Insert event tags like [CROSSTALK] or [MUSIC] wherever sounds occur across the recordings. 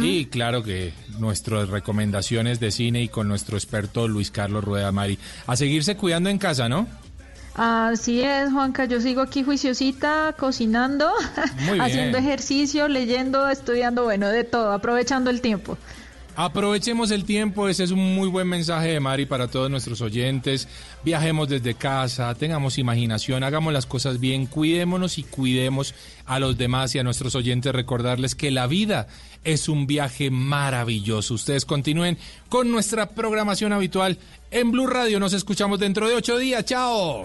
Y claro que nuestras recomendaciones de cine y con nuestro experto Luis Carlos Rueda Mari. A seguirse cuidando en casa, ¿no? Así es, Juanca. Yo sigo aquí juiciosita, cocinando, [LAUGHS] haciendo ejercicio, leyendo, estudiando, bueno, de todo, aprovechando el tiempo. Aprovechemos el tiempo, ese es un muy buen mensaje de Mari para todos nuestros oyentes. Viajemos desde casa, tengamos imaginación, hagamos las cosas bien, cuidémonos y cuidemos a los demás y a nuestros oyentes. Recordarles que la vida es un viaje maravilloso. Ustedes continúen con nuestra programación habitual en Blue Radio. Nos escuchamos dentro de ocho días. Chao.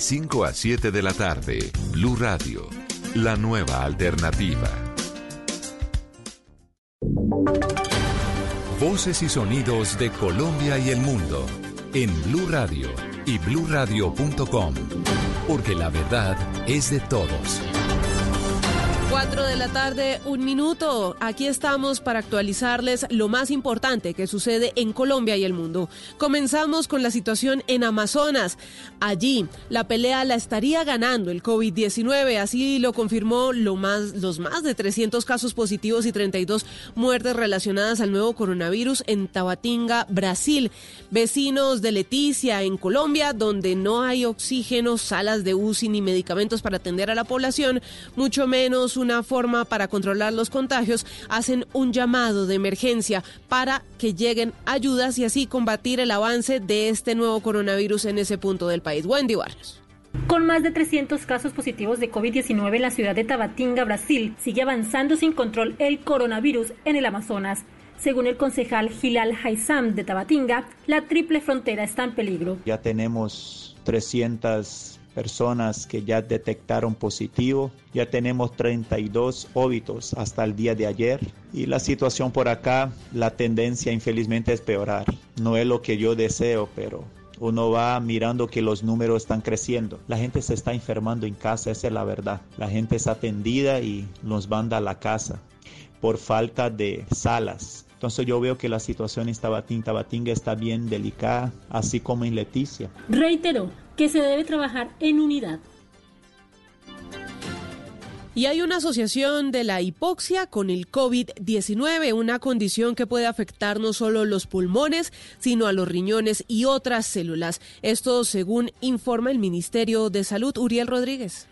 5 a 7 de la tarde, Blue Radio, la nueva alternativa. Voces y sonidos de Colombia y el mundo en Blue Radio y bluradio.com, porque la verdad es de todos. 4 de la tarde, un minuto. Aquí estamos para actualizarles lo más importante que sucede en Colombia y el mundo. Comenzamos con la situación en Amazonas. Allí, la pelea la estaría ganando el COVID-19. Así lo confirmó lo más, los más de 300 casos positivos y 32 muertes relacionadas al nuevo coronavirus en Tabatinga, Brasil. Vecinos de Leticia, en Colombia, donde no hay oxígeno, salas de UCI ni medicamentos para atender a la población, mucho menos una forma para controlar los contagios, hacen un llamado de emergencia para que lleguen ayudas y así combatir el avance de este nuevo coronavirus en ese punto del país. Wendy Barrios. Con más de 300 casos positivos de COVID-19 en la ciudad de Tabatinga, Brasil, sigue avanzando sin control el coronavirus en el Amazonas. Según el concejal Gilal Haizam de Tabatinga, la triple frontera está en peligro. Ya tenemos 300 personas que ya detectaron positivo. Ya tenemos 32 óbitos hasta el día de ayer y la situación por acá, la tendencia infelizmente es peorar. No es lo que yo deseo, pero uno va mirando que los números están creciendo. La gente se está enfermando en casa, esa es la verdad. La gente es atendida y nos manda a la casa por falta de salas. Entonces yo veo que la situación en Tabatinga, está bien delicada, así como en Leticia. Reitero, que se debe trabajar en unidad. Y hay una asociación de la hipoxia con el COVID-19, una condición que puede afectar no solo los pulmones, sino a los riñones y otras células. Esto según informa el Ministerio de Salud, Uriel Rodríguez.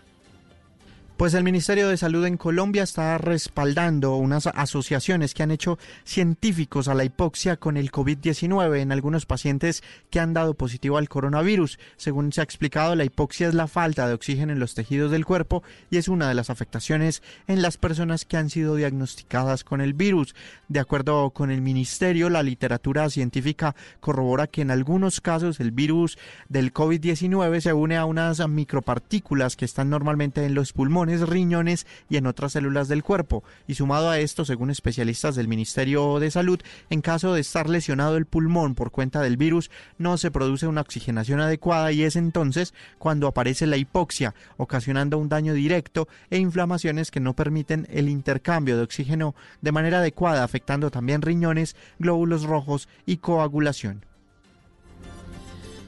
Pues el Ministerio de Salud en Colombia está respaldando unas asociaciones que han hecho científicos a la hipoxia con el COVID-19 en algunos pacientes que han dado positivo al coronavirus. Según se ha explicado, la hipoxia es la falta de oxígeno en los tejidos del cuerpo y es una de las afectaciones en las personas que han sido diagnosticadas con el virus. De acuerdo con el Ministerio, la literatura científica corrobora que en algunos casos el virus del COVID-19 se une a unas micropartículas que están normalmente en los pulmones riñones y en otras células del cuerpo. Y sumado a esto, según especialistas del Ministerio de Salud, en caso de estar lesionado el pulmón por cuenta del virus, no se produce una oxigenación adecuada y es entonces cuando aparece la hipoxia, ocasionando un daño directo e inflamaciones que no permiten el intercambio de oxígeno de manera adecuada, afectando también riñones, glóbulos rojos y coagulación.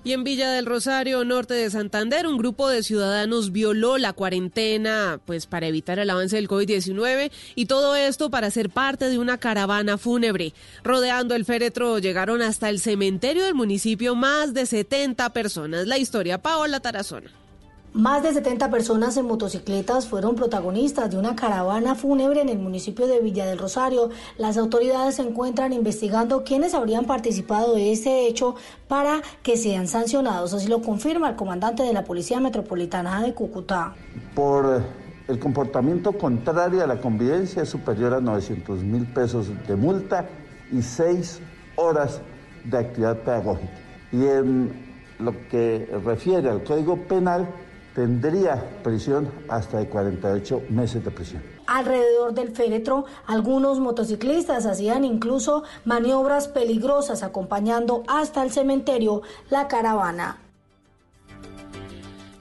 Y en Villa del Rosario, norte de Santander, un grupo de ciudadanos violó la cuarentena pues para evitar el avance del COVID-19 y todo esto para ser parte de una caravana fúnebre. Rodeando el féretro llegaron hasta el cementerio del municipio más de 70 personas. La historia, Paola Tarazona. Más de 70 personas en motocicletas fueron protagonistas de una caravana fúnebre en el municipio de Villa del Rosario. Las autoridades se encuentran investigando quiénes habrían participado de este hecho para que sean sancionados. Así lo confirma el comandante de la Policía Metropolitana de Cúcuta. Por el comportamiento contrario a la convivencia es superior a 900 mil pesos de multa y seis horas de actividad pedagógica. Y en lo que refiere al Código Penal, tendría prisión hasta de 48 meses de prisión. Alrededor del féretro, algunos motociclistas hacían incluso maniobras peligrosas acompañando hasta el cementerio la caravana.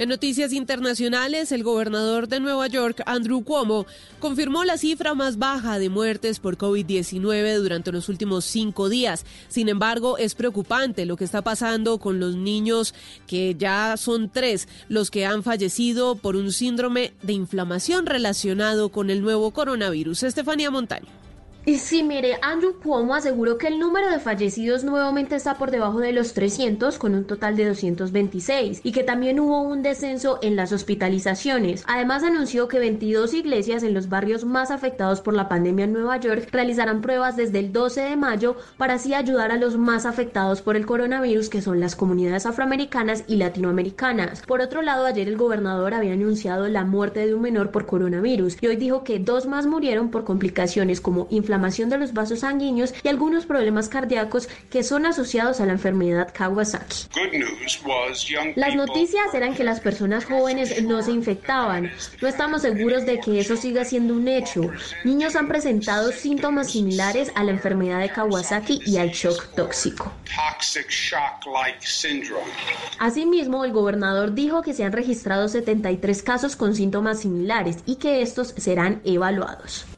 En noticias internacionales, el gobernador de Nueva York, Andrew Cuomo, confirmó la cifra más baja de muertes por COVID-19 durante los últimos cinco días. Sin embargo, es preocupante lo que está pasando con los niños, que ya son tres los que han fallecido por un síndrome de inflamación relacionado con el nuevo coronavirus. Estefanía Montaño. Y sí, mire, Andrew Cuomo aseguró que el número de fallecidos nuevamente está por debajo de los 300 con un total de 226 y que también hubo un descenso en las hospitalizaciones. Además anunció que 22 iglesias en los barrios más afectados por la pandemia en Nueva York realizarán pruebas desde el 12 de mayo para así ayudar a los más afectados por el coronavirus que son las comunidades afroamericanas y latinoamericanas. Por otro lado, ayer el gobernador había anunciado la muerte de un menor por coronavirus y hoy dijo que dos más murieron por complicaciones como inflamación inflamación de los vasos sanguíneos y algunos problemas cardíacos que son asociados a la enfermedad Kawasaki. Las noticias eran que las personas jóvenes no se infectaban. No estamos seguros de que eso siga siendo un hecho. Niños han presentado síntomas similares a la enfermedad de Kawasaki y al shock tóxico. Asimismo, el gobernador dijo que se han registrado 73 casos con síntomas similares y que estos serán evaluados.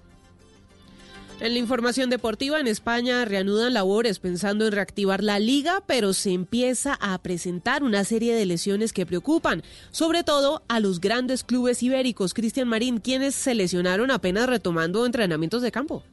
En la información deportiva, en España reanudan labores pensando en reactivar la liga, pero se empieza a presentar una serie de lesiones que preocupan, sobre todo a los grandes clubes ibéricos. Cristian Marín, quienes se lesionaron apenas retomando entrenamientos de campo.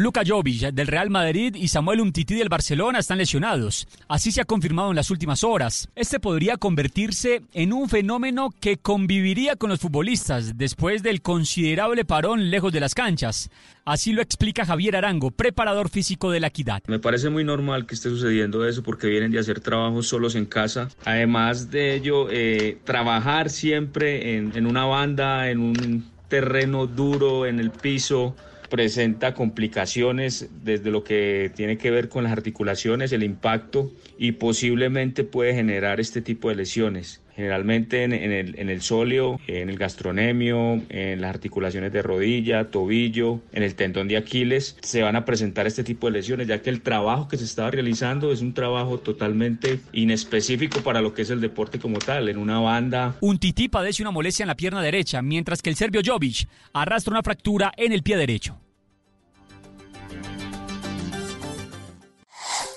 Luka Jovic del Real Madrid y Samuel Umtiti del Barcelona están lesionados. Así se ha confirmado en las últimas horas. Este podría convertirse en un fenómeno que conviviría con los futbolistas después del considerable parón lejos de las canchas. Así lo explica Javier Arango, preparador físico de la Equidad. Me parece muy normal que esté sucediendo eso porque vienen de hacer trabajos solos en casa. Además de ello, eh, trabajar siempre en, en una banda, en un terreno duro, en el piso presenta complicaciones desde lo que tiene que ver con las articulaciones, el impacto y posiblemente puede generar este tipo de lesiones. Generalmente en, el, en el sóleo, en el gastronemio, en las articulaciones de rodilla, tobillo, en el tendón de Aquiles, se van a presentar este tipo de lesiones, ya que el trabajo que se estaba realizando es un trabajo totalmente inespecífico para lo que es el deporte como tal, en una banda. Un tití padece una molestia en la pierna derecha, mientras que el serbio Jovic arrastra una fractura en el pie derecho.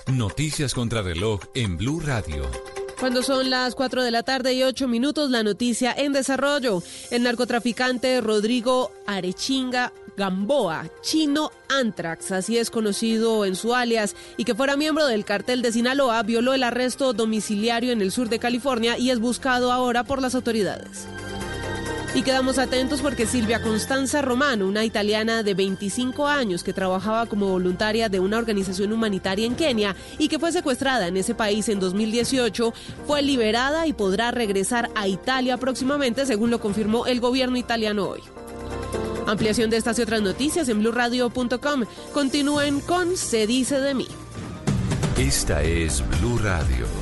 Noticias contra reloj en Blue Radio. Cuando son las 4 de la tarde y 8 minutos, la noticia en desarrollo. El narcotraficante Rodrigo Arechinga Gamboa, chino Antrax, así es conocido en su alias, y que fuera miembro del cartel de Sinaloa, violó el arresto domiciliario en el sur de California y es buscado ahora por las autoridades. Y quedamos atentos porque Silvia Constanza Romano, una italiana de 25 años que trabajaba como voluntaria de una organización humanitaria en Kenia y que fue secuestrada en ese país en 2018, fue liberada y podrá regresar a Italia próximamente, según lo confirmó el gobierno italiano hoy. Ampliación de estas y otras noticias en blurradio.com. Continúen con Se dice de mí. Esta es Blue Radio.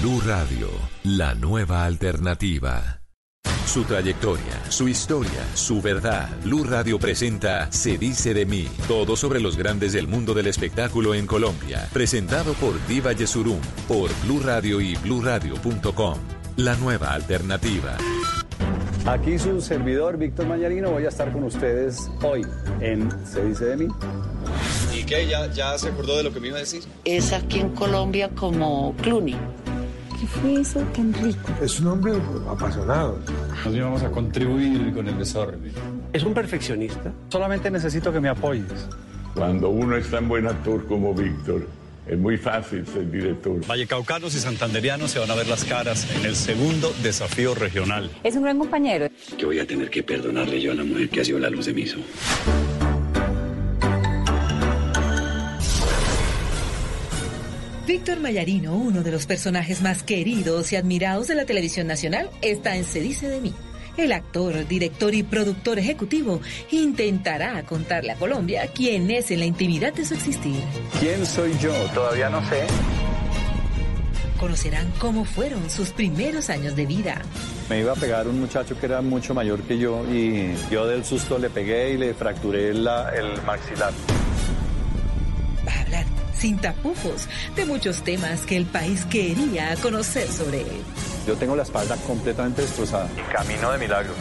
Blue Radio, la nueva alternativa. Su trayectoria, su historia, su verdad. Blue Radio presenta Se dice de mí. Todo sobre los grandes del mundo del espectáculo en Colombia. Presentado por Diva Yesurum, por Blue Radio y bluradio.com. La nueva alternativa. Aquí su servidor Víctor Mañarino voy a estar con ustedes hoy en Se dice de mí. ¿Y qué? ¿Ya, ya se acordó de lo que me iba a decir? Es aquí en Colombia como Clooney. ¿Qué fue eso tan rico? Es un hombre apasionado. Nos íbamos a contribuir con el desorden. Es un perfeccionista. Solamente necesito que me apoyes. Cuando uno está en buen actor como Víctor, es muy fácil ser director. Vallecaucanos y santanderianos se van a ver las caras en el segundo desafío regional. Es un gran compañero. Que voy a tener que perdonarle yo a la mujer que ha sido la luz de mi hijo. Víctor Mayarino, uno de los personajes más queridos y admirados de la televisión nacional, está en Se dice de mí. El actor, director y productor ejecutivo intentará contarle a Colombia quién es en la intimidad de su existir. ¿Quién soy yo? Todavía no sé. Conocerán cómo fueron sus primeros años de vida. Me iba a pegar un muchacho que era mucho mayor que yo y yo del susto le pegué y le fracturé la, el maxilar. Sin tapujos de muchos temas que el país quería conocer sobre él. Yo tengo la espalda completamente destrozada camino de milagro.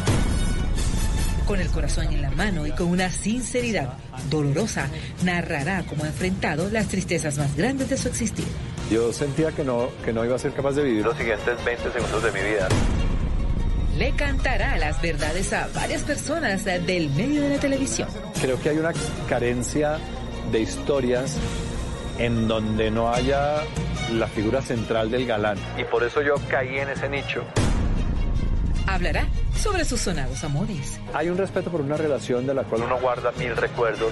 Con el corazón en la mano y con una sinceridad dolorosa, narrará cómo ha enfrentado las tristezas más grandes de su existir. Yo sentía que no, que no iba a ser capaz de vivir los siguientes 20 segundos de mi vida. Le cantará las verdades a varias personas del medio de la televisión. Creo que hay una carencia de historias en donde no haya la figura central del galán. Y por eso yo caí en ese nicho. Hablará sobre sus sonados amores. Hay un respeto por una relación de la cual uno guarda mil recuerdos.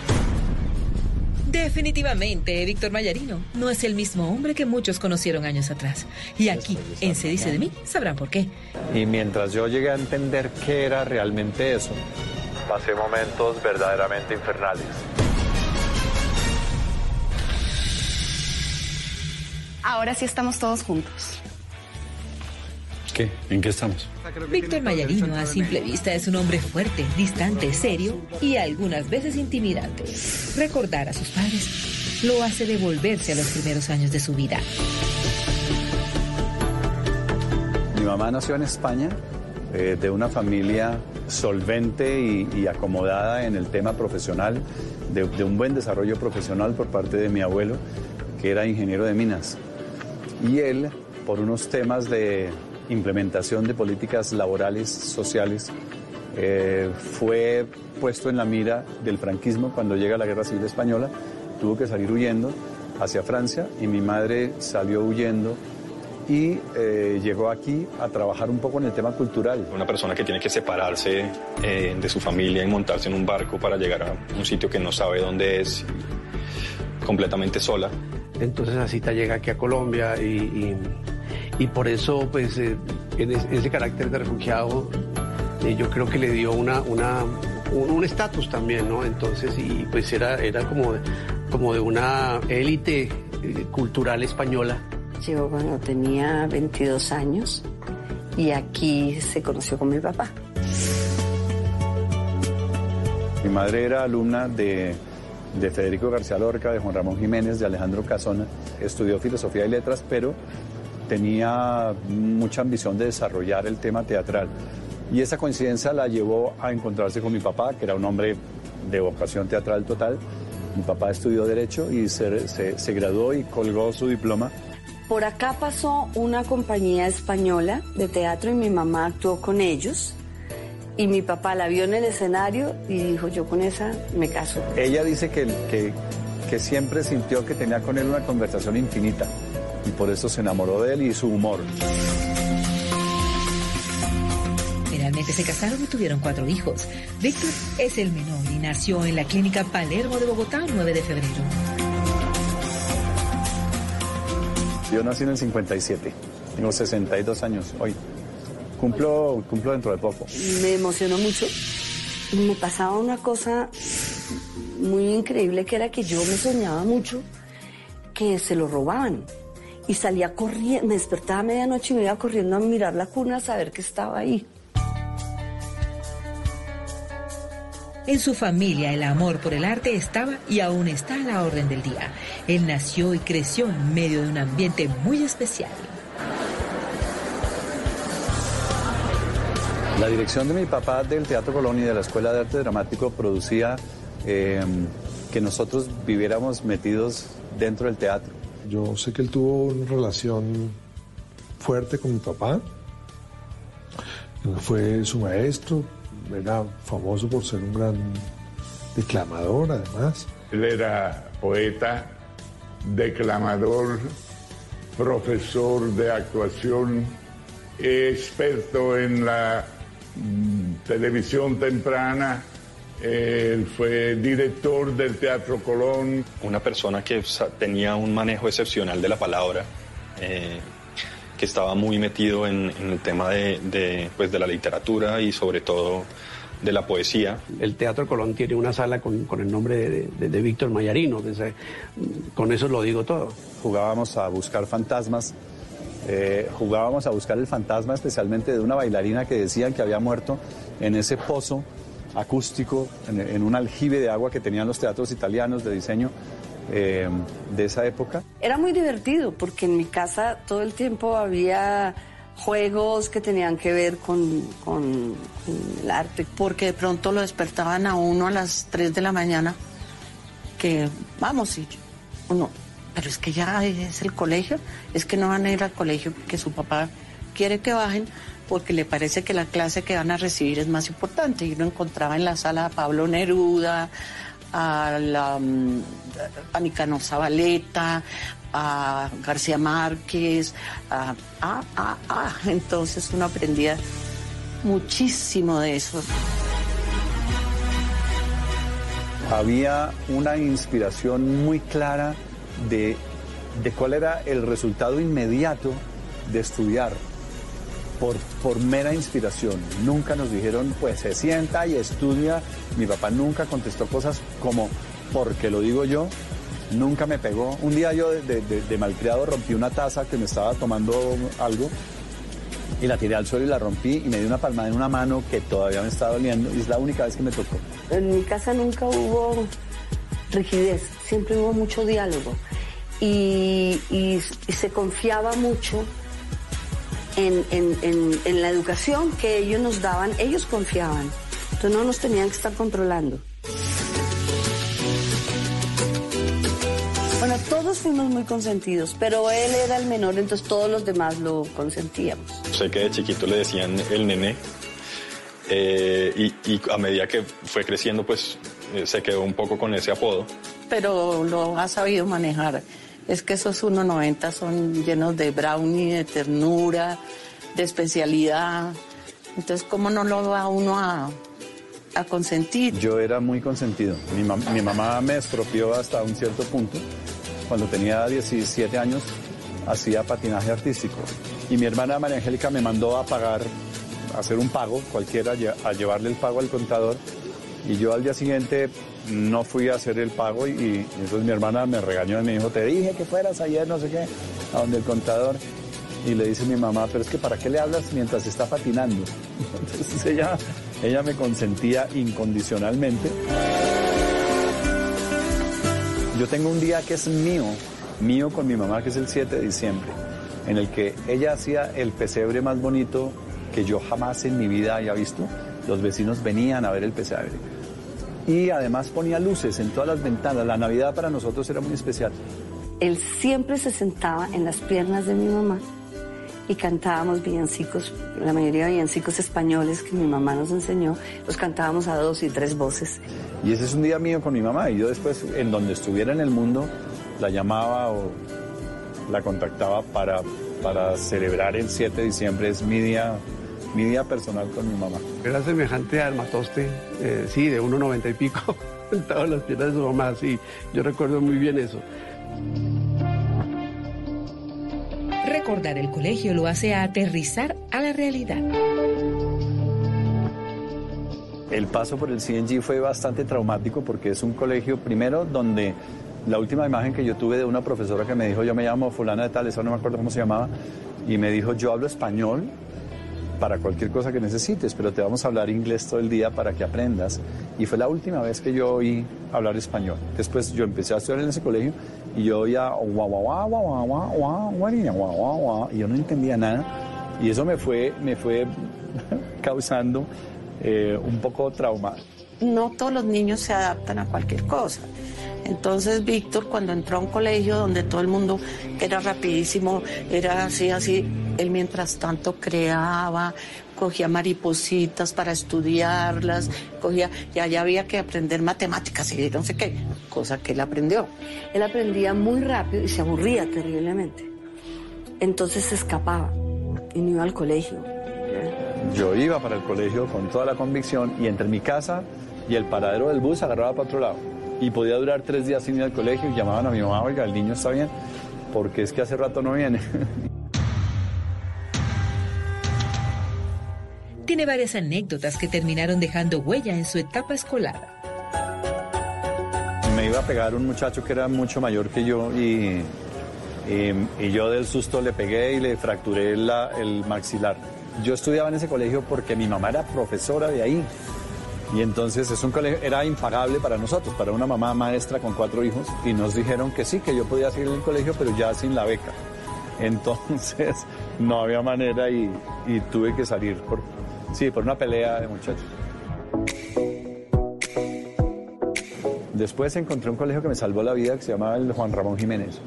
Definitivamente, Víctor Mayarino no es el mismo hombre que muchos conocieron años atrás. Y aquí, en Se dice de mí, sabrán por qué. Y mientras yo llegué a entender qué era realmente eso, pasé momentos verdaderamente infernales. Ahora sí estamos todos juntos. ¿Qué? ¿En qué estamos? Víctor Mayarino a simple vista es un hombre fuerte, distante, serio y algunas veces intimidante. Recordar a sus padres lo hace devolverse a los primeros años de su vida. Mi mamá nació en España eh, de una familia solvente y, y, acomodada en el tema profesional, de, de un buen desarrollo profesional por parte de mi abuelo, que era ingeniero de minas. Y él, por unos temas de implementación de políticas laborales, sociales, eh, fue puesto en la mira del franquismo cuando llega la Guerra Civil Española, tuvo que salir huyendo hacia Francia y mi madre salió huyendo y eh, llegó aquí a trabajar un poco en el tema cultural. Una persona que tiene que separarse eh, de su familia y montarse en un barco para llegar a un sitio que no sabe dónde es, completamente sola. Entonces Asita llega aquí a Colombia y, y, y por eso pues eh, ese carácter de refugiado eh, yo creo que le dio una una un estatus también, ¿no? Entonces y pues era era como como de una élite eh, cultural española. Llegó cuando tenía 22 años y aquí se conoció con mi papá. Mi madre era alumna de de Federico García Lorca, de Juan Ramón Jiménez, de Alejandro Casona. Estudió filosofía y letras, pero tenía mucha ambición de desarrollar el tema teatral. Y esa coincidencia la llevó a encontrarse con mi papá, que era un hombre de vocación teatral total. Mi papá estudió Derecho y se, se, se graduó y colgó su diploma. Por acá pasó una compañía española de teatro y mi mamá actuó con ellos. Y mi papá la vio en el escenario y dijo, yo con esa me caso. Ella dice que, que, que siempre sintió que tenía con él una conversación infinita y por eso se enamoró de él y su humor. Finalmente se casaron y tuvieron cuatro hijos. Víctor es el menor y nació en la clínica Palermo de Bogotá el 9 de febrero. Yo nací en el 57, tengo 62 años hoy. Cumplo, cumplo dentro de poco. Me emocionó mucho. Me pasaba una cosa muy increíble que era que yo me soñaba mucho que se lo robaban. Y salía corriendo, me despertaba a medianoche y me iba corriendo a mirar la cuna a saber que estaba ahí. En su familia el amor por el arte estaba y aún está a la orden del día. Él nació y creció en medio de un ambiente muy especial. La dirección de mi papá del Teatro Colón y de la Escuela de Arte Dramático producía eh, que nosotros viviéramos metidos dentro del teatro. Yo sé que él tuvo una relación fuerte con mi papá. Fue su maestro, era famoso por ser un gran declamador además. Él era poeta, declamador, profesor de actuación, experto en la televisión temprana. Él fue director del Teatro Colón. Una persona que tenía un manejo excepcional de la palabra, eh, que estaba muy metido en, en el tema de, de, pues, de la literatura y sobre todo de la poesía. El Teatro Colón tiene una sala con, con el nombre de, de- de Víctor Mayarino. que se- con eso lo digo todo. Jugábamos a buscar fantasmas. Eh, jugábamos a buscar el fantasma especialmente de una bailarina que decían que había muerto en ese pozo acústico, en, en un aljibe de agua que tenían los teatros italianos de diseño eh, de esa época. Era muy divertido porque en mi casa todo el tiempo había juegos que tenían que ver con, con- con el arte. porque de pronto lo despertaban a uno a las 3 de la mañana, que vamos, y uno, pero es que ya es el colegio, es que no van a ir al colegio porque su papá quiere que bajen porque le parece que la clase que van a recibir es más importante. Y uno encontraba en la sala a Pablo Neruda, a, la, mm, a Nicanor Zabaleta, a García Márquez, a, a, a, a. Entonces uno aprendía muchísimo de eso. había una inspiración muy clara de, de cuál era el resultado inmediato de estudiar por, por mera inspiración. Nunca nos dijeron, pues se sienta y estudia. Mi papá nunca contestó cosas como, porque lo digo yo, nunca me pegó. Un día yo de, malcriado rompí una taza que me estaba tomando algo y la tiré al suelo y la rompí y me dio una palmada en una mano que todavía me está doliendo y es la única vez que me tocó. En mi casa nunca hubo rigidez, siempre hubo mucho diálogo y, se confiaba mucho en, en- en- la educación que ellos nos daban, ellos confiaban, entonces no nos tenían que estar controlando. Bueno, todos fuimos muy consentidos, pero él era el menor, entonces todos los demás lo consentíamos. Sé que de chiquito le decían el nené. eh, y, a medida que fue creciendo, pues se quedó un poco con ese apodo. pero lo ha sabido manejar. Es que esos 1.90 son llenos de brownie, de ternura, de especialidad. Entonces, ¿cómo no lo va uno a, a consentir? Yo era muy consentido. Mi, mam- mi mamá me estropeó hasta un cierto punto. Cuando tenía 17 años hacía patinaje artístico. Y mi hermana María Angélica me mandó a pagar, a hacer un pago cualquiera, a llevarle el pago al contador. Y yo al día siguiente no fui a hacer el pago y, entonces mi hermana me regañó y me dijo, te dije que fueras ayer, no sé qué, a donde el contador. Y le dice mi mamá, pero es que ¿para qué le hablas mientras está patinando? [LAUGHS] Entonces ella, ella me consentía incondicionalmente. Yo tengo un día que es mío, mío con mi mamá, que es el 7 de diciembre, en el que ella hacía el pesebre más bonito que yo jamás en mi vida haya visto. Los vecinos venían a ver el pesebre. Y además ponía luces en todas las ventanas. La Navidad para nosotros era muy especial. Él siempre se sentaba en las piernas de mi mamá y cantábamos villancicos, la mayoría de villancicos españoles que mi mamá nos enseñó, los cantábamos a dos y tres voces. Y ese es un día mío con mi mamá. Y yo después, en donde estuviera en el mundo, la llamaba o, la contactaba para, para celebrar el 7 de diciembre. Es mi día, mi día personal con mi mamá. Era semejante al matoste, eh, sí, de 1,90 y pico, [LAUGHS] sentado en las piernas de su mamá, sí. Yo recuerdo muy bien eso. Recordar el colegio lo hace aterrizar a la realidad. El paso por el CNG fue bastante traumático porque es un colegio, primero, donde la última imagen que yo tuve de una profesora que me dijo, yo me llamo fulana de tal, eso no me acuerdo cómo se llamaba, y me dijo, yo hablo español para cualquier cosa que necesites, pero te vamos a hablar inglés todo el día para que aprendas. Y fue la última vez que yo oí hablar español. Después yo empecé a estudiar en ese colegio y yo oía guau, guau, guau, guau, guau, y yo no entendía nada. Y eso me fue, me fue causando eh, un poco trauma. No todos los niños se adaptan a cualquier cosa. Entonces Víctor cuando entró a un colegio donde todo el mundo era rapidísimo, era así, así, él mientras tanto creaba, cogía maripositas para estudiarlas, cogía, ya, ya había que aprender matemáticas y no sé qué, cosa que él aprendió. Él aprendía muy rápido y se aburría terriblemente. Entonces se escapaba y no iba al colegio. Yo iba para el colegio con toda la convicción y entre mi casa y el paradero del bus agarraba para otro lado y podía durar tres días sin ir al colegio y llamaban a mi mamá, oiga, el niño está bien, porque es que hace rato no viene. [LAUGHS] Tiene varias anécdotas que terminaron dejando huella en su etapa escolar. Me iba a pegar un muchacho que era mucho mayor que yo y, y, yo del susto le pegué y le fracturé la, el maxilar. Yo estudiaba en ese colegio porque mi mamá era profesora de ahí. Y entonces es un colegio, era impagable para nosotros, para una mamá maestra con cuatro hijos, y nos dijeron que sí, que yo podía seguir en el colegio, pero ya sin la beca. [LAUGHS] Entonces no había manera y, tuve que salir por, sí, por una pelea de muchachos. Después encontré un colegio que me salvó la vida que se llamaba el Juan Ramón Jiménez,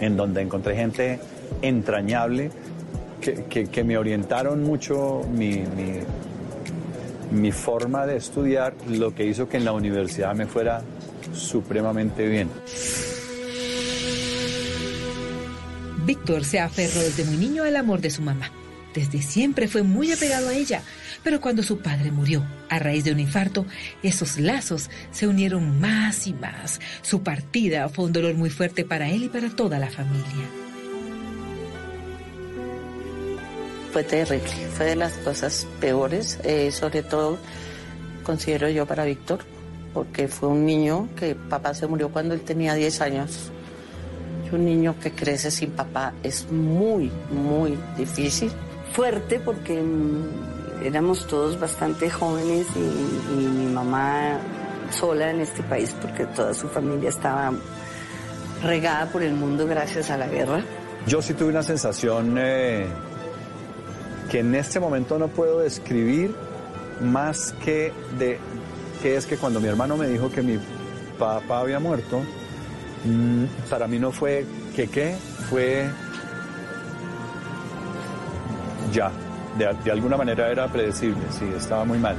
en donde encontré gente entrañable que, me orientaron mucho mi mi forma de estudiar lo que hizo que en la universidad me fuera supremamente bien. Víctor se aferró desde muy niño al amor de su mamá. Desde siempre fue muy apegado a ella, pero cuando su padre murió a raíz de un infarto, esos lazos se unieron más y más. Su partida fue un dolor muy fuerte para él y para toda la familia. Fue terrible, fue de las cosas peores, eh, sobre todo considero yo para Víctor, porque fue un niño que papá se murió cuando él tenía 10 años. Y un niño que crece sin papá es muy, muy difícil. Fuerte porque mm, éramos todos bastante jóvenes y, y mi mamá sola en este país porque toda su familia estaba regada por el mundo gracias a la guerra. Yo sí tuve una sensación eh, que en este momento no puedo describir más que de que es que cuando mi hermano me dijo que mi papá había muerto, mm, para mí no fue que qué, fue ya, de, de alguna manera era predecible, sí, estaba muy mal.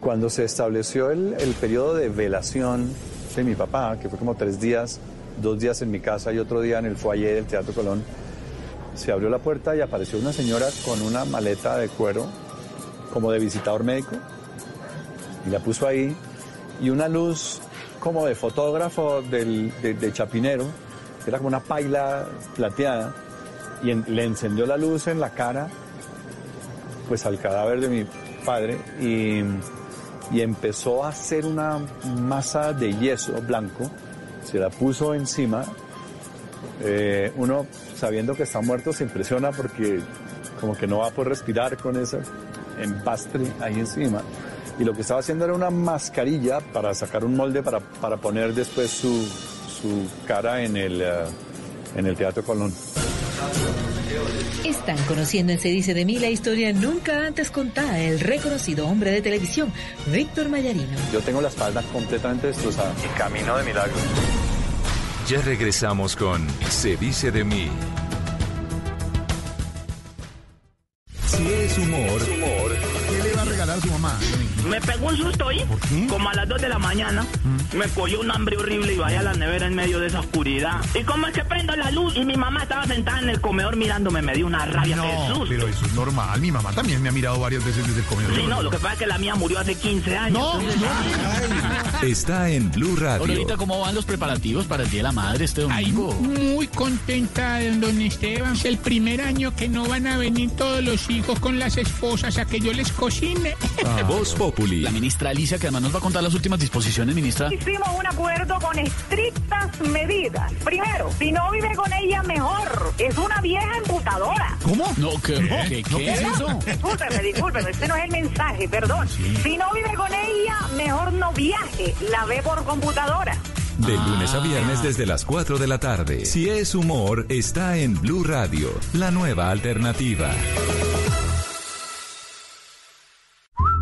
Cuando se estableció el, el periodo de velación de mi papá, que fue como tres días, dos días en mi casa y otro día en el foyer del Teatro Colón, se abrió la puerta y apareció una señora con una maleta de cuero, como de visitador médico, y la puso ahí, y una luz como de fotógrafo del, de, chapinero, que era como una paila plateada, y le encendió la luz en la cara, pues al cadáver de mi padre, y, y empezó a hacer una masa de yeso blanco, se la puso encima, eh, uno sabiendo que está muerto se impresiona porque como que no va a poder respirar con ese empastre ahí encima. Y lo que estaba haciendo era una mascarilla para sacar un molde para, para poner después su, su cara en el, uh, en el Teatro Colón. Están conociendo en Se dice de mí la historia nunca antes contada del reconocido hombre de televisión, Víctor Mayarino. Yo tengo la espalda completamente destrozada. Y camino de milagro. Ya regresamos con Se dice de mí. Me pegó un susto ahí, como a las 2 de la mañana. Me cogió un hambre horrible y vaya a la nevera en medio de esa oscuridad. Y como es que prendo la luz y mi mamá estaba sentada en el comedor mirándome, me dio una rabia No, Jesús. pero eso es normal. Mi mamá también me ha mirado varias veces desde el comedor. Sí, no, lo que pasa es que la mía murió hace 15 años. No, Está en Blue Radio. Aurorita, ¿cómo van los preparativos para el Día de la Madre este domingo? Muy contenta, don Esteban. Es el primer año que no van a venir todos los hijos con las esposas a que yo les cocine. Voz Populi. La ministra Alicia, que además nos va a contar las últimas disposiciones, ministra. Hicimos un acuerdo con estrictas medidas. Primero, si no vive con ella, mejor. Es una vieja emputadora. ¿Cómo? No, ¿qué, ¿qué, No, qué es eso? Discúlpeme, discúlpeme, este no es el mensaje, perdón. Si no vive con ella, mejor no viaje. La ve por computadora. De lunes a viernes desde las 4 de la tarde. Si es humor, está en Blue Radio, la nueva alternativa.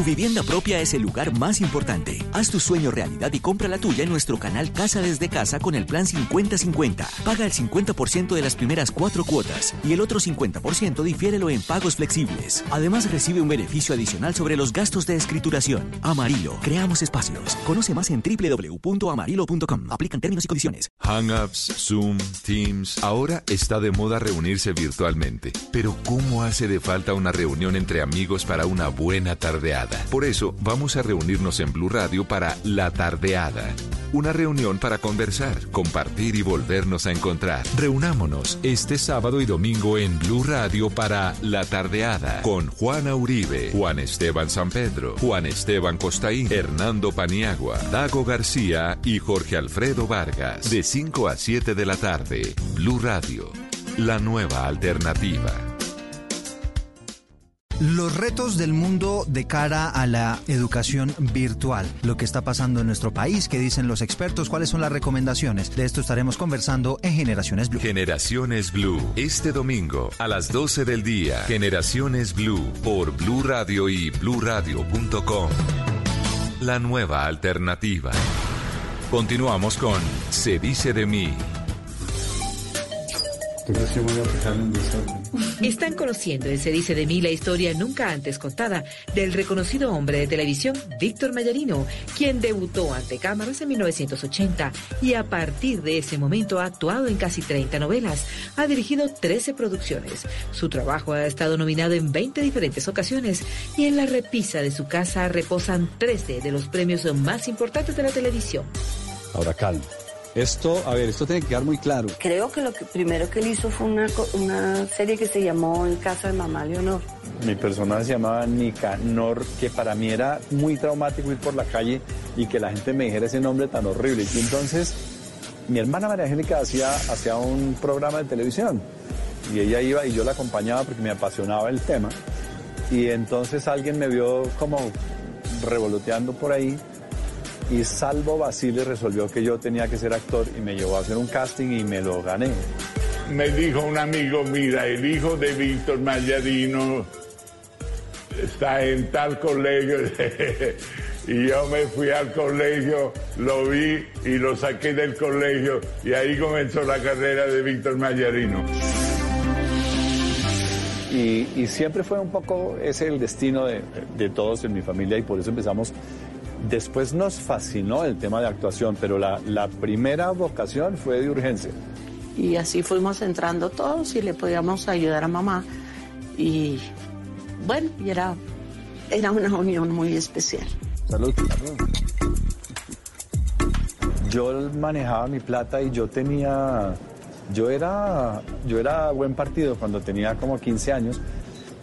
Tu vivienda propia es el lugar más importante. Haz tu sueño realidad y compra la tuya en nuestro canal Casa desde Casa con el plan 50-50. Paga el 50% de las primeras cuatro cuotas y el otro 50% difiérelo en pagos flexibles. Además recibe un beneficio adicional sobre los gastos de escrituración. Amarillo, creamos espacios. Conoce más en www.amarillo.com. Aplican términos y condiciones. Hangouts, Zoom, Teams. Ahora está de moda reunirse virtualmente. Pero ¿cómo hace de falta una reunión entre amigos para una buena tardeada? Por eso vamos a reunirnos en Blue Radio para La Tardeada. Una reunión para conversar, compartir y volvernos a encontrar. Reunámonos este sábado y domingo en Blue Radio para La Tardeada con Juana Uribe, Juan Esteban San Pedro, Juan Esteban Costaín, Hernando Paniagua, Dago García y Jorge Alfredo Vargas. De 5 a 7 de la tarde, Blue Radio, la nueva alternativa. Los retos del mundo de cara a la educación virtual, lo que está pasando en nuestro país, qué dicen los expertos, cuáles son las recomendaciones. De esto estaremos conversando en Generaciones Blue. Generaciones Blue, este domingo a las 12 del día. Generaciones Blue por Blue Radio y bluradio.com. La nueva alternativa. Continuamos con Se dice de mí. Están conociendo en Se dice de mí la historia nunca antes contada del reconocido hombre de televisión Víctor Mayarino, quien debutó ante cámaras en 1980 y a partir de ese momento ha actuado en casi 30 novelas, ha dirigido 13 producciones. Su trabajo ha estado nominado en 20 diferentes ocasiones y en la repisa de su casa reposan 13 de los premios más importantes de la televisión. Ahora calma. Esto, a ver, esto tiene que quedar muy claro. Creo que lo que primero que él hizo fue una, una serie que se llamó En casa de mamá Leonor. Mi personaje se llamaba Nicanor, que para mí era muy traumático ir por la calle y que la gente me dijera ese nombre tan horrible. Y entonces mi hermana María Angélica hacía, hacía un programa de televisión y ella iba y yo la acompañaba porque me apasionaba el tema. Y entonces alguien me vio como revoloteando por ahí y Salvo Basile resolvió que yo tenía que ser actor y me llevó a hacer un casting y me lo gané. Me dijo un amigo, mira, el hijo de Víctor Mayarino está en tal colegio. [LAUGHS] y yo me fui al colegio, lo vi y lo saqué del colegio y ahí comenzó la carrera de Víctor Mayarino. Y, y siempre fue un poco ese el destino de, de todos en mi familia y por eso empezamos. Después nos fascinó el tema de actuación, pero la, la primera vocación fue de urgencia. Y así fuimos entrando todos y le podíamos ayudar a mamá. Y bueno, y era, era una unión muy especial. Salud. Yo manejaba mi plata y yo tenía, yo era, yo era buen partido cuando tenía como 15 años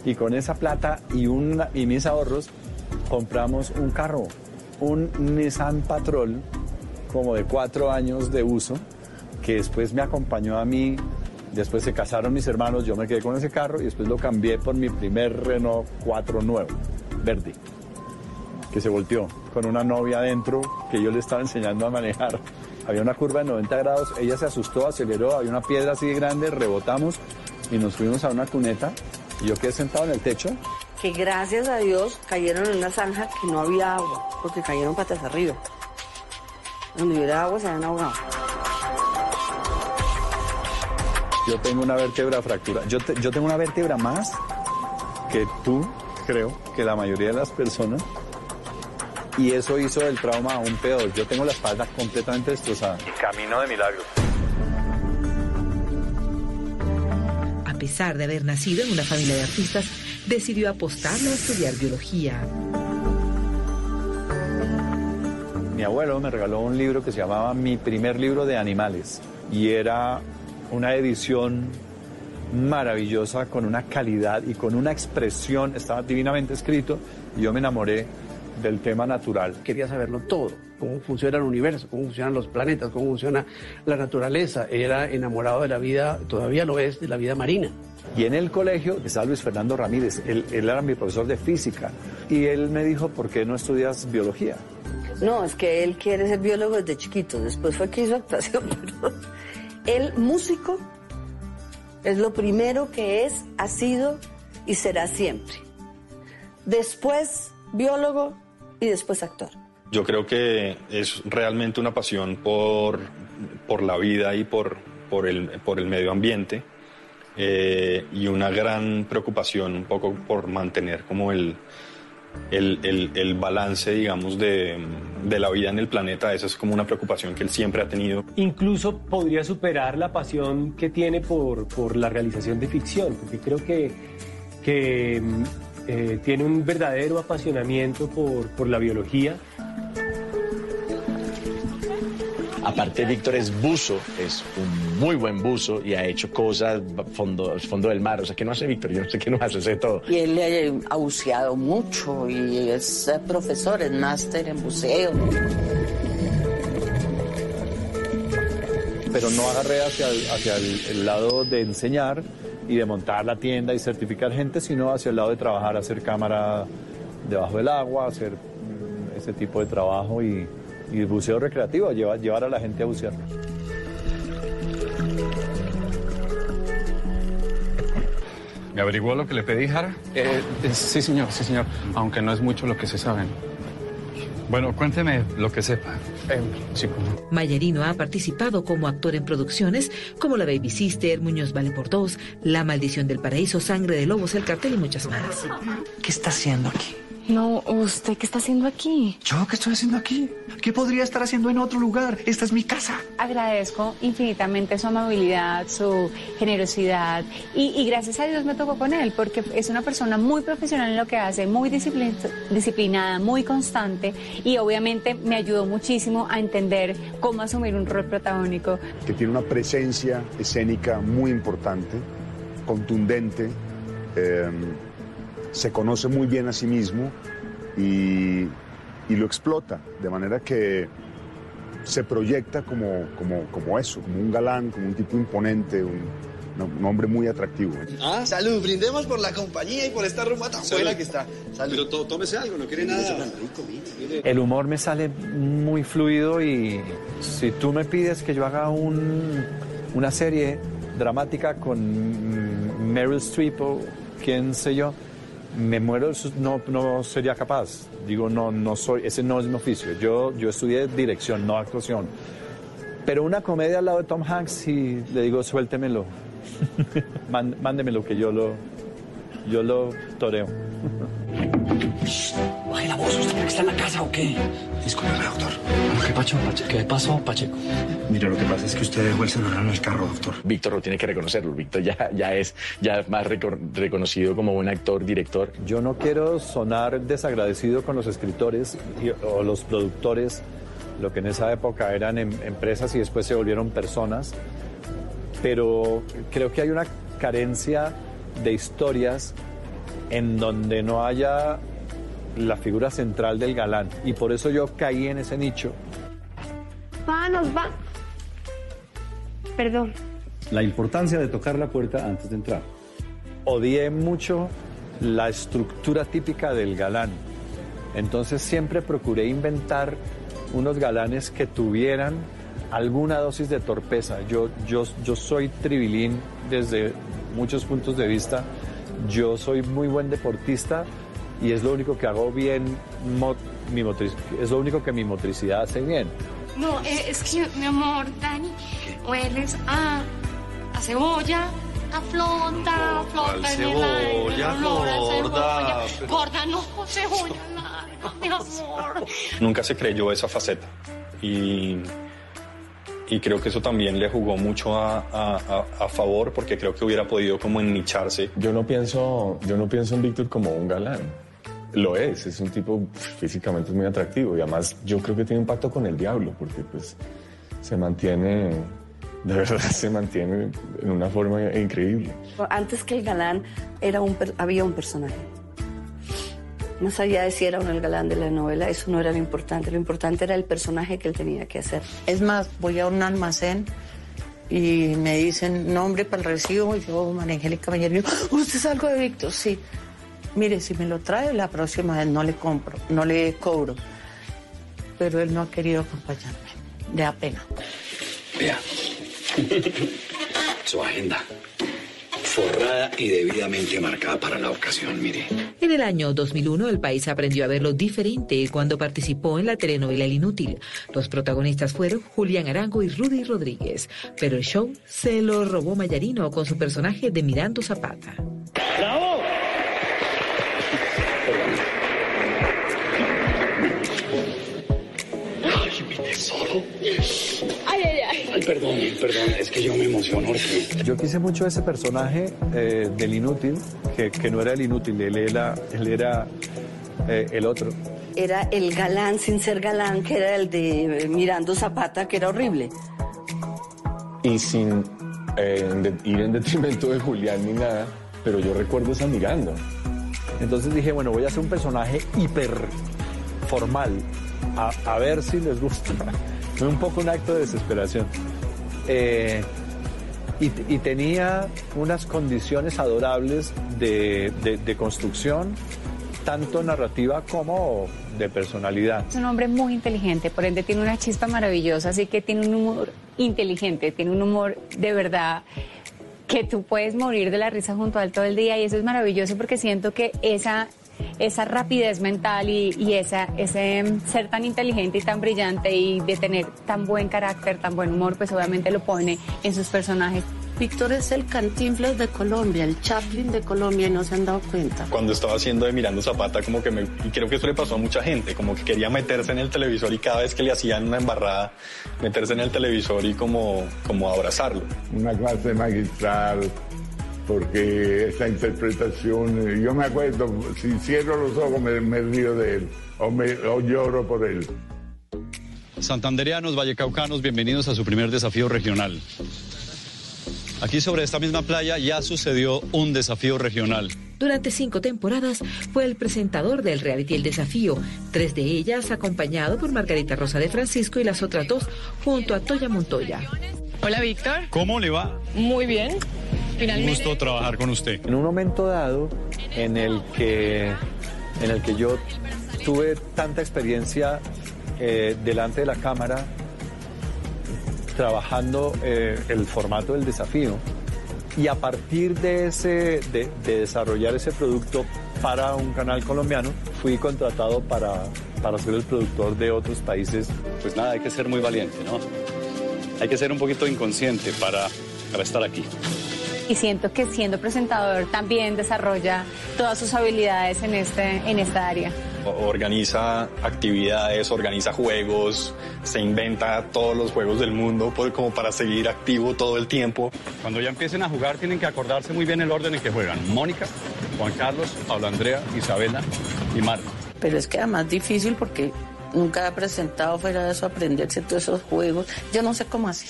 y con esa plata y, una, y mis ahorros compramos un carro, un Nissan Patrol como de cuatro años de uso que después me acompañó a mí. Después se casaron mis hermanos, yo me quedé con ese carro y después lo cambié por mi primer Renault 4 nuevo, verde que se volteó con una novia adentro que yo le estaba enseñando a manejar había una curva de 90 grados, ella se asustó, aceleró, había una piedra así de grande, rebotamos y nos fuimos a una cuneta y yo quedé sentado en el techo. Que gracias a Dios cayeron en una zanja que no había agua, porque cayeron patas arriba. Donde hubiera agua se habían ahogado. Yo tengo una vértebra fractura. Yo, te- yo tengo una vértebra más que tú, creo, que la mayoría de las personas. Y eso hizo del trauma aún peor. Yo tengo la espalda completamente destrozada. Camino de milagro. A pesar de haber nacido en una familia de artistas, decidió apostarle a estudiar biología. Mi abuelo me regaló un libro que se llamaba Mi primer libro de animales. Y era una edición maravillosa, con una calidad y con una expresión. Estaba divinamente escrito y yo me enamoré del tema natural. Quería saberlo todo, cómo funciona el universo, cómo funcionan los planetas, cómo funciona la naturaleza. Era enamorado de la vida, todavía lo es, de la vida marina. Y en el colegio estaba Luis Fernando Ramírez, él, él era mi profesor de física. Y él me dijo, ¿por qué no estudias biología? No, es que él quiere ser biólogo desde chiquito. Después fue que hizo actuación, [LAUGHS] pero él, músico, es lo primero que es, ha sido y será siempre. Después, biólogo y después actor. Yo creo que es realmente una pasión por, por la vida y por, por, el, por el medio ambiente eh, y una gran preocupación un poco por mantener como el, el, el- balance, digamos, de, de la vida en el planeta. Esa es como una preocupación que él siempre ha tenido. incluso podría superar la pasión que tiene por, por la realización de ficción, porque creo que, que eh, tiene un verdadero apasionamiento por, por la biología. Aparte, Víctor es buzo, es un muy buen buzo y ha hecho cosas fondo, fondo del mar. O sea, ¿qué no hace Víctor? Yo no sé qué no hace, sé todo. Y él eh, ha buceado mucho y es eh, profesor, es máster en buceo. Pero no agarré hacia, el, hacia el, el lado de enseñar y de montar la tienda y certificar gente, sino hacia el lado de trabajar, hacer cámara debajo del agua, hacer mm, ese tipo de trabajo y, y buceo recreativo, llevar, llevar a la gente a bucear. ¿Me averiguó lo que le pedí, Jara? Eh, eh, sí, señor, sí, señor. Aunque no es mucho lo que se sabe. Bueno, cuénteme lo que sepa. Eh, sí, Mayerino ha participado como actor en producciones como La Baby Sister, Muñoz Vale por Dos, La Maldición del Paraíso, Sangre de Lobos, El Cartel y muchas más. ¿Qué está haciendo aquí? No, ¿usted qué está haciendo aquí? ¿Yo qué estoy haciendo aquí? ¿Qué podría estar haciendo en otro lugar? Esta es mi casa. Agradezco infinitamente su amabilidad, su generosidad y, y gracias a Dios me tocó con él porque es una persona muy profesional en lo que hace, muy disciplin- disciplinada, muy constante y obviamente me ayudó muchísimo a entender cómo asumir un rol protagónico. que tiene una presencia escénica muy importante, contundente, eh, se conoce muy bien a sí mismo y, y lo explota, de manera que se proyecta como, como, como eso, como un galán, como un tipo imponente, un, un hombre muy atractivo. Ah, salud, brindemos por la compañía y por esta rumba tan Salud. buena que está. Salud. Pero tó- tómese algo, no quiere Sí, nada. rico, mire. El humor me sale muy fluido y si tú me pides que yo haga un- una serie dramática con Meryl Streep o quién sé yo, me muero, no, no sería capaz. Digo, no, no soy, ese no es mi oficio. Yo, yo estudié dirección, no actuación. Pero una comedia al lado de Tom Hanks y le digo, suéltemelo. [LAUGHS] Man- mándemelo que yo lo, yo lo toreo. La voz, ¿usted cree que está en la casa o qué? Discúlpeme, doctor. ¿Qué, Pacho? Pache- ¿Qué pasó, Pacheco? Mira, lo que pasa es que usted dejó el celular en el carro, doctor. Víctor lo tiene que reconocerlo. Víctor ya, ya es ya es más reco- reconocido como buen actor, director. Yo no quiero sonar desagradecido con los escritores y- o los productores, lo que en esa época eran em- empresas y después se volvieron personas, pero creo que hay una carencia de historias en donde no haya la figura central del galán y por eso yo caí en ese nicho. Va, nos va. Perdón. La importancia de tocar la puerta antes de entrar. Odié mucho la estructura típica del galán. Entonces siempre procuré inventar unos galanes que tuvieran alguna dosis de torpeza. Yo, yo, yo soy tribilín desde muchos puntos de vista. Yo soy muy buen deportista y es lo único que hago bien, mi motriz, es lo único que mi motricidad hace bien. No, eh, es que, mi amor, Dani, hueles a, a cebolla, a flota, flota en el aire, cebolla, olor a cebolla. Gorda, no, cebolla, nada, mi amor. Nunca se creyó esa faceta y, y creo que eso también le jugó mucho a, a- a- a favor porque creo que hubiera podido como ennicharse. Yo no pienso, yo no pienso en Víctor como un galán. Lo es, es un tipo físicamente muy atractivo y además yo creo que tiene un pacto con el diablo porque pues se mantiene, de verdad [LAUGHS] se mantiene en una forma increíble. Antes que el galán era un había un personaje. Más allá de si era o no el galán de la novela, eso no era lo importante. Lo importante era el personaje que él tenía que hacer. Es más, voy a un almacén y me dicen nombre para el recibo. y Yo, María Angélica Mañero, ¿usted es algo de Víctor? Sí. Mire, si me lo trae, la próxima vez no le compro, no le cobro. Pero él no ha querido acompañarme. De da pena. Vea. [LAUGHS] Su agenda. Forrada y debidamente marcada para la ocasión, mire. En el año 2001, el país aprendió a verlo diferente cuando participó en la telenovela El Inútil. Los protagonistas fueron Julián Arango y Rudy Rodríguez, pero el show se lo robó Mayarino con su personaje de Mirando Zapata. ¡Bravo! Ay, ay, ay. Ay, perdón, perdón, es que yo me emociono. porque- Yo quise mucho ese personaje eh, del inútil, que, que no era el inútil, él era, él era eh, el otro. Era el galán sin ser galán, que era el de eh, Mirando Zapata, que era horrible. Y sin eh, de- ir en detrimento de Julián ni nada, pero yo recuerdo esa Miranda. Entonces dije, bueno, voy a hacer un personaje hiper formal, a, a ver si les gusta. Fue un poco un acto de desesperación. Eh, y, tenía unas condiciones adorables de, de- de construcción, tanto narrativa como de personalidad. Es un hombre muy inteligente, por ende tiene una chispa maravillosa, así que tiene un humor inteligente, tiene un humor de verdad que tú puedes morir de la risa junto a él todo el día y eso es maravilloso porque siento que esa, esa rapidez mental y, y esa, ese mm, ser tan inteligente y tan brillante y de tener tan buen carácter, tan buen humor, pues obviamente lo pone en sus personajes. Víctor es el cantinflas de Colombia, el Chaplin de Colombia y no se han dado cuenta. Cuando estaba haciendo de Mirando Zapata, como que me, y creo que eso le pasó a mucha gente, como que quería meterse en el televisor y cada vez que le hacían una embarrada, meterse en el televisor y como, como abrazarlo. Una clase magistral, porque esa interpretación, eh, yo me acuerdo, si cierro los ojos me, me río de él, o, me, o lloro por él. Santanderianos, vallecaucanos, bienvenidos a su primer desafío regional. Aquí sobre esta misma playa ya sucedió un desafío regional. Durante cinco temporadas fue el presentador del reality El Desafío, tres de ellas acompañado por Margarita Rosa de Francisco y las otras dos junto a Toya Montoya. Hola, Víctor. ¿Cómo le va? Muy bien. Un gusto trabajar con usted. En un momento dado en el que, en el que yo tuve tanta experiencia eh, delante de la cámara, trabajando eh, el formato del desafío, y a partir de, ese, de, de desarrollar ese producto para un canal colombiano, fui contratado para, para ser el productor de otros países. Pues nada, hay que ser muy valiente, ¿no? Hay que ser un poquito inconsciente para, para estar aquí. Y siento que siendo presentador también desarrolla todas sus habilidades en, este, en esta área. Organiza actividades, organiza juegos, se inventa todos los juegos del mundo pues, como para seguir activo todo el tiempo. Cuando ya empiecen a jugar tienen que acordarse muy bien el orden en que juegan. Mónica, Juan Carlos, Pablo Andrea, Isabela y Marta. Pero es que además difícil porque nunca ha presentado fuera de eso aprenderse todos esos juegos. Yo no sé cómo así.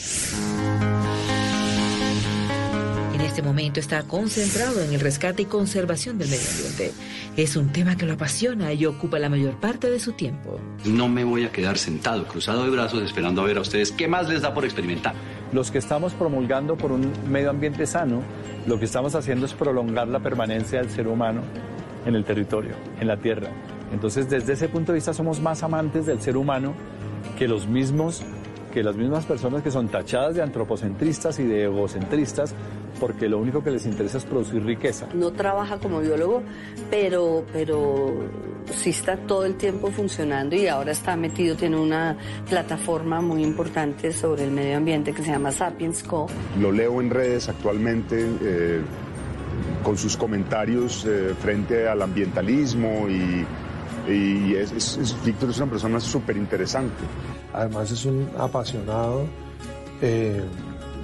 En este momento está concentrado en el rescate y conservación del medio ambiente. Es un tema que lo apasiona y ocupa la mayor parte de su tiempo. No me voy a quedar sentado, cruzado de brazos, esperando a ver a ustedes qué más les da por experimentar. Los que estamos promulgando por un medio ambiente sano, lo que estamos haciendo es prolongar la permanencia del ser humano en el territorio, en la tierra. Entonces, desde ese punto de vista, somos más amantes del ser humano que los mismos que las mismas personas que son tachadas de antropocentristas y de egocentristas, porque lo único que les interesa es producir riqueza. No trabaja como biólogo, pero, pero sí está todo el tiempo funcionando y ahora está metido, tiene una plataforma muy importante sobre el medio ambiente que se llama Sapiens Co. Lo leo en redes actualmente. eh, con sus comentarios eh, frente al ambientalismo y, y es, es- es- Víctor es una persona súper interesante. Además es un apasionado, eh,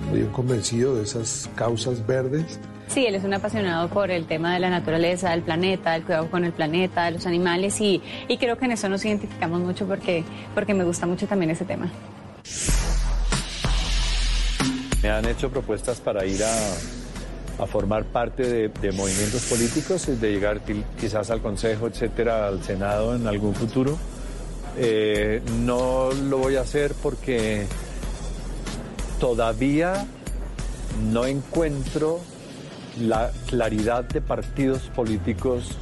muy convencido de esas causas verdes. Sí, él es un apasionado por el tema de la naturaleza, del planeta, del cuidado con el planeta, de los animales y, y creo que en eso nos identificamos mucho porque, porque me gusta mucho también ese tema. Me han hecho propuestas para ir a, a formar parte de, de movimientos políticos, de llegar qui- quizás al Consejo, etcétera, al Senado en algún futuro. Eh, no lo voy a hacer porque todavía no encuentro la claridad de partidos políticos.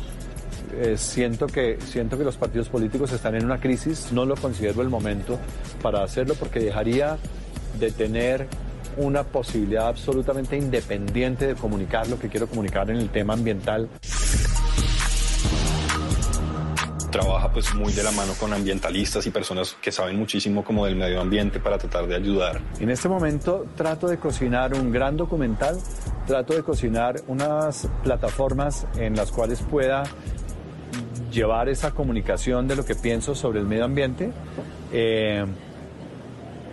Eh, siento, que, siento que los partidos políticos están en una crisis. No lo considero el momento para hacerlo porque dejaría de tener una posibilidad absolutamente independiente de comunicar lo que quiero comunicar en el tema ambiental. Trabaja pues muy de la mano con ambientalistas y personas que saben muchísimo como del medio ambiente para tratar de ayudar. En este momento trato de cocinar un gran documental, trato de cocinar unas plataformas en las cuales pueda llevar esa comunicación de lo que pienso sobre el medio ambiente. Eh,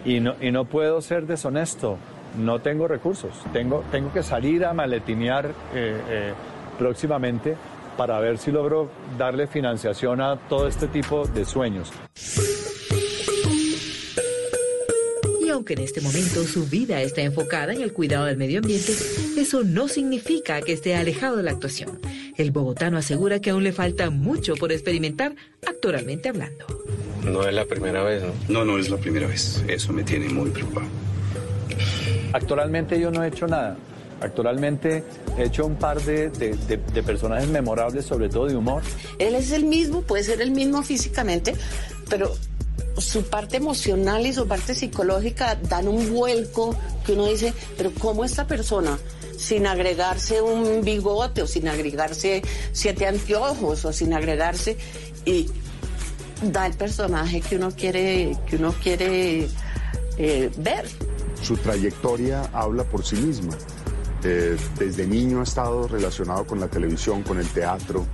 y, no, y no puedo ser deshonesto, no tengo recursos, tengo, tengo que salir a maletinear eh, eh, próximamente para ver si logro darle financiación a todo este tipo de sueños. Y aunque en este momento su vida está enfocada en el cuidado del medio ambiente, eso no significa que esté alejado de la actuación. El bogotano asegura que aún le falta mucho por experimentar actoralmente hablando. No es la primera vez, ¿no? No, no es la primera vez. Eso me tiene muy preocupado. Actualmente yo no he hecho nada. Actualmente he hecho un par de, de- de- de personajes memorables, sobre todo de humor. Él es el mismo, puede ser el mismo físicamente, pero su parte emocional y su parte psicológica dan un vuelco que uno dice, pero ¿cómo esta persona, sin agregarse un bigote o sin agregarse siete anteojos o sin agregarse, y da el personaje que uno quiere, que uno quiere eh, ver? Su trayectoria habla por sí misma. Eh, desde niño ha estado relacionado con la televisión, con el teatro,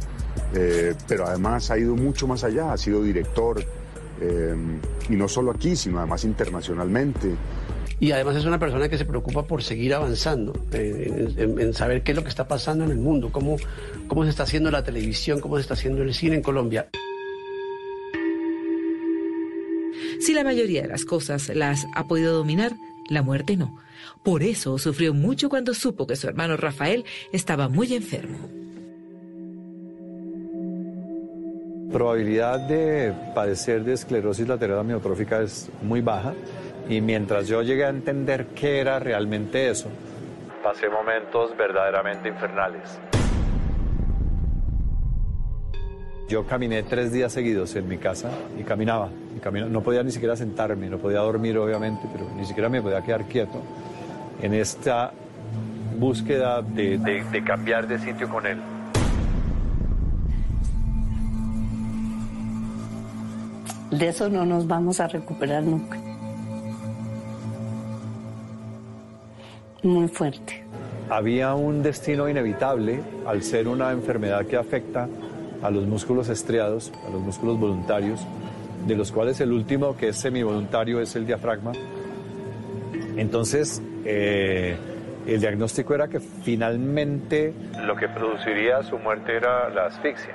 eh, pero además ha ido mucho más allá, ha sido director, eh, y no solo aquí, sino además internacionalmente. Y además es una persona que se preocupa por seguir avanzando, eh, en, en- en saber qué es lo que está pasando en el mundo, cómo, cómo se está haciendo la televisión, cómo se está haciendo el cine en Colombia. Si la mayoría de las cosas las ha podido dominar, la muerte no. Por eso sufrió mucho cuando supo que su hermano Rafael estaba muy enfermo. Probabilidad de padecer de esclerosis lateral amiotrófica es muy baja y mientras yo llegué a entender qué era realmente eso, pasé momentos verdaderamente infernales. Yo caminé tres días seguidos en mi casa y caminaba, y caminaba. No podía ni siquiera sentarme, no podía dormir obviamente, pero ni siquiera me podía quedar quieto en esta búsqueda de, de- de cambiar de sitio con él. De eso no nos vamos a recuperar nunca. Muy fuerte. Había un destino inevitable al ser una enfermedad que afecta a los músculos estriados, a los músculos voluntarios, de los cuales el último, que es semivoluntario, es el diafragma. Entonces, eh, el diagnóstico era que finalmente lo que produciría su muerte era la asfixia.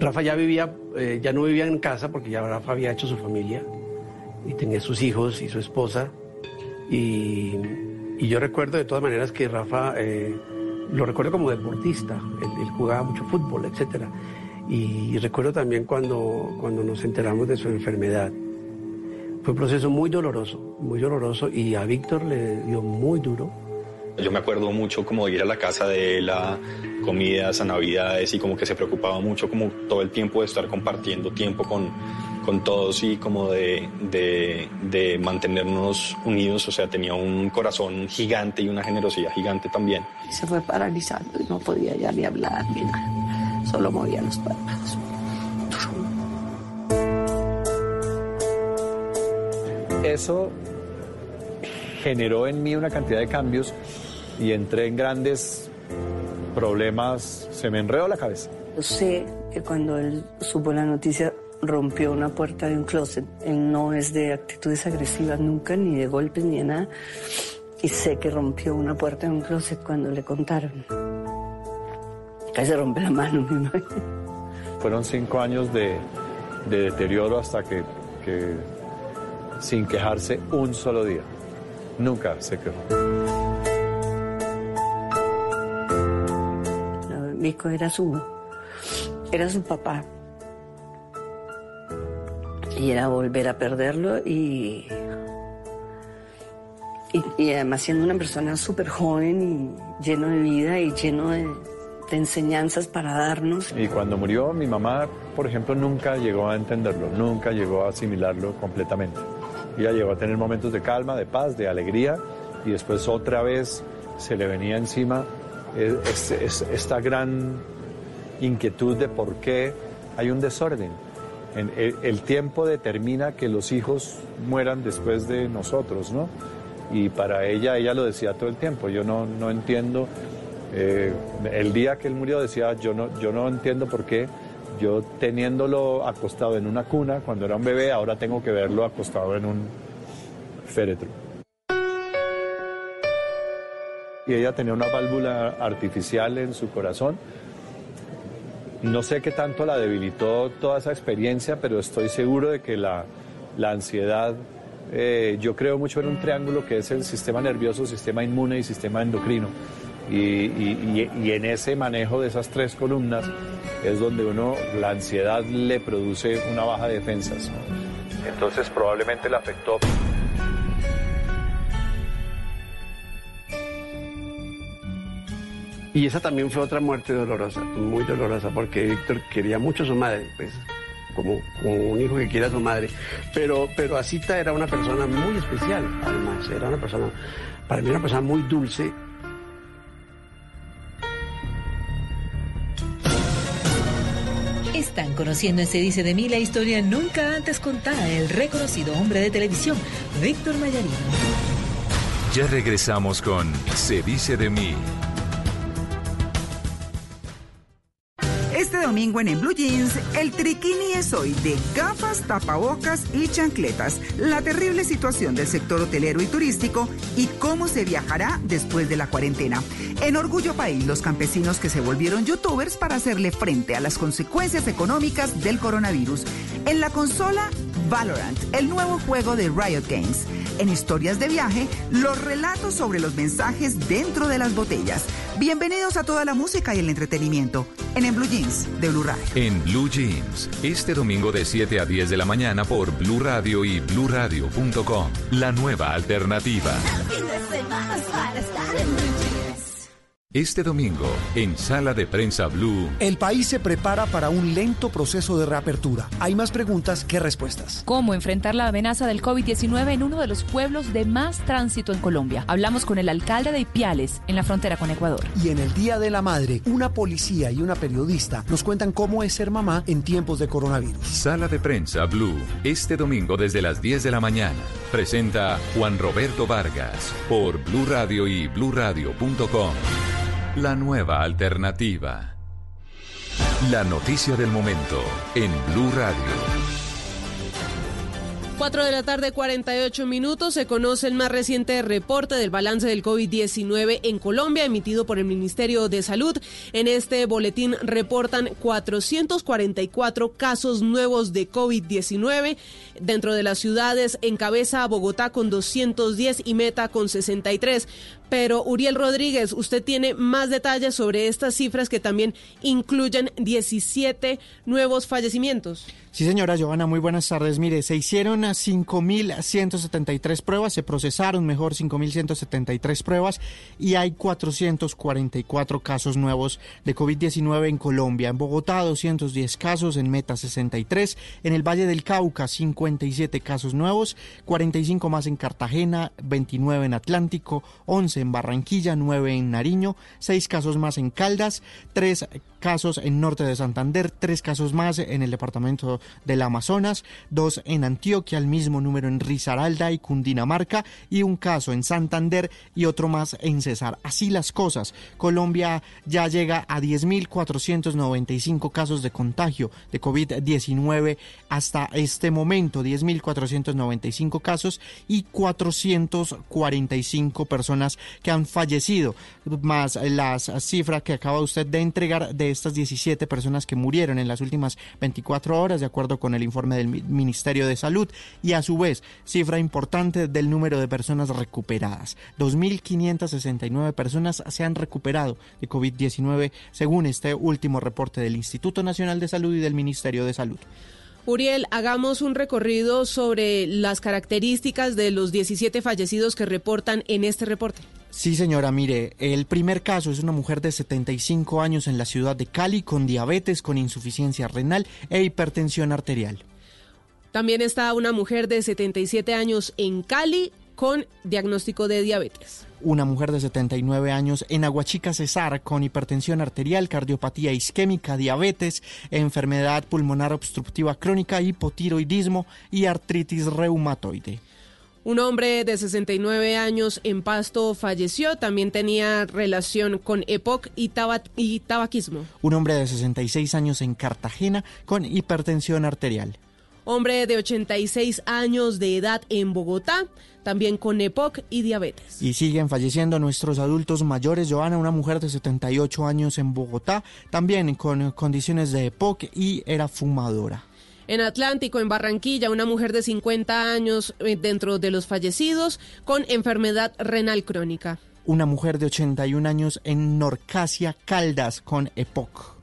Rafa ya vivía, eh, ya no vivía en casa porque ya Rafa había hecho su familia y tenía sus hijos y su esposa. Y, y yo recuerdo de todas maneras que Rafa, eh, lo recuerdo como deportista, él, él jugaba mucho fútbol, etc. Y, recuerdo también cuando, cuando nos enteramos de su enfermedad. Fue un proceso muy doloroso, muy doloroso y a Víctor le dio muy duro. Yo me acuerdo mucho como de ir a la casa de él a comidas, a navidades y como que se preocupaba mucho como todo el tiempo de estar compartiendo tiempo con, con todos y como de, de, de mantenernos unidos, o sea, tenía un corazón gigante y una generosidad gigante también. Se fue paralizando y no podía ya ni hablar ni nada, solo movía los párpados. Eso generó en mí una cantidad de cambios y entré en grandes problemas, se me enredó la cabeza. Yo sé que cuando él supo la noticia rompió una puerta de un closet. Él no es de actitudes agresivas nunca, ni de golpes, ni de nada. Y sé que rompió una puerta de un closet cuando le contaron. Casi se rompe la mano, mi madre. Fueron cinco años de, de deterioro hasta que, que sin quejarse un solo día. Nunca se quejó. Vico era su, era su papá. Y era volver a perderlo y, y, y además siendo una persona súper joven y lleno de vida y lleno de, de enseñanzas para darnos. Y cuando murió mi mamá, por ejemplo, nunca llegó a entenderlo, nunca llegó a asimilarlo completamente. Ella llegó a tener momentos de calma, de paz, de alegría y después otra vez se le venía encima es- esta gran inquietud de por qué hay un desorden. En- el, el tiempo determina que los hijos mueran después de nosotros, ¿no? Y para ella, ella lo decía todo el tiempo, yo no, no entiendo, eh, el día que él murió decía, yo no, yo no entiendo por qué yo teniéndolo acostado en una cuna cuando era un bebé, ahora tengo que verlo acostado en un féretro. Y ella tenía una válvula artificial en su corazón. No sé qué tanto la debilitó toda esa experiencia, pero estoy seguro de que la, la ansiedad, eh, yo creo mucho en un triángulo que es el sistema nervioso, sistema inmune y sistema endocrino. Y, y- y- y en ese manejo de esas tres columnas es donde uno, la ansiedad le produce una baja de defensas. Entonces probablemente le afectó. Y esa también fue otra muerte dolorosa, muy dolorosa, porque Víctor quería mucho a su madre, pues, como, como un hijo que quiere a su madre. Pero, pero Asita era una persona muy especial, además, era una persona, para mí una persona muy dulce. Conociendo en Se dice de mí la historia nunca antes contada del reconocido hombre de televisión, Víctor Mayarino. Ya regresamos con Se dice de mí. Domingo en En Blue Jeans, el triquini es hoy de gafas, tapabocas y chancletas, la terrible situación del sector hotelero y turístico y cómo se viajará después de la cuarentena. En Orgullo País, los campesinos que se volvieron youtubers para hacerle frente a las consecuencias económicas del coronavirus. En la consola, Valorant, el nuevo juego de Riot Games. En historias de viaje, los relatos sobre los mensajes dentro de las botellas. Bienvenidos a toda la música y el entretenimiento en En Blue Jeans de Blue Radio. En Blue Jeans, este domingo de 7 a 10 de la mañana por Blue Radio y bluradio.com. La nueva alternativa. Este domingo, en Sala de Prensa Blue, El país se prepara para un lento proceso de reapertura. Hay más preguntas que respuestas. ¿Cómo enfrentar la amenaza del COVID-19 en uno de los pueblos de más tránsito en Colombia? Hablamos con el alcalde de Ipiales, en la frontera con Ecuador. Y en el Día de la Madre, una policía y una periodista nos cuentan cómo es ser mamá en tiempos de coronavirus. Sala de Prensa Blue, este domingo desde las 10 de la mañana. Presenta Juan Roberto Vargas por Blue Radio y bluradio.com. La nueva alternativa. La noticia del momento en Blue Radio. 4 de la tarde, 48 minutos. Se conoce el más reciente reporte del balance del COVID-19 en Colombia, emitido por el Ministerio de Salud. En este boletín reportan 444 casos nuevos de COVID-19. Dentro de las ciudades, encabeza a Bogotá con 210 y Meta con 63. Pero Uriel Rodríguez, usted tiene más detalles sobre estas cifras que también incluyen 17 nuevos fallecimientos. Sí, señora Giovanna, muy buenas tardes. Mire, se hicieron 5.173 pruebas, se procesaron mejor 5.173 pruebas y hay 444 casos nuevos de COVID-19 en Colombia. En Bogotá, 210 casos, en Meta 63, en el Valle del Cauca 57 casos nuevos, 45 más en Cartagena, 29 en Atlántico, 11 en Barranquilla, 9 en Nariño, 6 casos más en Caldas, 3 casos en norte de Santander, 3 casos más en el departamento del Amazonas, 2 en Antioquia, el mismo número en Risaralda y Cundinamarca y un caso en Santander y otro más en Cesar. Así las cosas. Colombia ya llega a 10.495 casos de contagio de COVID-19 hasta este momento, 10.495 casos y 445 personas que han fallecido, más las cifras que acaba usted de entregar de estas 17 personas que murieron en las últimas 24 horas, de acuerdo con el informe del Ministerio de Salud, y a su vez, cifra importante del número de personas recuperadas. 2.569 personas se han recuperado de COVID-19, según este último reporte del Instituto Nacional de Salud y del Ministerio de Salud. Uriel, hagamos un recorrido sobre las características de los 17 fallecidos que reportan en este reporte. Sí, señora, mire, el primer caso es una mujer de 75 años en la ciudad de Cali con diabetes, con insuficiencia renal e hipertensión arterial. También está una mujer de 77 años en Cali con diagnóstico de diabetes. Una mujer de 79 años en Aguachica Cesar con hipertensión arterial, cardiopatía isquémica, diabetes, enfermedad pulmonar obstructiva crónica, hipotiroidismo y artritis reumatoide. Un hombre de 69 años en Pasto falleció, también tenía relación con EPOC y, y tabaquismo. Un hombre de 66 años en Cartagena con hipertensión arterial hombre de 86 años de edad en Bogotá, también con EPOC y diabetes. Y siguen falleciendo nuestros adultos mayores. Joana, una mujer de 78 años en Bogotá, también con condiciones de EPOC y era fumadora. En Atlántico, en Barranquilla, una mujer de 50 años eh, dentro de los fallecidos con enfermedad renal crónica. Una mujer de 81 años en Norcasia, Caldas, con EPOC.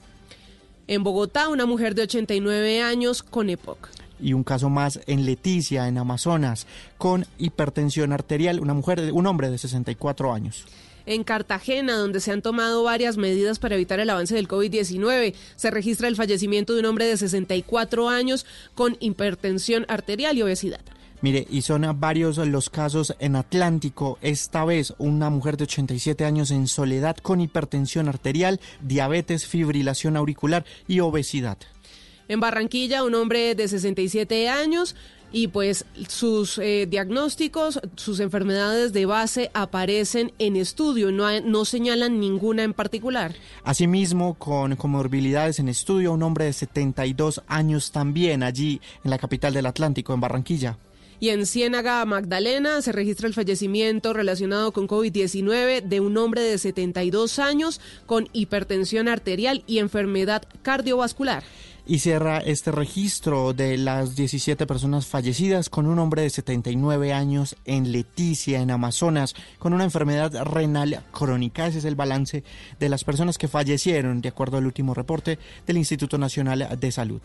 En Bogotá, una mujer de 89 años con EPOC y un caso más en Leticia, en Amazonas, con hipertensión arterial, una mujer, un hombre de 64 años. En Cartagena, donde se han tomado varias medidas para evitar el avance del COVID-19, se registra el fallecimiento de un hombre de 64 años con hipertensión arterial y obesidad. Mire, y son varios los casos en Atlántico. Esta vez una mujer de 87 años en soledad con hipertensión arterial, diabetes, fibrilación auricular y obesidad. En Barranquilla, un hombre de 67 años y pues sus eh, diagnósticos, sus enfermedades de base aparecen en estudio, no, no señalan ninguna en particular. Asimismo, con comorbilidades en estudio, un hombre de 72 años también allí en la capital del Atlántico, en Barranquilla. Y en Ciénaga, Magdalena, se registra el fallecimiento relacionado con COVID-19 de un hombre de 72 años con hipertensión arterial y enfermedad cardiovascular y cierra este registro de las 17 personas fallecidas con un hombre de 79 años en Leticia, en Amazonas, con una enfermedad renal crónica. Ese es el balance de las personas que fallecieron, de acuerdo al último reporte del Instituto Nacional de Salud.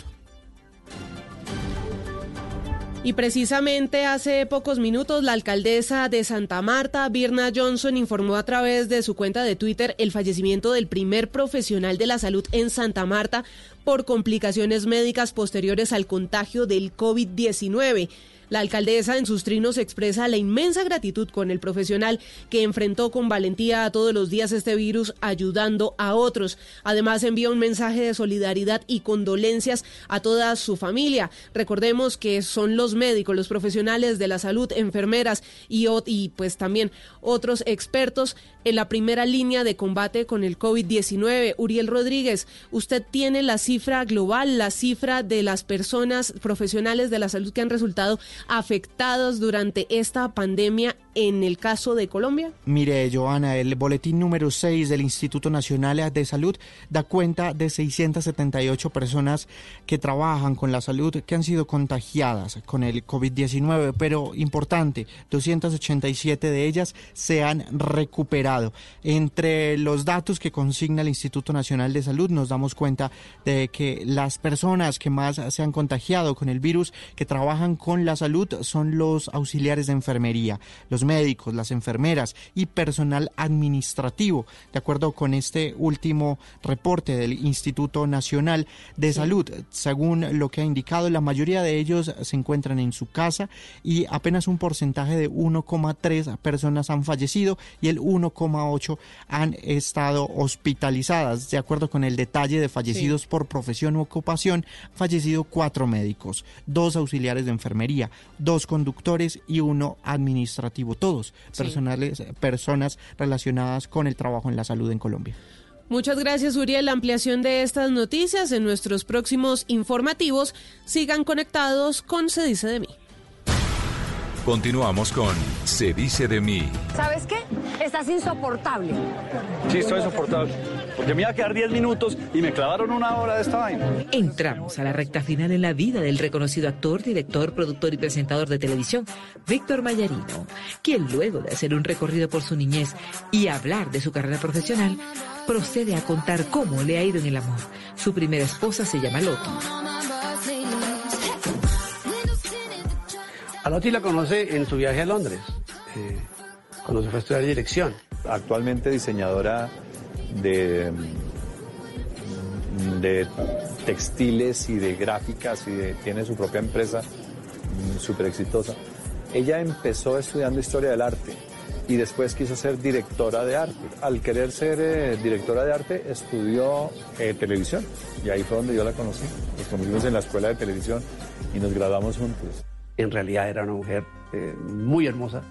Y precisamente hace pocos minutos la alcaldesa de Santa Marta, Birna Johnson, informó a través de su cuenta de Twitter el fallecimiento del primer profesional de la salud en Santa Marta por complicaciones médicas posteriores al contagio del COVID-19. La alcaldesa en sus trinos expresa la inmensa gratitud con el profesional que enfrentó con valentía a todos los días este virus ayudando a otros. Además envía un mensaje de solidaridad y condolencias a toda su familia. Recordemos que son los médicos, los profesionales de la salud, enfermeras y, y pues también otros expertos en la primera línea de combate con el COVID-19. Uriel Rodríguez, usted tiene cifras cifra global, la cifra de las personas profesionales de la salud que han resultado afectados durante esta pandemia en el caso de Colombia? Mire, Joana, el boletín número 6 del Instituto Nacional de Salud da cuenta de 678 personas que trabajan con la salud que han sido contagiadas con el COVID-19, pero importante, 287 de ellas se han recuperado. Entre los datos que consigna el Instituto Nacional de Salud nos damos cuenta de que las personas que más se han contagiado con el virus que trabajan con la salud son los auxiliares de enfermería, los médicos, las enfermeras y personal administrativo. De acuerdo con este último reporte del Instituto Nacional de Salud, según lo que ha indicado, la mayoría de ellos se encuentran en su casa y apenas un porcentaje de 1,3 personas han fallecido y el 1,8 han estado hospitalizadas. De acuerdo con el detalle de fallecidos sí. por profesión u ocupación, fallecido cuatro médicos, dos auxiliares de enfermería, dos conductores y uno administrativo todos personales, personas relacionadas con el trabajo en la salud en Colombia. Muchas gracias, Uriel. La ampliación de estas noticias en nuestros próximos informativos. Sigan conectados con Se Dice de mí. Continuamos con Se Dice de mí. ¿Sabes qué? Estás insoportable. Sí, estoy insoportable. Porque me iba a quedar 10 minutos y me clavaron una hora de esta vaina. Entramos a la recta final en la vida del reconocido actor, director, productor y presentador de televisión, Víctor Mayarino, quien luego de hacer un recorrido por su niñez y hablar de su carrera profesional, procede a contar cómo le ha ido en el amor. Su primera esposa se llama Loti. A la conoce en su viaje a Londres, eh, cuando se fue a estudiar dirección. Actualmente diseñadora de, textiles y de gráficas y tiene su propia empresa súper exitosa. Ella empezó estudiando historia del arte y después quiso ser directora de arte. Al querer ser eh, directora de arte, estudió eh, televisión y ahí fue donde yo la conocí. Nos conocimos en la escuela de televisión y nos graduamos juntos. En realidad era una mujer eh, muy hermosa,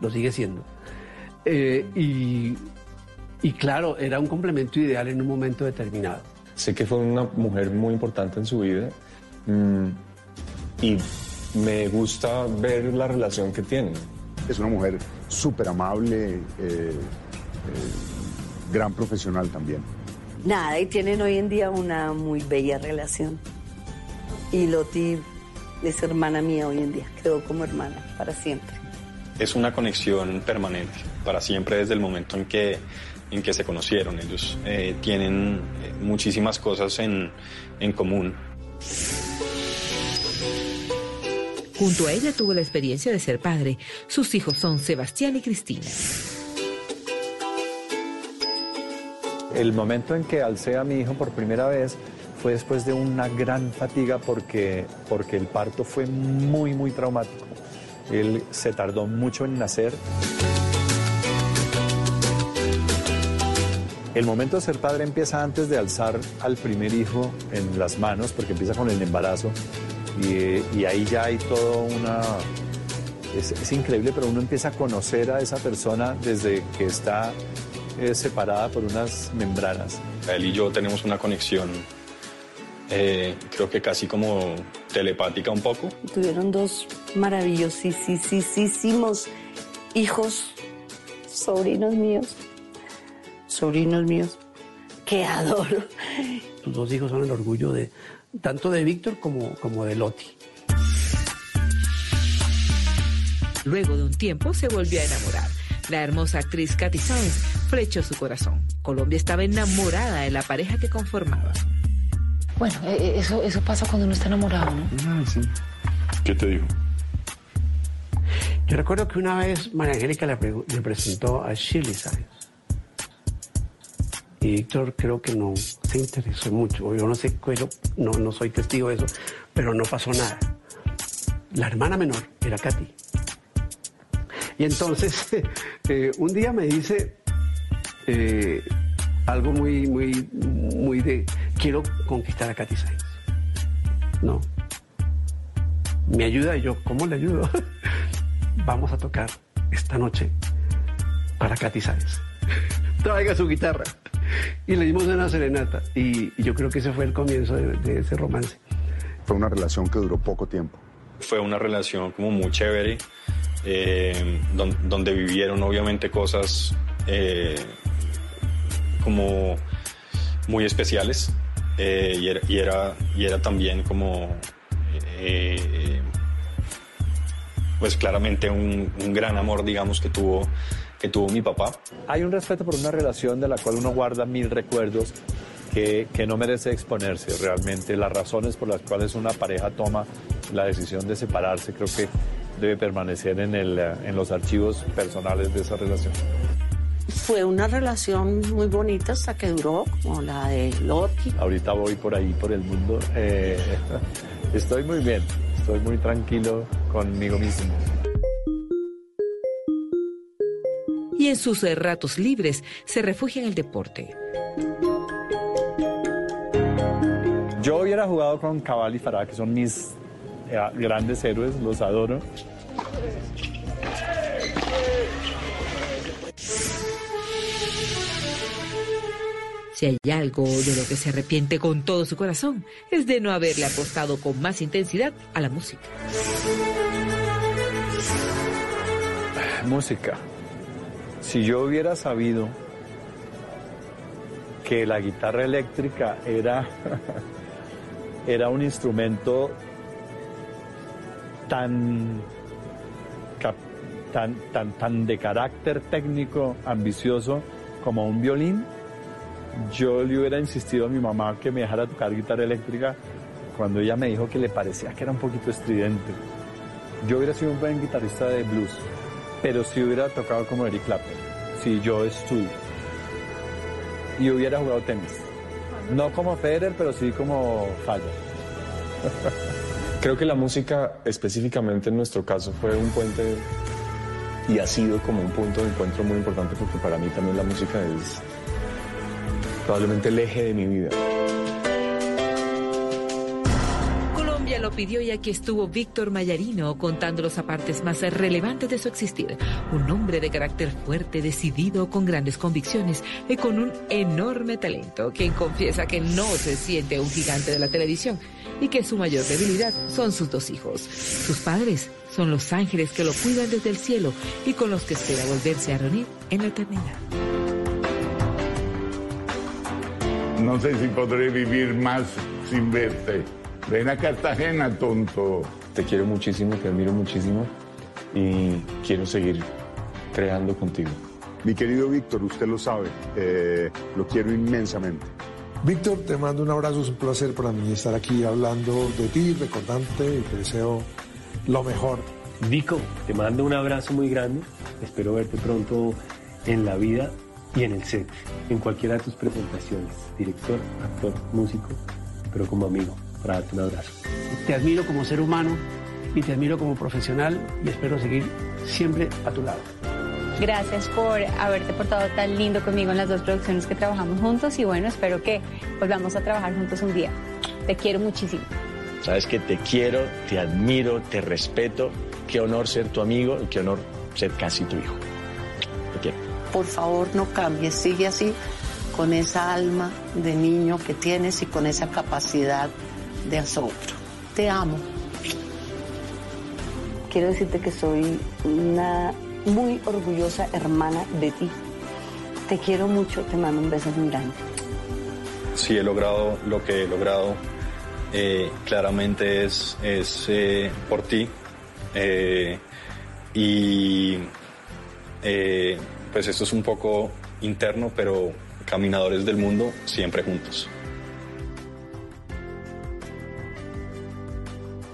lo sigue siendo. Eh, y, y claro, era un complemento ideal en un momento determinado. Sé que fue una mujer muy importante en su vida mmm, y me gusta ver la relación que tienen. Es una mujer súper amable, eh, eh, gran profesional también. Nada, y tienen hoy en día una muy bella relación. Y Loti es hermana mía hoy en día, quedó como hermana para siempre. Es una conexión permanente, para siempre desde el momento en que, en que se conocieron. Ellos eh, tienen muchísimas cosas en, en común. Junto a ella tuvo la experiencia de ser padre. Sus hijos son Sebastián y Cristina. El momento en que alcé a mi hijo por primera vez fue después de una gran fatiga porque, porque el parto fue muy, muy traumático. Él se tardó mucho en nacer. El momento de ser padre empieza antes de alzar al primer hijo en las manos, porque empieza con el embarazo. Y, y ahí ya hay todo una... Es, es, increíble, pero uno empieza a conocer a esa persona desde que está eh, separada por unas membranas. Él y yo tenemos una conexión eh, creo que casi como telepática un poco. Tuvieron dos maravillosísimos hijos, sobrinos míos, sobrinos míos, que adoro. Tus dos hijos son el orgullo de tanto de Víctor como, como de Loti. Luego de un tiempo se volvió a enamorar. La hermosa actriz Katy Sáenz flechó su corazón. Colombia estaba enamorada de la pareja que conformaba. Bueno, eso, eso pasa cuando uno está enamorado, ¿no? Ah, sí. ¿Qué te dijo? Yo recuerdo que una vez María Angélica le, le presentó a Shirley Sáenz. Y Víctor creo que no se interesó mucho. Yo no sé, no, no soy testigo de eso, pero no pasó nada. La hermana menor era Katy. Y entonces, [LAUGHS] eh, un día me dice eh, algo muy, muy, muy de quiero conquistar a Katy Sainz. No. Me ayuda y yo, ¿cómo le ayudo? [LAUGHS] Vamos a tocar esta noche para Katy Sainz. [LAUGHS] Traiga su guitarra. y le dimos una serenata. Y, yo creo que ese fue el comienzo de, ese romance. Fue una relación que duró poco tiempo. Fue una relación como muy chévere, eh, donde, vivieron obviamente cosas eh, como muy especiales eh, y, era, y, era, también como pues claramente un, un, gran amor digamos que tuvo que tuvo mi papá. Hay un respeto por una relación de la cual uno guarda mil recuerdos que, que, no merece exponerse realmente. Las razones por las cuales una pareja toma la decisión de separarse creo que debe permanecer en, el, en los archivos personales de esa relación. Fue una relación muy bonita hasta que duró, como la de Loki. Ahorita voy por ahí, por el mundo. Eh, [LAUGHS] estoy muy bien, estoy muy tranquilo conmigo mismo. y en sus ratos libres se refugia en el deporte. Yo hubiera jugado con Cabal y Farah, que son mis eh, grandes héroes, los adoro. Si hay algo de lo que se arrepiente con todo su corazón, es de no haberle apostado con más intensidad a la música. Música. Si yo hubiera sabido que la guitarra eléctrica era, [LAUGHS] era un instrumento tan, tan, tan, tan de carácter técnico, ambicioso como un violín, yo le hubiera insistido a mi mamá que me dejara tocar guitarra eléctrica cuando ella me dijo que le parecía que era un poquito estridente. Yo hubiera sido un buen guitarrista de blues pero si hubiera tocado como Eric Clapton, si yo estudio y hubiera jugado tenis. No como Federer, pero sí como Falla. [LAUGHS] Creo que la música, específicamente en nuestro caso, fue un puente y ha sido como un punto de encuentro muy importante porque para mí también la música es probablemente el eje de mi vida. lo pidió y aquí estuvo Víctor Mayarino contando los apartes más relevantes de su existir. Un hombre de carácter fuerte, decidido, con grandes convicciones y con un enorme talento, quien confiesa que no se siente un gigante de la televisión y que su mayor debilidad son sus dos hijos. Sus padres son los ángeles que lo cuidan desde el cielo y con los que espera volverse a reunir en la eternidad. No sé si podré vivir más sin verte. Ven a Cartagena, tonto. Te quiero muchísimo, te admiro muchísimo y quiero seguir creando contigo. Mi querido Víctor, usted lo sabe, eh, lo quiero inmensamente. Víctor, te mando un abrazo, es un placer para mí estar aquí hablando de ti, recordándote y te deseo lo mejor. Vico, te mando un abrazo muy grande, espero verte pronto en la vida y en el set, en cualquiera de tus presentaciones, director, actor, músico, pero como amigo para darte un abrazo. Te admiro como ser humano y te admiro como profesional y espero seguir siempre a tu lado. Gracias por haberte portado tan lindo conmigo en las dos producciones que trabajamos juntos y bueno, espero que volvamos a trabajar juntos un día. Te quiero muchísimo. Sabes que te quiero, te admiro, te respeto. Qué honor ser tu amigo y qué honor ser casi tu hijo. Te quiero. Por favor, no cambies, sigue así con esa alma de niño que tienes y con esa capacidad de asombro. Te amo. Quiero decirte que soy una muy orgullosa hermana de ti. Te quiero mucho, te mando un beso muy grande. Sí, he logrado lo que he logrado. Eh, claramente es, es eh, por ti. Eh, y pues esto es un poco interno, pero caminadores del mundo siempre juntos.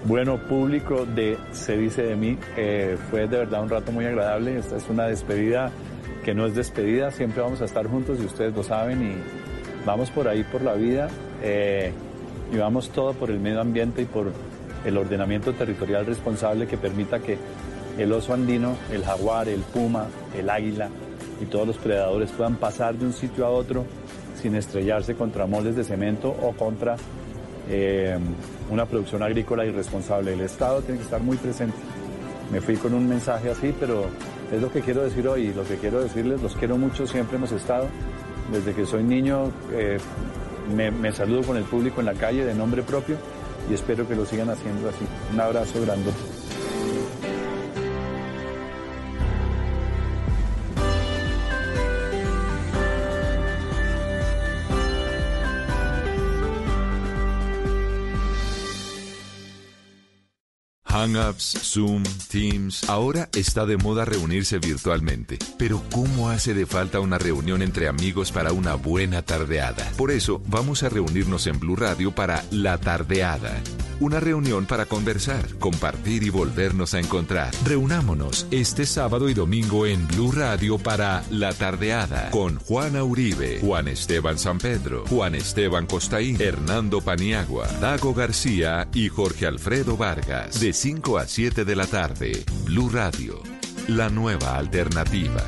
Bueno, público de Se dice de mí, eh, fue de verdad un rato muy agradable. Esta es una despedida que no es despedida, siempre vamos a estar juntos y ustedes lo saben y vamos por ahí por la vida eh, y vamos todo por el medio ambiente y por el ordenamiento territorial responsable que permita que el oso andino, el jaguar, el puma, el águila y todos los predadores puedan pasar de un sitio a otro sin estrellarse contra moldes de cemento o contra eh, una producción agrícola irresponsable. El Estado tiene que estar muy presente. Me fui con un mensaje así, pero es lo que quiero decir hoy. Lo que quiero decirles, los quiero mucho, siempre hemos estado Desde que soy niño eh, me, me saludo con el público en la calle de nombre propio y espero que lo sigan haciendo así. Un abrazo grande. Hangouts, Zoom, Teams. Ahora está de moda reunirse virtualmente. Pero ¿cómo hace de falta una reunión entre amigos para una buena tardeada? Por eso vamos a reunirnos en Blue Radio para La Tardeada. Una reunión para conversar, compartir y volvernos a encontrar. Reunámonos este sábado y domingo en Blue Radio para La Tardeada con Juana Uribe, Juan Esteban San Pedro, Juan Esteban Costaín, Hernando Paniagua, Dago García y Jorge Alfredo Vargas. De 5 a 7 de la tarde, Blue Radio, la nueva alternativa.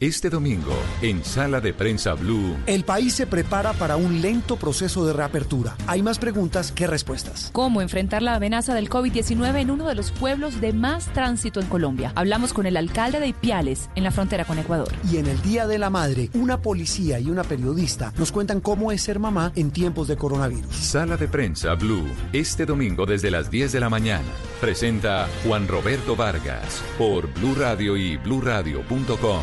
Este domingo, en Sala de Prensa Blue, El país se prepara para un lento proceso de reapertura. Hay más preguntas que respuestas. ¿Cómo enfrentar la amenaza del COVID-19 en uno de los pueblos de más tránsito en Colombia? Hablamos con el alcalde de Ipiales, en la frontera con Ecuador. Y en el Día de la Madre, una policía y una periodista nos cuentan cómo es ser mamá en tiempos de coronavirus. Sala de Prensa Blue, este domingo desde las 10 de la mañana. Presenta Juan Roberto Vargas por Blue Radio y bluradio.com.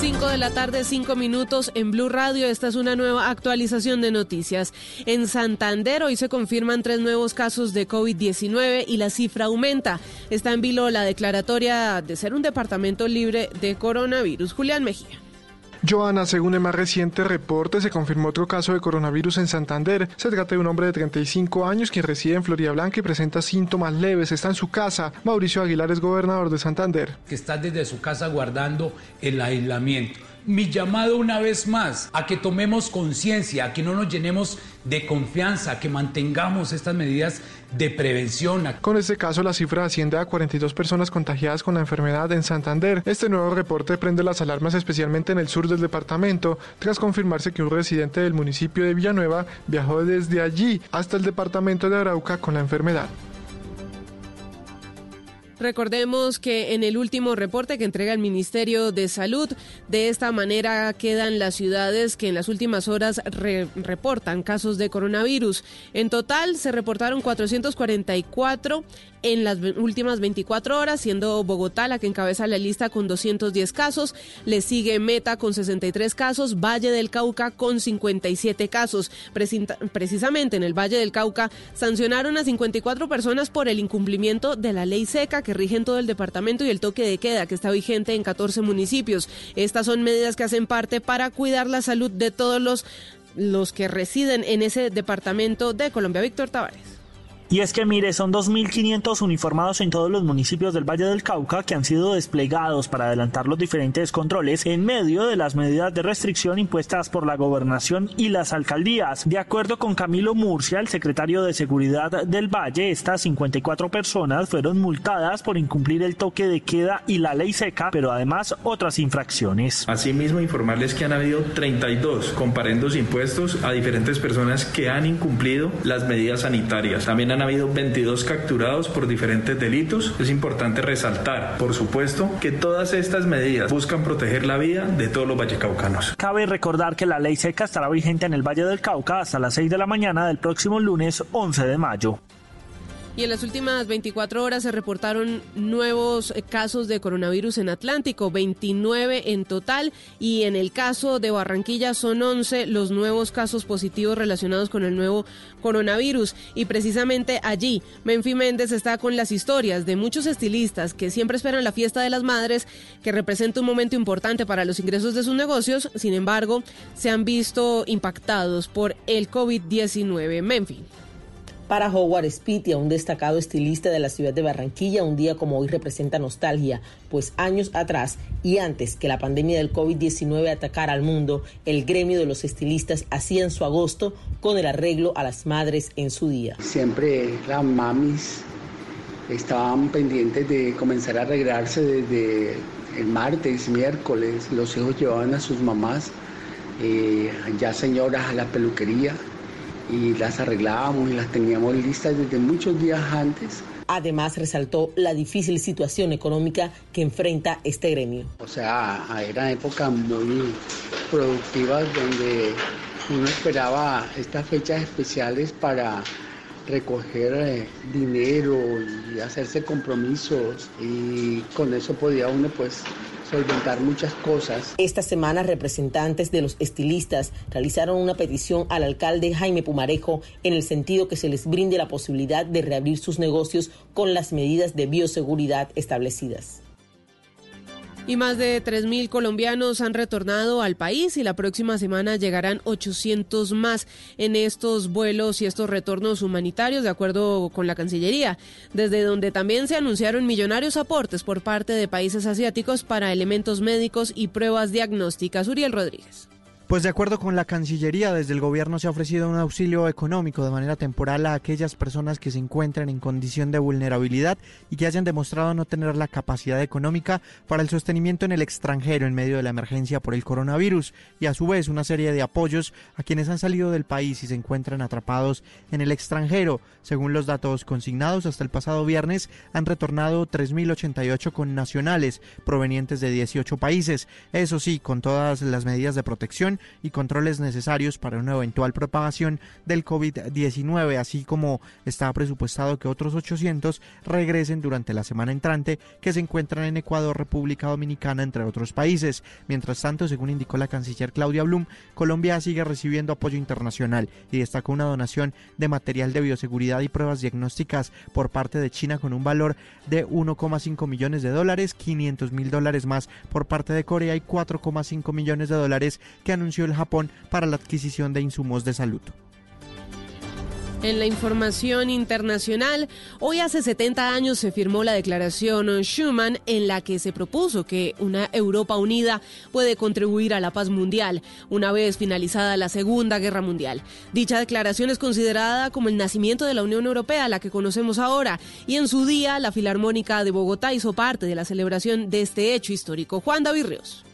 5 de la tarde, 5 minutos en Blue Radio. Esta es una nueva actualización de noticias. En Santander hoy se confirman tres nuevos casos de COVID-19 y la cifra aumenta. Está en vilo la declaratoria de ser un departamento libre de coronavirus. Julián Mejía. Joana, según el más reciente reporte, se confirmó otro caso de coronavirus en Santander. Se trata de un hombre de 35 años quien reside en Florida Blanca y presenta síntomas leves. Está en su casa. Mauricio Aguilar es gobernador de Santander. Que está desde su casa guardando el aislamiento. Mi llamado una vez más a que tomemos conciencia, a que no nos llenemos de confianza, a que mantengamos estas medidas de prevención. Con este caso, la cifra asciende a 42 personas contagiadas con la enfermedad en Santander. Este nuevo reporte prende las alarmas especialmente en el sur del departamento, tras confirmarse que un residente del municipio de Villanueva viajó desde allí hasta el departamento de Arauca con la enfermedad. Recordemos que en el último reporte que entrega el Ministerio de Salud, de esta manera quedan las ciudades que en las últimas horas re reportan casos de coronavirus. En total se reportaron 444 en las últimas 24 horas, siendo Bogotá la que encabeza la lista con 210 casos, le sigue Meta con 63 casos, Valle del Cauca con 57 casos. Precisamente en el Valle del Cauca sancionaron a 54 personas por el incumplimiento de la ley seca que rige en todo el departamento y el toque de queda que está vigente en 14 municipios. Estas son medidas que hacen parte para cuidar la salud de todos los, los que residen en ese departamento de Colombia. Víctor Tavares. Y es que mire, son 2.500 uniformados en todos los municipios del Valle del Cauca que han sido desplegados para adelantar los diferentes controles en medio de las medidas de restricción impuestas por la gobernación y las alcaldías. De acuerdo con Camilo Murcia, el secretario de Seguridad del Valle, estas 54 personas fueron multadas por incumplir el toque de queda y la ley seca, pero además otras infracciones. Asimismo, informarles que han habido 32 comparendos impuestos a diferentes personas que han incumplido las medidas sanitarias. También han habido 22 capturados por diferentes delitos. Es importante resaltar, por supuesto, que todas estas medidas buscan proteger la vida de todos los vallecaucanos. Cabe recordar que la ley seca estará vigente en el Valle del Cauca hasta las 6 de la mañana del próximo lunes 11 de mayo. Y en las últimas 24 horas se reportaron nuevos casos de coronavirus en Atlántico, 29 en total, y en el caso de Barranquilla son 11 los nuevos casos positivos relacionados con el nuevo coronavirus. Y precisamente allí, Menfi Méndez está con las historias de muchos estilistas que siempre esperan la fiesta de las madres, que representa un momento importante para los ingresos de sus negocios, sin embargo, se han visto impactados por el COVID-19. Menfi. Para Howard Spitia, un destacado estilista de la ciudad de Barranquilla, un día como hoy representa nostalgia, pues años atrás y antes que la pandemia del COVID-19 atacara al mundo, el gremio de los estilistas hacían su agosto con el arreglo a las madres en su día. Siempre las mamis estaban pendientes de comenzar a arreglarse desde el martes, miércoles, los hijos llevaban a sus mamás, eh, ya señoras, a la peluquería y las arreglábamos y las teníamos listas desde muchos días antes. Además, resaltó la difícil situación económica que enfrenta este gremio. O sea, eran épocas muy productivas donde uno esperaba estas fechas especiales para recoger eh, dinero y hacerse compromisos y con eso podía uno pues solventar muchas cosas. Esta semana representantes de los estilistas realizaron una petición al alcalde Jaime Pumarejo en el sentido que se les brinde la posibilidad de reabrir sus negocios con las medidas de bioseguridad establecidas. Y más de 3.000 colombianos han retornado al país y la próxima semana llegarán 800 más en estos vuelos y estos retornos humanitarios, de acuerdo con la Cancillería, desde donde también se anunciaron millonarios aportes por parte de países asiáticos para elementos médicos y pruebas diagnósticas. Uriel Rodríguez. Pues de acuerdo con la Cancillería, desde el gobierno se ha ofrecido un auxilio económico de manera temporal a aquellas personas que se encuentran en condición de vulnerabilidad y que hayan demostrado no tener la capacidad económica para el sostenimiento en el extranjero en medio de la emergencia por el coronavirus y a su vez una serie de apoyos a quienes han salido del país y se encuentran atrapados en el extranjero. Según los datos consignados, hasta el pasado viernes han retornado 3.088 connacionales provenientes de 18 países, eso sí, con todas las medidas de protección y controles necesarios para una eventual propagación del COVID-19, así como está presupuestado que otros 800 regresen durante la semana entrante que se encuentran en Ecuador, República Dominicana, entre otros países. Mientras tanto, según indicó la canciller Claudia Blum, Colombia sigue recibiendo apoyo internacional y destacó una donación de material de bioseguridad y pruebas diagnósticas por parte de China con un valor de 1,5 millones de dólares, 500 mil dólares más por parte de Corea y 4,5 millones de dólares que anunció el Japón para la adquisición de insumos de salud. En la información internacional, hoy hace 70 años se firmó la declaración Schuman en la que se propuso que una Europa unida puede contribuir a la paz mundial una vez finalizada la Segunda Guerra Mundial. Dicha declaración es considerada como el nacimiento de la Unión Europea, la que conocemos ahora, y en su día la Filarmónica de Bogotá hizo parte de la celebración de este hecho histórico. Juan David Ríos.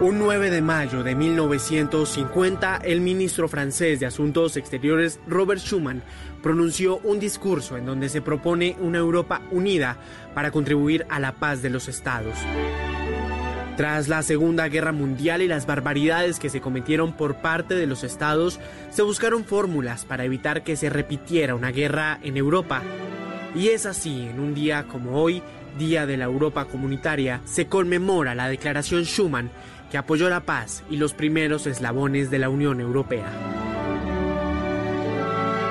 Un 9 de mayo de 1950, el ministro francés de Asuntos Exteriores Robert Schuman pronunció un discurso en donde se propone una Europa unida para contribuir a la paz de los estados. Tras la Segunda Guerra Mundial y las barbaridades que se cometieron por parte de los estados, se buscaron fórmulas para evitar que se repitiera una guerra en Europa. Y es así, en un día como hoy, Día de la Europa Comunitaria, se conmemora la Declaración Schuman que apoyó la paz y los primeros eslabones de la Unión Europea.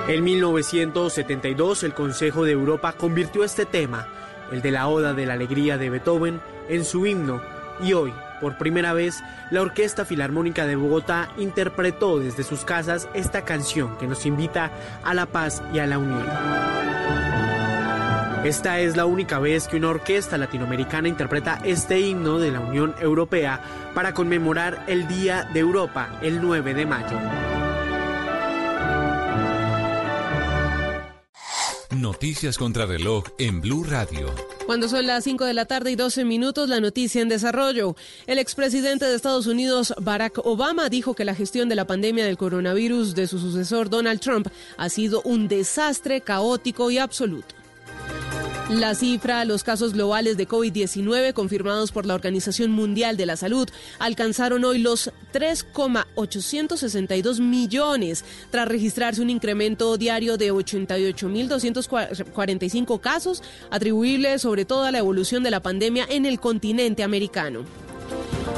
En 1972 el Consejo de Europa convirtió este tema, el de la Oda de la Alegría de Beethoven, en su himno y hoy, por primera vez, la Orquesta Filarmónica de Bogotá interpretó desde sus casas esta canción que nos invita a la paz y a la unión. Esta es la única vez que una orquesta latinoamericana interpreta este himno de la Unión Europea para conmemorar el Día de Europa el 9 de mayo. Noticias contra reloj en Blue Radio. Cuando son las 5 de la tarde y 12 minutos, la noticia en desarrollo. El expresidente de Estados Unidos, Barack Obama, dijo que la gestión de la pandemia del coronavirus de su sucesor, Donald Trump, ha sido un desastre caótico y absoluto. La cifra, los casos globales de COVID-19 confirmados por la Organización Mundial de la Salud alcanzaron hoy los 3,862 millones, tras registrarse un incremento diario de 88.245 casos, atribuibles sobre todo a la evolución de la pandemia en el continente americano.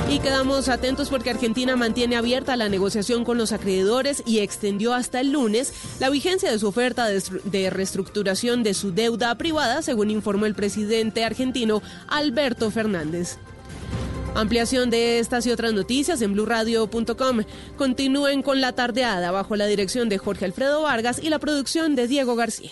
Y quedamos atentos porque Argentina mantiene abierta la negociación con los acreedores y extendió hasta el lunes la vigencia de su oferta de reestructuración de su deuda privada, según informó el presidente argentino Alberto Fernández. Ampliación de estas y otras noticias en blurradio.com. Continúen con la tardeada bajo la dirección de Jorge Alfredo Vargas y la producción de Diego García.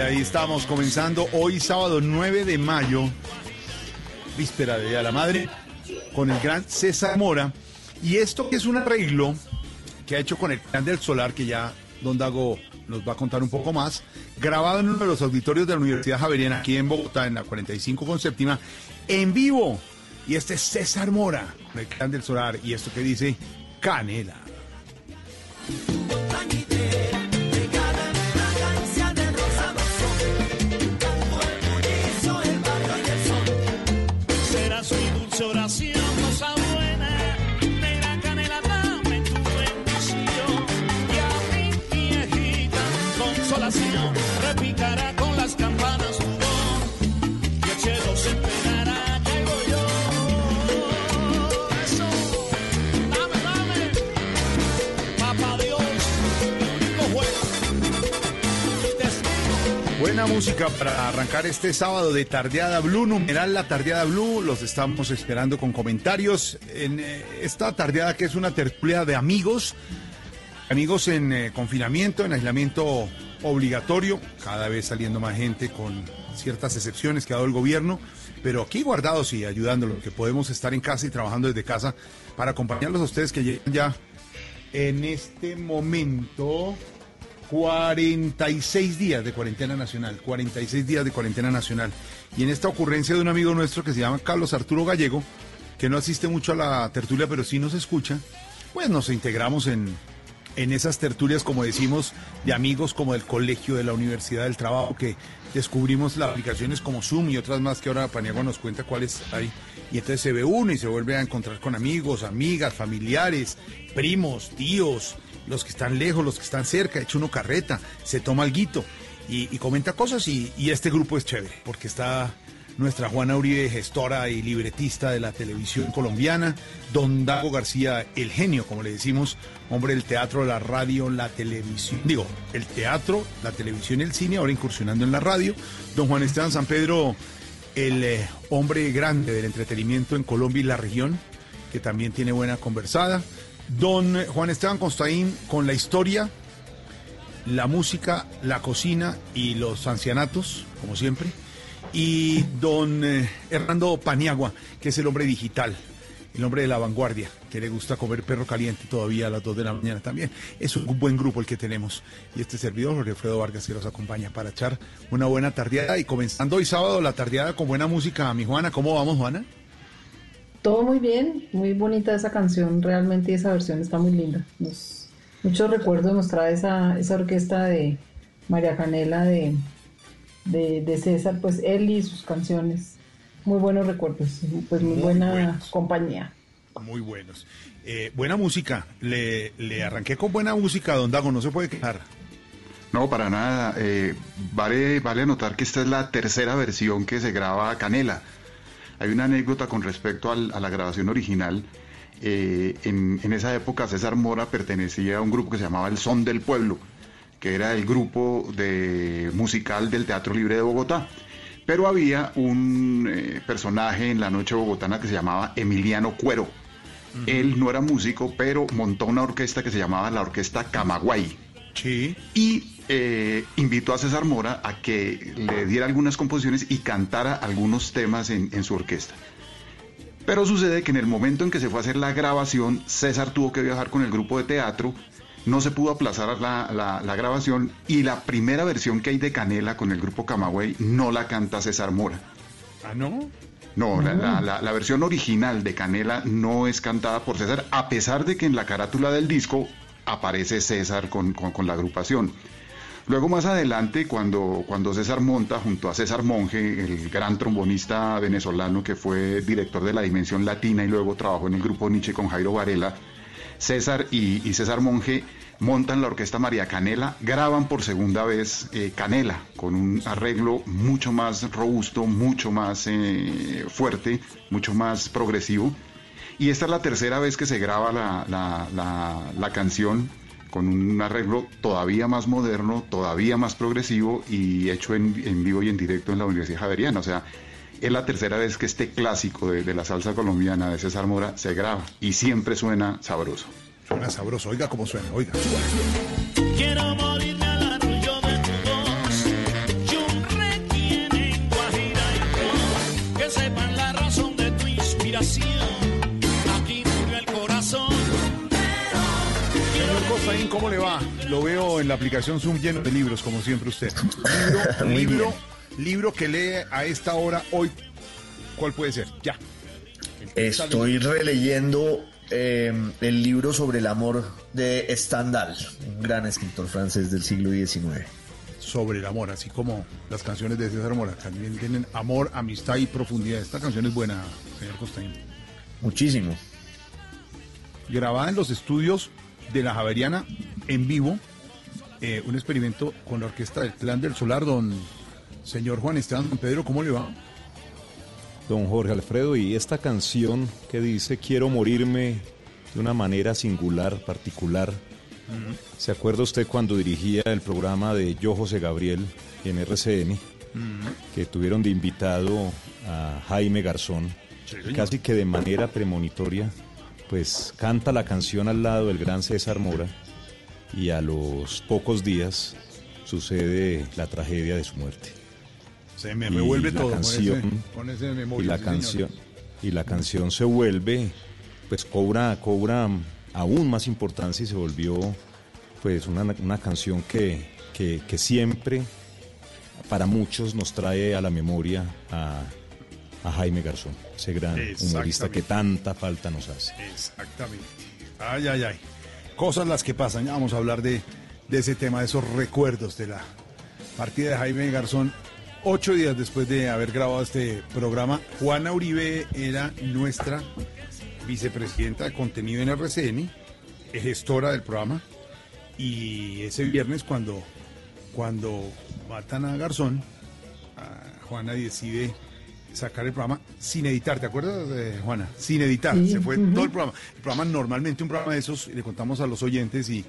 Ahí estamos comenzando hoy sábado 9 de mayo, víspera de Día la Madre, con el gran César Mora. Y esto que es un arreglo que ha hecho con el Plan del Solar, que ya Don Dago nos va a contar un poco más, grabado en uno de los auditorios de la Universidad Javeriana aquí en Bogotá, en la 45 con séptima, en vivo. Y este es César Mora, con el Clan del Solar, y esto que dice Canela. Música para arrancar este sábado de Tardeada Blue, numeral la Tardeada Blue. Los estamos esperando con comentarios en eh, esta tardeada que es una tertulia de amigos, amigos en eh, confinamiento, en aislamiento obligatorio, cada vez saliendo más gente con ciertas excepciones que ha dado el gobierno, pero aquí guardados y ayudándolos, que podemos estar en casa y trabajando desde casa para acompañarlos a ustedes que llegan ya en este momento 46 días de cuarentena nacional, 46 días de cuarentena nacional. Y en esta ocurrencia de un amigo nuestro que se llama Carlos Arturo Gallego, que no asiste mucho a la tertulia, pero sí nos escucha, pues nos integramos en, en esas tertulias, como decimos, de amigos como del colegio, de la universidad, del trabajo, que descubrimos las aplicaciones como Zoom y otras más que ahora Paniagua nos cuenta cuáles hay. Y entonces se ve uno y se vuelve a encontrar con amigos, amigas, familiares, primos, tíos, los que están lejos, los que están cerca, echa uno carreta, se toma alguito y, y comenta cosas y, este grupo es chévere, porque está nuestra Juana Uribe, gestora y libretista de la televisión colombiana, don Dago García, el genio, como le decimos, hombre del teatro, la radio, la televisión, digo, el teatro, la televisión y el cine, ahora incursionando en la radio, don Juan Esteban San Pedro, el eh, hombre grande del entretenimiento en Colombia y la región, que también tiene buena conversada. Don Juan Esteban Constaín con la historia, la música, la cocina y los ancianatos, como siempre. y don eh, Hernando Paniagua, que es el hombre digital, el hombre de la vanguardia, que le gusta comer perro caliente todavía a las 2 de la mañana también. Es un buen grupo el que tenemos. Y este servidor, Jorge Alfredo Vargas, que nos acompaña para echar una buena tardeada y comenzando hoy sábado la tardeada con buena música. Mi Juana, ¿cómo vamos, Juana? Todo muy bien, muy bonita esa canción, realmente esa versión está muy linda. muchos recuerdos nos trae esa, esa orquesta de María Canela de, de, César, pues él y sus canciones. Muy buenos recuerdos, pues muy, buena compañía. Muy buenos. Eh, buena música, le, le, arranqué con buena música, don Dago, no se puede quejar. No, para nada. Eh, vale, vale anotar que esta es la tercera versión que se graba Canela. Hay una anécdota con respecto a la grabación original. Eh, en, en, esa época César Mora pertenecía a un grupo que se llamaba El Son del Pueblo que era el grupo de musical del Teatro Libre de Bogotá. Pero había un eh, personaje en la noche bogotana que se llamaba Emiliano Cuero. Él no era músico, pero montó una orquesta que se llamaba la Orquesta Camagüey. Sí. Y eh, invitó a César Mora a que le diera algunas composiciones y cantara algunos temas en, en su orquesta. Pero sucede que en el momento en que se fue a hacer la grabación, César tuvo que viajar con el grupo de teatro no se pudo aplazar la, grabación y la primera versión que hay de Canela con el grupo Camagüey no la canta César Mora. ¿Ah, no? No, La, versión original de Canela no es cantada por César, a pesar de que en la carátula del disco aparece César con, la agrupación. Luego más adelante, cuando, cuando César monta junto a César Monge, el gran trombonista venezolano que fue director de la Dimensión Latina y luego trabajó en el grupo Nietzsche con Jairo Varela, César y, César Monge montan la orquesta María Canela, graban por segunda vez eh, Canela, con un arreglo mucho más robusto, mucho más eh, fuerte, mucho más progresivo. Y esta es la tercera vez que se graba la, canción con un arreglo todavía más moderno, todavía más progresivo y hecho en, vivo y en directo en la Universidad Javeriana. O sea, es la tercera vez que este clásico de, la salsa colombiana de César Mora se graba y siempre suena sabroso. Suena sabroso, oiga cómo suena, oiga. Quiero morirme ¿cómo le va? Lo veo en la aplicación Zoom lleno de libros, como siempre usted. [LAUGHS] Libro, libro libro que lee a esta hora hoy, ¿cuál puede ser? Ya. Estoy releyendo em, el libro sobre el amor de Stendhal, un gran escritor francés del siglo XIX. Sobre el amor, así como las canciones de César Mora, también tienen amor, amistad y profundidad. Esta canción es buena, señor Costaín. Muchísimo. Grabada en los estudios de la Javeriana en vivo, eh, un experimento con la orquesta del Clan del Solar, don Señor Juan Esteban Pedro, ¿cómo le va? Don Jorge Alfredo, y esta canción que dice Quiero morirme de una manera singular, particular. ¿Se acuerda usted cuando dirigía el programa de Yo José Gabriel en RCN? Que tuvieron de invitado a Jaime Garzón, casi que de manera premonitoria, pues canta la canción al lado del gran César Mora y a los pocos días sucede la tragedia de su muerte. Se me revuelve todo canción, con ese, memoria, y la canción y la canción se vuelve pues cobra cobra aún más importancia y se volvió pues una, canción que, que, siempre para muchos nos trae a la memoria a, Jaime Garzón, ese gran humorista que tanta falta nos hace. Exactamente. Ay, ay, ay. Cosas las que pasan. Ya vamos a hablar de, de ese tema, de esos recuerdos de la partida de Jaime Garzón Ocho días después de haber grabado este programa, Juana Uribe era nuestra vicepresidenta de contenido en RCN, gestora del programa, y ese viernes cuando, cuando matan a Garzón, Juana decide sacar el programa sin editar, ¿te acuerdas, de Juana? Sin editar, se fue todo el programa. El programa normalmente, un programa de esos, le contamos a los oyentes y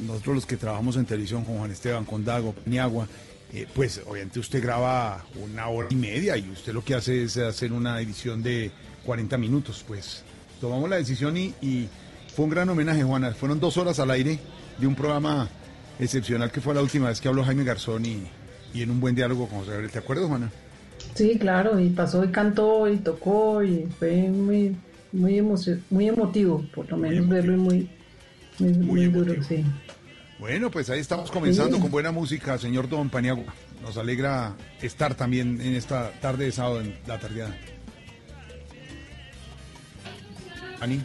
nosotros los que trabajamos en televisión con Juan Esteban, con Dago, Niagua, eh, pues obviamente usted graba una hora y media y usted lo que hace es hacer una edición de 40 minutos. Pues tomamos la decisión y, fue un gran homenaje, Juana. Fueron dos horas al aire de un programa excepcional que fue la última vez que habló Jaime Garzón y, en un buen diálogo con José Gabriel. ¿Te acuerdas, Juana? Sí, claro, y pasó y cantó y tocó y fue muy, muy, emocio- muy emotivo, por lo menos verlo y muy, muy, muy duro, sí. Bueno, pues ahí estamos comenzando Sí. con buena música, señor Don Paniagua. Nos alegra estar también en esta tarde de sábado en la tardeada. Ani,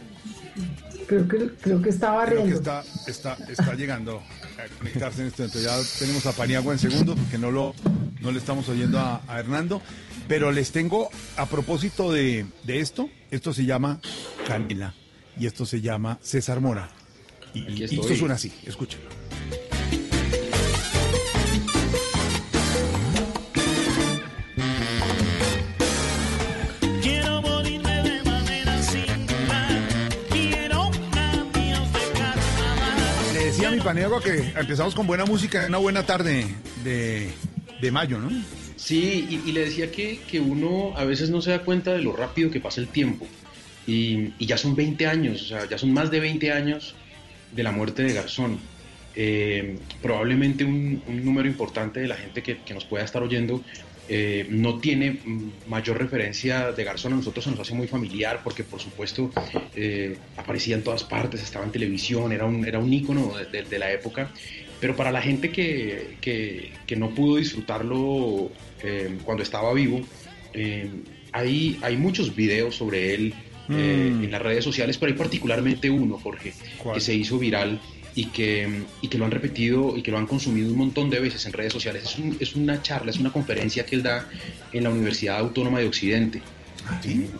Creo que, creo que estaba creo que riendo. está, está, está llegando a conectarse en este momento. Ya tenemos a Paniagua en segundo porque no lo no le estamos oyendo a, a Hernando. Pero les tengo, a propósito de, de esto, esto se llama Canela y esto se llama César Mora. Y, y esto suena así, escúchenlo. Paniagua que empezamos con buena música, una buena tarde de, de mayo, ¿no? Sí, y, le decía que, que uno a veces no se da cuenta de lo rápido que pasa el tiempo. Y, y ya son 20 años, o sea, ya son más de 20 años de la muerte de Garzón. Eh, probablemente un, un número importante de la gente que, que nos pueda estar oyendo eh, no tiene mm, mayor referencia de Garzón. A nosotros se nos hace muy familiar porque, por supuesto, eh, aparecía en todas partes, estaba en televisión, era un, era un ícono de, de- de la época. Pero para la gente que, que- que no pudo disfrutarlo eh, cuando estaba vivo, hay, hay muchos videos sobre él Mm. en las redes sociales, pero hay particularmente uno, Jorge, ¿Cuál? que se hizo viral y que, y que lo han repetido y que lo han consumido un montón de veces en redes sociales. Es, un- es una charla, es una conferencia que él da en la Universidad Autónoma de Occidente.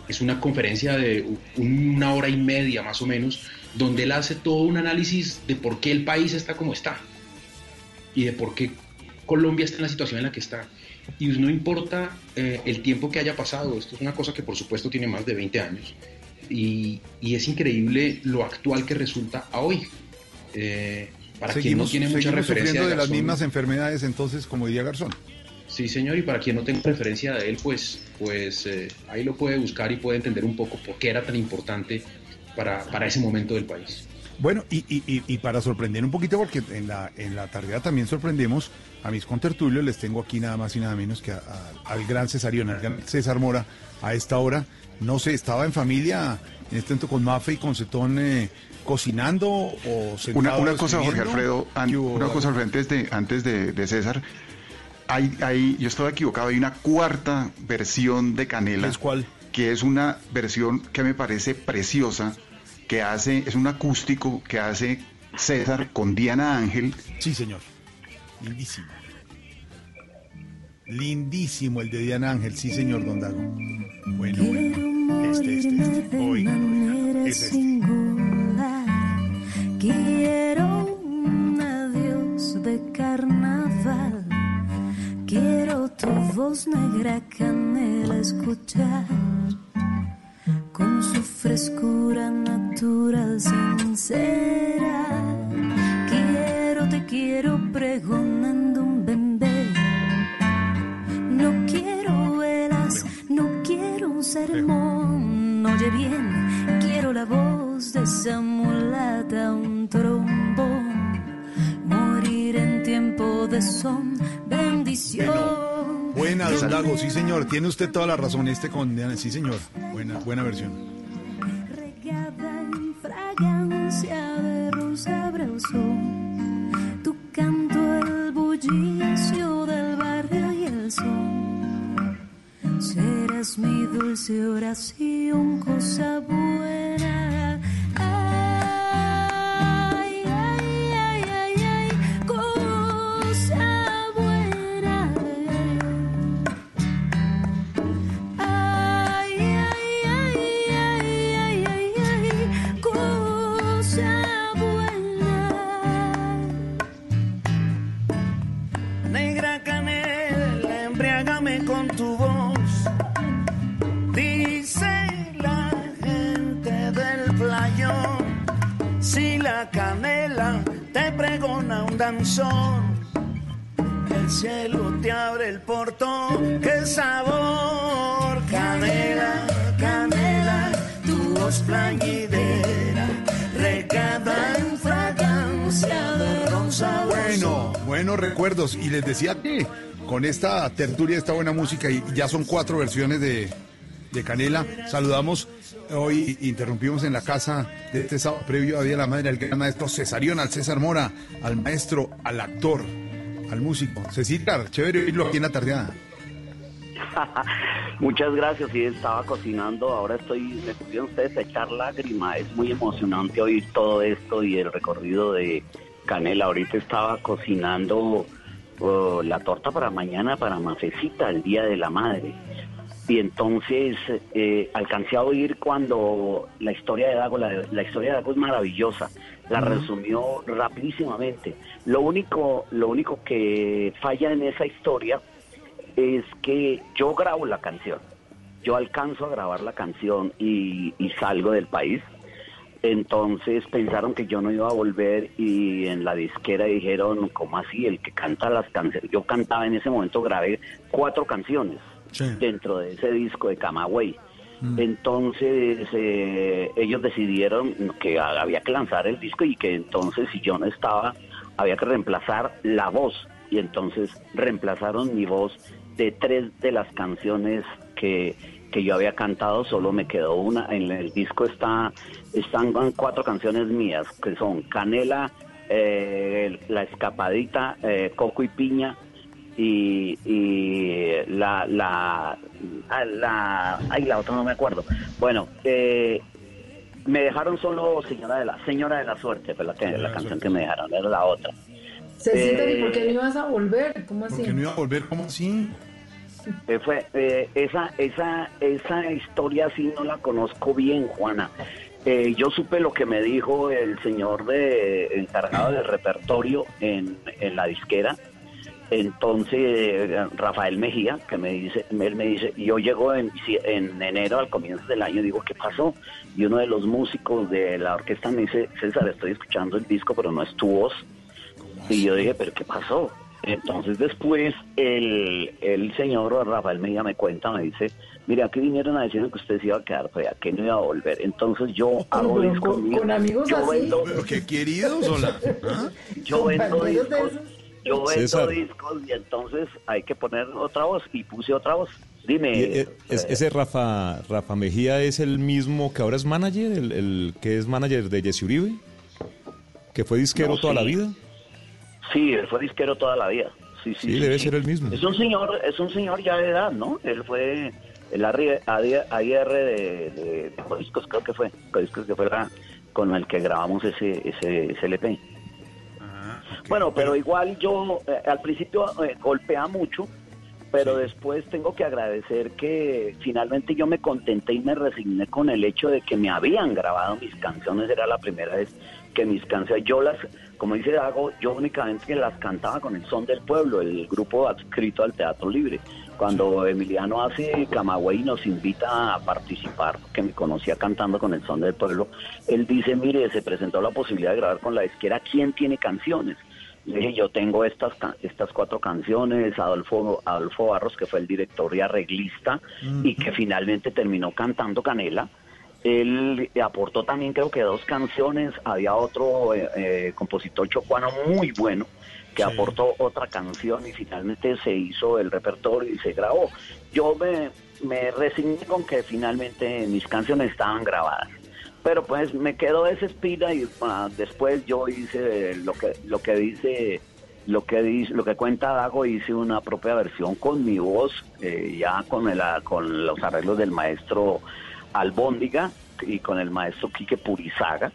Es una conferencia de una hora y media más o menos, donde él hace todo un análisis de por qué el país está como está y de por qué Colombia está en la situación en la que está. Y no importa eh, el tiempo que haya pasado, esto es una cosa que por supuesto tiene más de 20 años, y, y es increíble lo actual que resulta a hoy. Eh, para quien no tiene mucha referencia sufriendo de las mismas enfermedades, entonces, como diría Garzón. Sí, señor, y para quien no tenga referencia de él, pues, pues eh, ahí lo puede buscar y puede entender un poco por qué era tan importante para, para ese momento del país. Bueno, y, y- y- y para sorprender un poquito, porque en la, en la tardía también sorprendemos a mis contertulios, les tengo aquí nada más y nada menos que a- a- al gran Cesarión, al gran César Mora, a esta hora. No sé, estaba en familia, en este momento con Mafe y con Cetón eh, cocinando o sentado Una, una cosa, Jorge. Alfredo, an- ¿Qué hubo? una cosa, Alfredo, antes de, antes de, de César. Hay, hay, yo estaba equivocado, hay una cuarta versión de Canela. ¿Es cuál? Que es una versión que me parece preciosa, que hace, es un acústico que hace César con Diana Ángel. Sí, señor. Lindísimo. Lindísimo el de Diana Ángel, sí, señor Don Dago. Bueno, bueno. Este, este, este. Oigan, oigan. Es este. Quiero un adiós de carnaval. Quiero tu voz negra canela escuchar. Con su frescura natural sincera. Sí, señor. Tiene usted toda la razón. Este con sí, señor. Buena, buena versión. Y les decía que con esta tertulia, esta buena música, y ya son cuatro versiones de, de Canela. Saludamos, hoy interrumpimos en la casa de este sábado previo a Día la Madre al gran maestro Cesarión, al César Mora, al maestro, al actor, al músico. Cecilia, chévere oírlo aquí en la tardeada. [LAUGHS] Muchas gracias, sí, estaba cocinando, ahora estoy, me pudieron ustedes echar lágrima, es muy emocionante oír todo esto y el recorrido de Canela, ahorita estaba cocinando oh, la torta para mañana, para Mafecita, el Día de la Madre. Y entonces eh, alcancé a oír cuando la historia de Dago, la, la historia de Dago es maravillosa, la resumió rapidísimamente. Lo único, lo único que falla en esa historia es que yo grabo la canción, yo alcanzo a grabar la canción y, y salgo del país. Entonces pensaron que yo no iba a volver y en la disquera dijeron, ¿cómo así? El que canta las canciones. Yo cantaba en ese momento, grabé cuatro canciones dentro de ese disco de Camagüey. Entonces eh, ellos decidieron que había que lanzar el disco y que entonces si yo no estaba había que reemplazar la voz y entonces reemplazaron mi voz de tres de las canciones que, que yo había cantado, solo me quedó una. En el disco está están cuatro canciones mías que son Canela, eh, La Escapadita, eh, Coco y Piña y, y la, la, ah, la, ay, la otra no me acuerdo. Bueno, eh, me dejaron solo Señora de la Señora de la Suerte, fue la, que, la canción que me dejaron, era la otra. Cecita, ¿y Eh, por qué no ibas a volver? ¿Cómo así? ¿Por qué no iba a volver? ¿Cómo así? Eh, fue, eh, esa, esa, esa historia sí no la conozco bien, Juana. Eh, yo supe lo que me dijo el señor de, encargado del repertorio en, en la disquera. Entonces, Rafael Mejía, que me dice, él me dice, yo llego en, en enero al comienzo del año, digo, ¿qué pasó? Y uno de los músicos de la orquesta me dice, César, estoy escuchando el disco, pero no es tu voz. Y yo dije, ¿pero qué pasó? Entonces después el, el señor Rafael Mejía me cuenta, me dice, mira, aquí vinieron a decir que usted se iba a quedar fea, que no iba a volver. Entonces yo hago discos con- con amigos yo así. vendo, Pero qué queridos, hola. ¿Ah? [LAUGHS] yo vendo discos, yo vendo César. discos y entonces hay que poner otra voz y puse otra voz. Dime, Y, eh, es- ese Rafa, Rafa Mejía es el mismo que ahora es manager, el, el que es manager de Jesse Uribe, que fue disquero No, toda sí. la vida. Sí, él fue disquero toda la vida. Sí, sí, Sí, sí, debe sí. ser el mismo. Es un señor, es un señor ya de edad, ¿no? Él fue el AR AIR de, de, de Codiscos, creo que fue, Codiscos que fue la, con el que grabamos ese, ese, ese LP. Bueno, pero igual yo eh, al principio eh, golpea mucho, pero después tengo que agradecer que finalmente yo me contenté y me resigné con el hecho de que me habían grabado mis canciones, era la primera vez que mis canciones, yo las, como dice Dago, yo únicamente las cantaba con el son del pueblo, el grupo adscrito al Teatro Libre. Cuando Emiliano hace Camagüey y nos invita a participar, que me conocía cantando con el son del pueblo, él dice, mire, se presentó la posibilidad de grabar con la disquera, ¿quién tiene canciones? Le dije, yo tengo estas estas cuatro canciones, Adolfo, Adolfo Barros, que fue el director y arreglista, y que finalmente terminó cantando Canela. Él aportó también creo que dos canciones, había otro eh, eh, compositor chocuano muy bueno que aportó otra canción y finalmente se hizo el repertorio y se grabó. Yo me, me resigné con que finalmente mis canciones estaban grabadas. Pero pues me quedó esa espina y ah, después yo hice lo que lo que dice lo que dice lo que cuenta Dago hice una propia versión con mi voz eh, ya con el, con los arreglos del maestro Albóndiga y con el maestro Quique Purizaga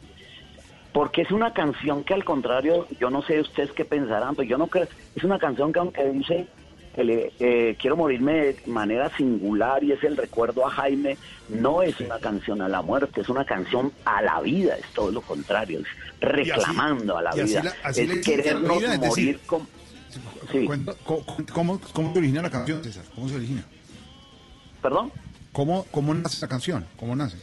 porque es una canción que al contrario yo no sé ustedes qué pensarán pero yo no creo es una canción que aunque dice que le, eh, quiero morirme de manera singular y es el recuerdo a Jaime, no es una canción a la muerte, es una canción a la vida, es todo lo contrario, es reclamando a la vida, la- es querernos vida, es morir decir, con... Cuenta- ¿Cómo, cómo, cómo se origina la canción, César? ¿Cómo se origina? ¿Perdón? ¿Cómo, cómo nace la canción? ¿Cómo nace?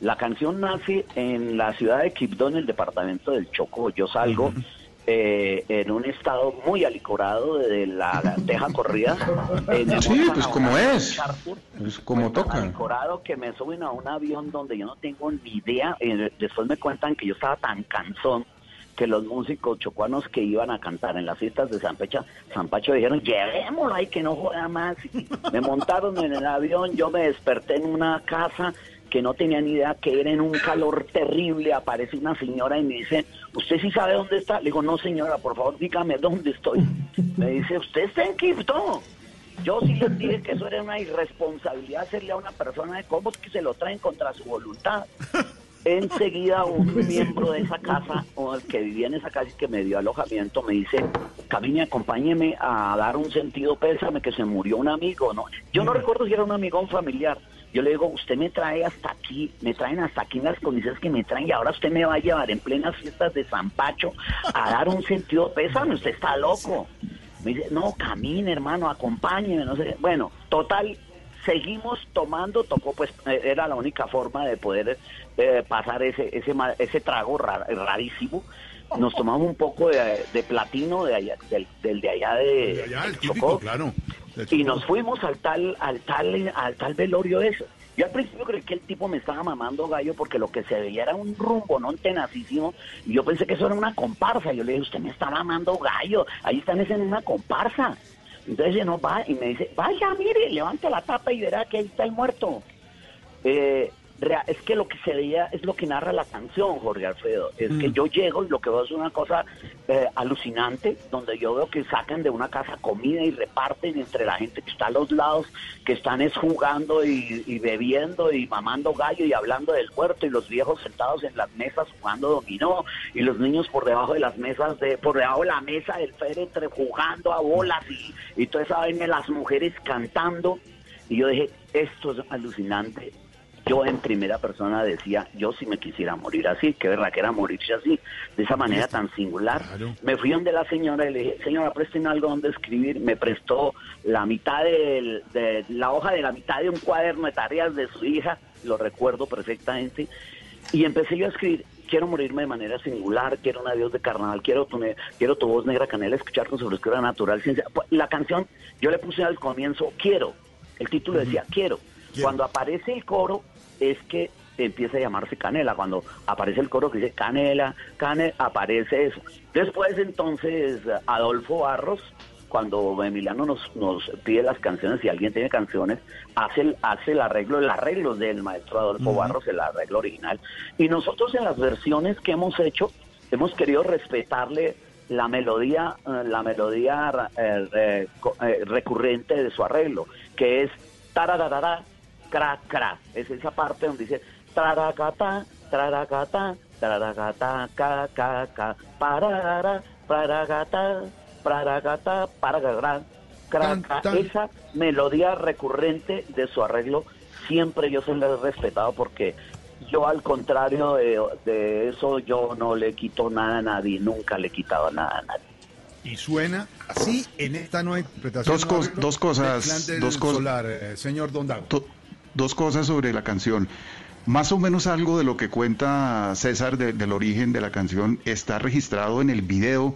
La canción nace en la ciudad de Quibdó, en el departamento del Chocó. Yo salgo eh, en un estado muy alicorado de la teja corrida. [LAUGHS] en Sí, Hermosa, pues como es. Carrefour. Pues como toca. alicorado que me suben a un avión donde yo no tengo ni idea. eh, después me cuentan que yo estaba tan cansón que los músicos chocuanos que iban a cantar en las fiestas de San Pecha, San Pacho dijeron, llevémoslo ahí que no joda más. Me montaron en el avión, yo me desperté en una casa que no tenía ni idea que era en un calor terrible, aparece una señora y me dice, ¿usted sí sabe dónde está? Le digo, no señora, por favor dígame dónde estoy. Me dice, ¿usted está en Quibdó? Yo sí les dije que eso era una irresponsabilidad hacerle a una persona de cómo es que se lo traen contra su voluntad. Enseguida un [LAUGHS] miembro de esa casa, o el que vivía en esa casa y que me dio alojamiento, me dice, camine, acompáñeme a dar un sentido pésame que se murió un amigo, ¿no? Yo no recuerdo si era un amigo o un familiar. Yo le digo, usted me trae hasta aquí, me traen hasta aquí en las condiciones que me traen y ahora usted me va a llevar en plenas fiestas de San Pacho a dar un sentido pésame, usted está loco. Me dice, no, camine hermano, acompáñeme, no sé. Bueno, total, seguimos tomando, tocó pues, era la única forma de poder eh, pasar ese, ese, ese trago ra- rarísimo. Nos tomamos un poco de, de platino de allá, del, del de allá de, De allá, el de típico, Chocó. claro. Y nos fuimos al tal, al tal, al tal velorio eso. Yo al principio creí que el tipo me estaba mamando gallo porque lo que se veía era un rumbo, no tenacísimo. Y yo pensé que eso era una comparsa. Yo le dije, usted me está mamando gallo. Ahí están es en una comparsa. Entonces no va y me dice, vaya, mire, levante la tapa y verá que ahí está el muerto. Eh, rea- es que lo que se veía es lo que narra la canción, Jorge Alfredo. Es que yo llego y lo que veo es una cosa eh, alucinante, donde yo veo que sacan de una casa comida y reparten entre la gente que está a los lados, que están es jugando y, y bebiendo y mamando gallo y hablando del puerto y los viejos sentados en las mesas jugando dominó y los niños por debajo de las mesas, de, por debajo de la mesa del féretre jugando a bolas y, y toda esa vaina, las mujeres cantando. Y yo dije, esto es alucinante. Yo en primera persona decía, yo si me quisiera morir así, que verdad que era morirse así, de esa manera tan singular. Me fui donde la señora y le dije, señora, présteme algo donde escribir. Me prestó la mitad del- de, la hoja de la mitad de un cuaderno de tareas de su hija, lo recuerdo perfectamente. Y empecé yo a escribir, quiero morirme de manera singular, quiero un adiós de carnaval, quiero tu, quiero tu voz negra canela, escuchar con oscura natural, ciencia. Pues, La canción, yo le puse al comienzo, quiero. El título decía, quiero. Cuando aparece el coro, es que empieza a llamarse Canela. Cuando aparece el coro que dice Canela, Canela, aparece eso. Después entonces Adolfo Barros, cuando Emiliano nos, nos pide las canciones, si alguien tiene canciones, hace el, hace el arreglo, el arreglo del maestro Adolfo. Barros, el arreglo original. Y nosotros en las versiones que hemos hecho, hemos querido respetarle la melodía, eh, la melodía eh, eh, recurrente de su arreglo, que es tarararara, cra, cra. Es esa parte donde dice taracata, taracata, taracata, ca, ca, ca, pararara, paragata, paragata, paragara, cra, cra. Esa melodía recurrente de su arreglo siempre yo se la he respetado porque yo al contrario de, de eso yo no le quito nada a nadie, nunca le he quitado nada a nadie. Y suena así en esta nueva interpretación. Dos cos- dos cosas, del dos cosas. Eh, señor Don Dago. Do- dos cosas sobre la canción. Más o menos algo de lo que cuenta César de- del origen de la canción está registrado en el video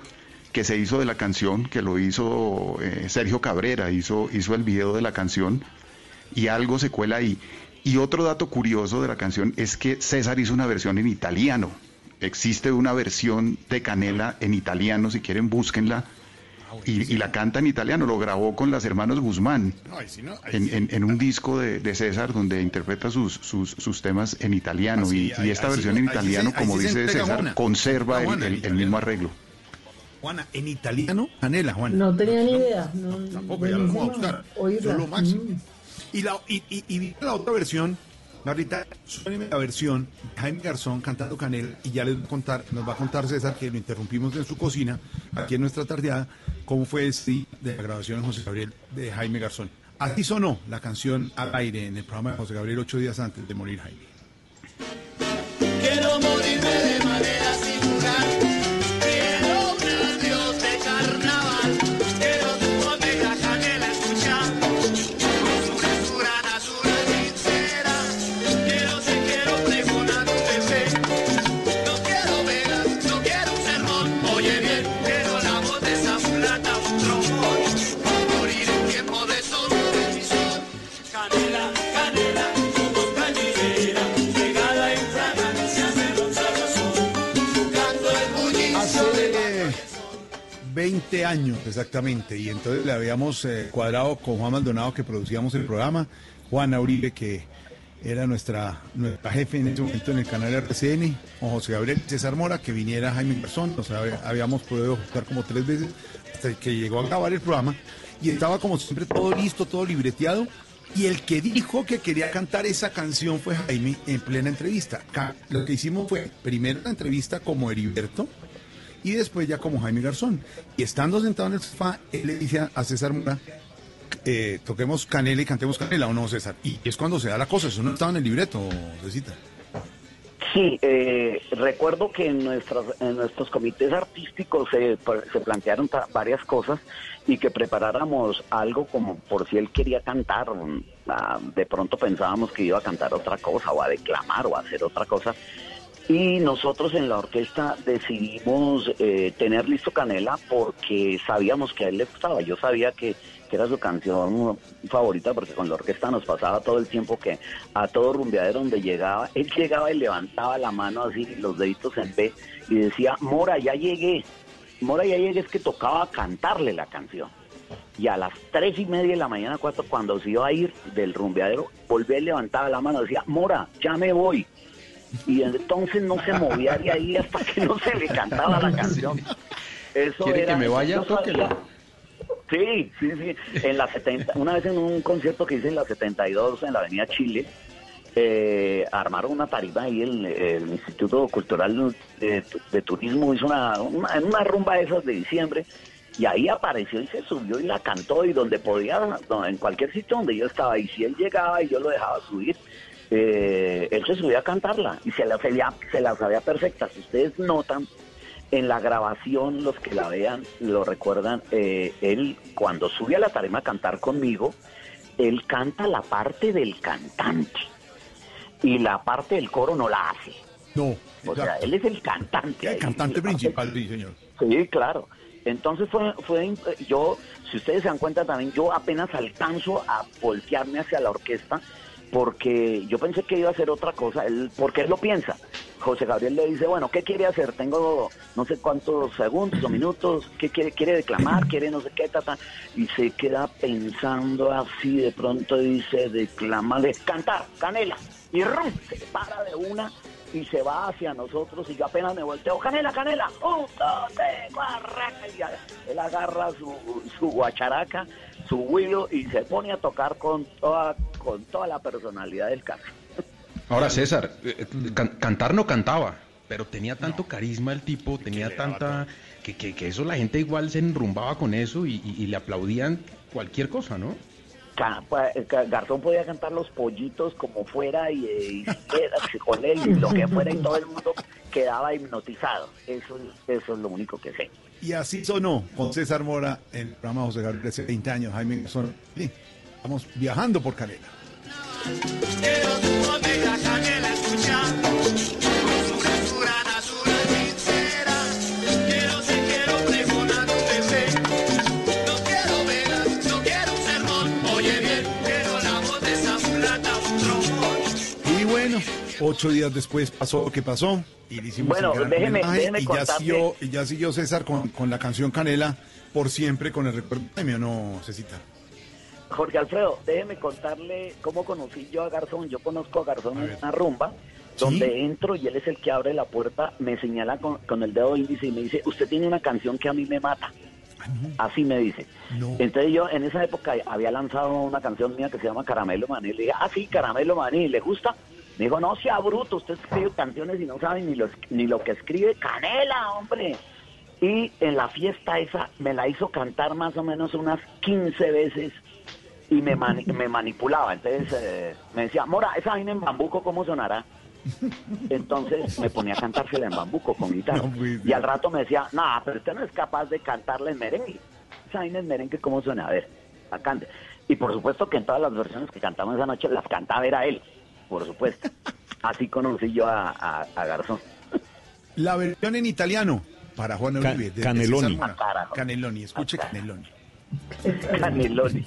que se hizo de la canción, que lo hizo eh, Sergio Cabrera, hizo, hizo el video de la canción y algo se cuela ahí. Y otro dato curioso de la canción es que César hizo una versión en italiano. Existe una versión de Canela en italiano, si quieren búsquenla. Y, y la canta en italiano, lo grabó con las hermanos Guzmán en, en- en un disco de, de César donde interpreta sus, sus, sus temas en italiano Así, y, esta versión en italiano, como dice César, conserva Ah, el, el- el mismo arreglo. Juana, en italiano, Canela, Juana. No tenía ni idea. No, Tampoco, ya lo vamos a buscar. oírla. Son lo máximo. Mm. Y la, y, y, y vi la otra versión, Marita, suéneme la versión Jaime Garzón cantando Canela y ya les voy a contar, nos va a contar César que lo interrumpimos en su cocina, aquí en nuestra tardeada, cómo fue este de la grabación de José Gabriel de Jaime Garzón. Así sonó la canción al aire en el programa de José Gabriel ocho días antes de morir Jaime. Quiero morirme de manera singular. 20 años exactamente. Y entonces le habíamos eh, cuadrado con Juan Maldonado que producíamos el programa, Juan Uribe que era nuestra, nuestra jefe en ese momento en el canal RCN, con José Gabriel César Mora, que viniera Jaime Garzón, o sea, habíamos podido jugar como tres veces hasta que llegó a acabar el programa y estaba como siempre todo listo, todo libreteado. Y el que dijo que quería cantar esa canción fue Jaime en plena entrevista. Lo que hicimos fue primero la entrevista como Heriberto y después ya como Jaime Garzón. Y estando sentado en el sofá, él le dice a- César Mora, eh, toquemos canela y cantemos canela o no, César. Y es cuando se da la cosa, eso no estaba en el libreto, Cecita. Sí, eh, recuerdo que en, nuestros en nuestros comités artísticos se, se plantearon varias cosas y que preparáramos algo como por si él quería cantar. mm, ah, de pronto pensábamos que iba a cantar otra cosa o a declamar o a hacer otra cosa. Y nosotros en la orquesta decidimos eh, tener listo Canela porque sabíamos que a él le gustaba. Yo sabía que, que era su canción favorita porque con la orquesta nos pasaba todo el tiempo que a todo rumbeadero donde llegaba, él llegaba y levantaba la mano así, los deditos en B y decía, Mora, ya llegué. Mora, ya llegué, es que tocaba cantarle la canción. Y a las tres y media de la mañana, cuatro, cuando se iba a ir del rumbeadero, volvía y levantaba la mano, decía, Mora, ya me voy y entonces no se movía de ahí hasta que no se le cantaba la canción. Eso ¿Quiere era, que me vaya? Sí, sí, sí. En la 70, una vez en un concierto que hice en la 72 en la Avenida Chile, eh, armaron una tarima ahí, el, el Instituto Cultural de, de Turismo hizo una, una, una rumba de esas de diciembre y ahí apareció y se subió y la cantó y donde podía, en cualquier sitio donde yo estaba y si él llegaba y yo lo dejaba subir, eh, él se subía a cantarla y se la, sabía, se la sabía perfecta. Si ustedes notan, en la grabación, los que la vean lo recuerdan, eh, él cuando sube a la tarima a cantar conmigo, él canta la parte del cantante y la parte del coro no la hace. No. O sea, él es el cantante. El cantante principal, sí, señor. Sí, claro. Entonces fue, fue, yo, si ustedes se dan cuenta también, yo apenas alcanzo a voltearme hacia la orquesta porque yo pensé que iba a hacer otra cosa, él, porque él lo piensa. José Gabriel le dice, bueno, ¿qué quiere hacer? Tengo no sé cuántos segundos o minutos, ¿qué quiere? ¿Quiere declamar? ¿Quiere no sé qué? Ta, ta? Y se queda pensando así, de pronto dice, declamarle, cantar, canela. Y ¡rum! se para de una y se va hacia nosotros y yo apenas me volteo, canela, canela, un, dos, tres, guarraca, y él agarra su, su guacharaca, su huilo y se pone a tocar con toda, con toda la personalidad del caso. Ahora, César, eh, can- cantar no cantaba, pero tenía tanto carisma el tipo, tenía tanta... Que, que, que eso la gente igual se enrumbaba con eso y, y- y le aplaudían cualquier cosa, ¿no? Eh, Garzón podía cantar los pollitos como fuera y, eh, y si con él y lo que fuera y todo el mundo quedaba hipnotizado. Eso, es- eso es lo único que sé. Y así sonó con César Mora en el programa José Gabriel hace 20 años. Jaime Garzón. Estamos viajando por Canela. Un un un ocho días después pasó lo que pasó. Y le hicimos Bueno, gran déjeme- déjeme y ya siguió, ya siguió César con, con la canción Canela por siempre con el recuerdo premio, ¿no, Cecita? Jorge Alfredo, déjeme contarle cómo conocí yo a Garzón. Yo conozco a Garzón en una rumba donde entro y él es el que abre la puerta, me señala con, con el dedo índice y me dice, usted tiene una canción que a mí me mata. Así me dice. Entonces yo en esa época había lanzado una canción mía que se llama Caramelo Maní. Le dije, ah, sí, Caramelo Maní, ¿le gusta? Me dijo, no sea bruto, usted escribe canciones y no sabe ni lo, ni lo que escribe. Canela, hombre. Y en la fiesta esa me la hizo cantar más o menos unas 15 veces y me, mani- me manipulaba. Entonces eh, me decía, Mora, esa vaina en bambuco, ¿cómo sonará? Entonces me ponía a cantársela en bambuco con guitarra. y al rato me decía, nah, pero usted no es capaz de cantarla en merengue. Esa vaina en merengue, ¿cómo suena? A ver, la cante. Y por supuesto que en todas las versiones que cantamos esa noche las cantaba era él, por supuesto. Así conocí yo a, a- a Garzón. La versión en italiano para Juan Ca- Uribe. de- Caneloni. Mora. Caneloni, escuche Caneloni. Caneloni.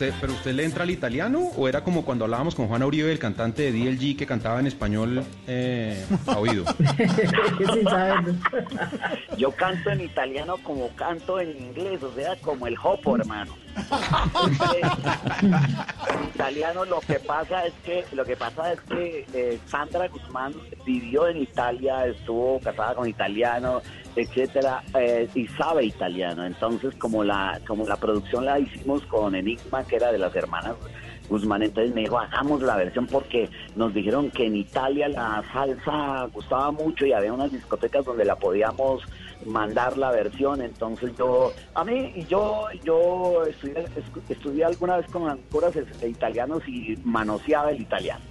usted, pero usted le entra al italiano o era como cuando hablábamos con Juan Uribe, el cantante de DLG que cantaba en español eh, a oído. [LAUGHS] Sin saberlo. Yo canto en italiano como canto en inglés, o sea, como el hopo, hermano. en italiano lo que pasa es que lo que pasa es que eh, Sandra Guzmán vivió en Italia, estuvo casada con italiano, etcétera, eh, y sabe italiano. Entonces, como la como la producción la hicimos con Enigma, que era de las hermanas Guzmán, entonces me dijo, hagamos la versión porque nos dijeron que en Italia la salsa gustaba mucho y había unas discotecas donde la podíamos mandar la versión, entonces yo, a mí, yo, yo estudié, estudié alguna vez con curas italianos y manoseaba el italiano.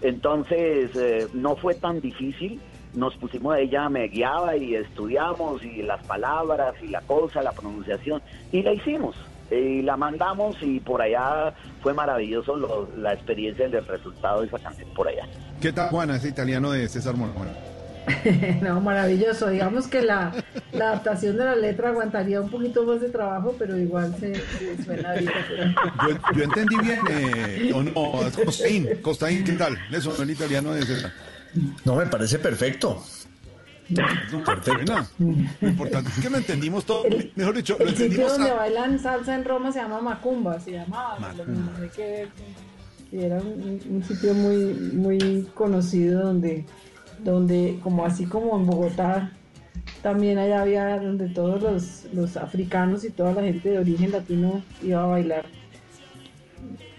Entonces, eh, no fue tan difícil, nos pusimos, ella me guiaba y estudiamos y las palabras y la cosa, la pronunciación, y la hicimos. Y la mandamos y por allá fue maravilloso lo- la experiencia del resultado de esa canción por allá. ¿Qué tal, Juana, ese italiano de César? Bueno, [LAUGHS] No, maravilloso. Digamos que la, la adaptación de la letra aguantaría un poquito más de trabajo, pero igual se, se suena ahorita. yo, yo entendí bien, eh, o no, Costaín, Costaín, ¿qué tal? Eso, el italiano de César. No, me parece perfecto. Perfecto. Lo importante es que lo entendimos todo. Mejor dicho, lo El sitio entendimos. donde a- bailan salsa en Roma se llama Macumba, se llamaba. lo mismo, hay que ver. Y era un, un sitio muy, muy conocido donde, donde, como así como en Bogotá, también allá había donde todos los, los africanos y toda la gente de origen latino iba a bailar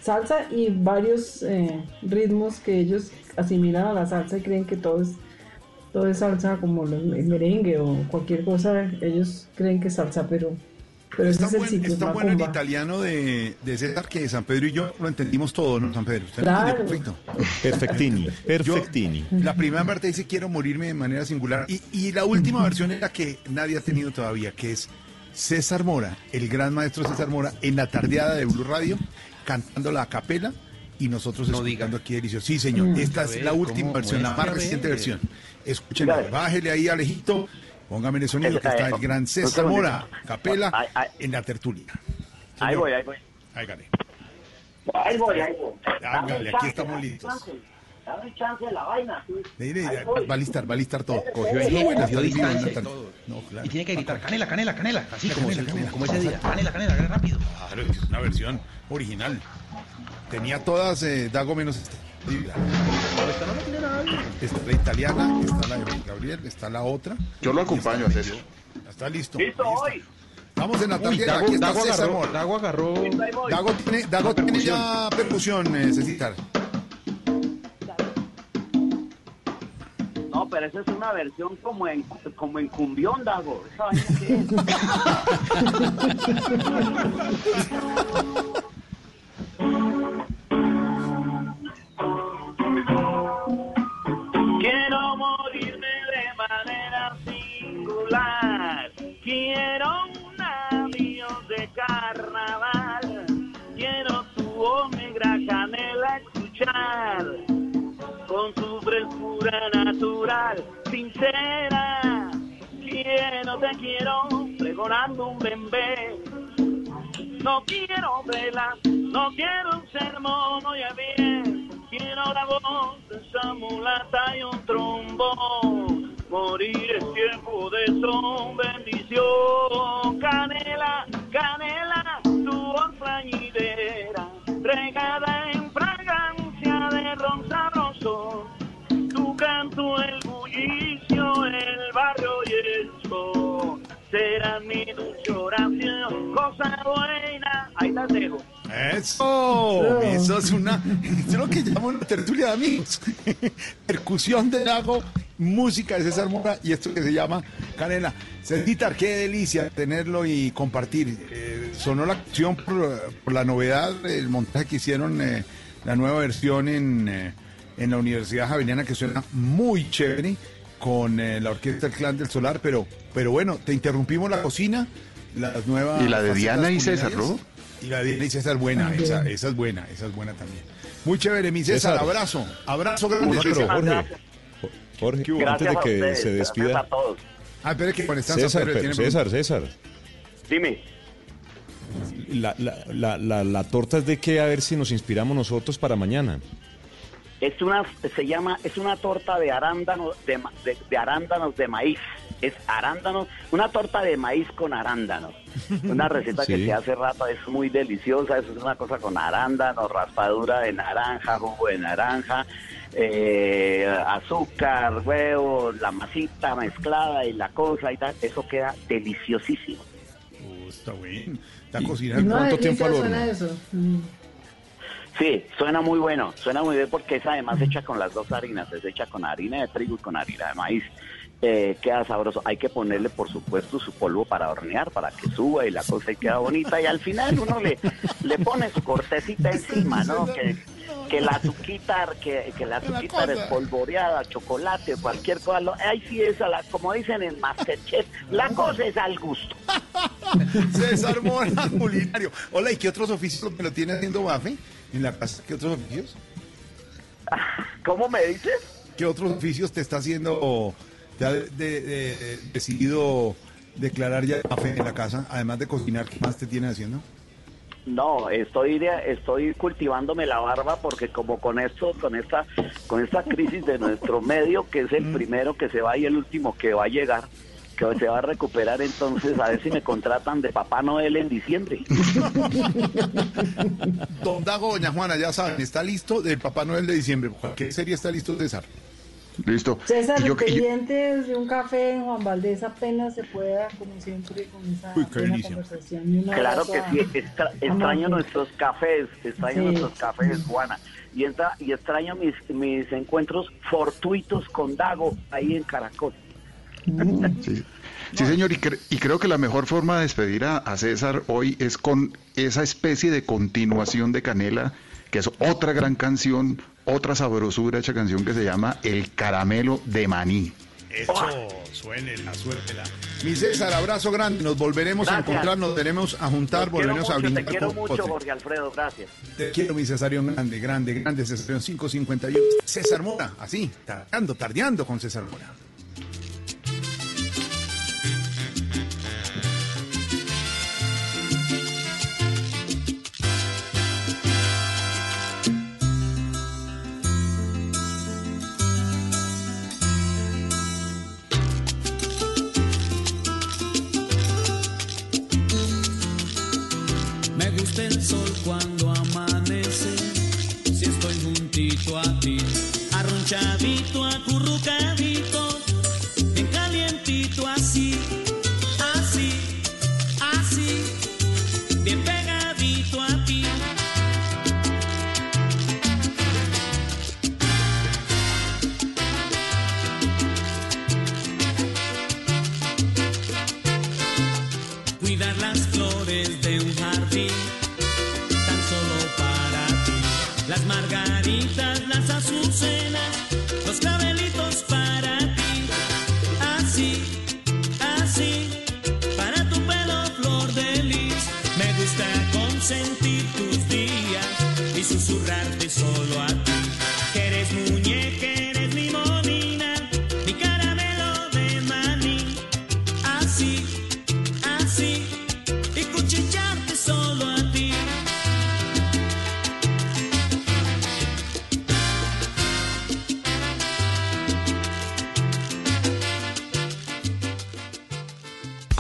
salsa y varios eh, ritmos que ellos asimilan a la salsa y creen que todo es todo es salsa como los- el merengue o cualquier cosa ellos creen que es salsa pero pero ese es el sitio está bueno el italiano de, de César que San Pedro y yo lo entendimos todo, ¿no, San Pedro? Usted Claro. perfecto. Perfectini, perfectini. Yo, la primera parte dice quiero morirme de manera singular y, y la última versión es la que nadie ha tenido todavía, que es César Mora, el gran maestro César Mora, en la tardeada de Blue Radio, cantando la capela y nosotros escuchando aquí delicioso. Sí, señor, Mm. esta es ver, la ¿cómo última versión, la más reciente ver? versión. Escúchenla, Dale. bájele ahí, Alejito, póngame el sonido, que está el gran César Mora, capela, Ay, ay. en la tertulia. Ahí Señor. voy, ahí voy. Hágale. Ahí voy, ahí voy. Hágale, Dame aquí estamos listos. Dame chance de la vaina. Mire, Ahí va a listar, va a listar todo. Cogió distancia buenas y tardes. todo. No, claro. Y tiene que gritar canela, canela, canela. Así como, Canela, se- canela. como ese día. Canela, canela, canela, rápido. Claro, es una versión original. Tenía todas eh, Dago menos esta. Esta no la tiene nadie. Está la italiana, está la de Gabriel, está la otra. Yo lo acompaño a César. Está listo. Listo, ahí hoy. Estamos en la tarde. Dago, Aquí está Dago César agarró. Dago agarró. Ahí tiene, Dago tiene ya percusión, eh. No, pero esa es una versión como en, como en cumbión, Dago. ¿Esa? Quiero morirme de manera singular. Quiero un avión de carnaval. Quiero tu voz negra canela escuchar. Con su frescura natural, sincera. Quiero, te quiero, pregonando un bembé. No quiero velas, no quiero un sermón, oye bien. Quiero la voz de esa mulata y un trombón. Morir es tiempo de son bendición. Canela, canela, tu plañidera, regada en fragancia de ron sabroso. Tu canto, el bullicio, el barrio y el sol. Será mi dulce oración, cosa buena. Ahí las dejo. Eso, eso es una, es lo que llamo una tertulia de amigos. [LAUGHS] Percusión de Dago, música de César Mora y esto que se llama Canela. Cecitar, qué delicia tenerlo y compartir. Eh, sonó la acción por, por la novedad, el montaje que hicieron, eh, la nueva versión en, eh, en la Universidad Javeriana que suena muy chévere con eh, la orquesta El Clan del Solar, pero, pero bueno, te interrumpimos la cocina, las nuevas Y la de Diana y César. ¿no? Y la de Diana y César es buena, esa, esa es buena, esa es buena también. Muy chévere, mi César, César. abrazo, abrazo grande. César. Jorge, Jorge, ¿Qué hubo? antes de que ustedes, se despida. a todos. Ah, que César, Pedro pero tiene César, César. Dime. La, la, la, la, la torta es de qué, a ver si nos inspiramos nosotros para mañana. Es una, se llama, es una torta de arándanos de, ma- de- de arándanos de maíz. Es arándanos, una torta de maíz con arándanos. Una [LAUGHS] receta que se hace rato, es muy deliciosa. Eso es una cosa con arándanos, raspadura de naranja, jugo de naranja, eh, azúcar, huevo, la masita mezclada y la cosa y tal. Eso queda deliciosísimo. Oh, está bien. Está cocinando. No, ¿Cuánto tiempo al horno? suena eso. Sí, suena muy bueno, suena muy bien porque es además hecha con las dos harinas, es hecha con harina de trigo y con harina de maíz. Eh, queda sabroso. Hay que ponerle, por supuesto, su polvo para hornear, para que suba y la cosa y queda bonita. Y al final uno le, le pone su cortecita encima, ¿no? Que, que la azuquita, que, que la azuquita espolvoreada, chocolate, cualquier cosa. lo- Ahí sí es, a la, como dicen en Masterchef, la cosa es al gusto. César Mora, culinario. Hola, ¿y qué otros oficios me lo tiene haciendo Bafe en la casa? ¿Qué otros oficios? [LAUGHS] ¿Cómo me dices? ¿Qué otros oficios te está haciendo, te ha de- de- de- decidido declarar ya Bafe en la casa? Además de cocinar, ¿qué más te tiene haciendo? No, estoy estoy cultivándome la barba porque como con esto, con esta, con esta crisis de nuestro medio, que es el primero que se va y el último que va a llegar, que se va a recuperar, entonces a ver si me contratan de Papá Noel en diciembre. [LAUGHS] Don Dago, doña Juana, ya saben, está listo del Papá Noel de diciembre. ¿Qué serie está listo, César? Listo. César, Y yo- pendientes de un café en Juan Valdés apenas se pueda, como siempre, con esa Uy, buena conversación. Y Claro que a- sí, extra- extraño nuestros cafés, extraño Sí. nuestros cafés, Juana. Y, entra, y extraño mis, mis encuentros fortuitos con Dago ahí en Caracol. Sí, Sí, señor, y, cre- y creo que la mejor forma de despedir a, a César hoy es con esa especie de continuación de Canela, que es otra gran canción, otra sabrosura hecha canción que se llama El Caramelo de Maní. Eso, suénela, suéltela. Mi César, abrazo grande. Nos volveremos a encontrar, nos tenemos a juntar, volveremos a mucho, te brindar. quiero con mucho. Jorge Alfredo, gracias. Te quiero, mi Cesarión grande, grande, grande, Cesarión 551. César Mora, así, tardeando, tardeando con César Mora. Arrunchadito, acurrucadito,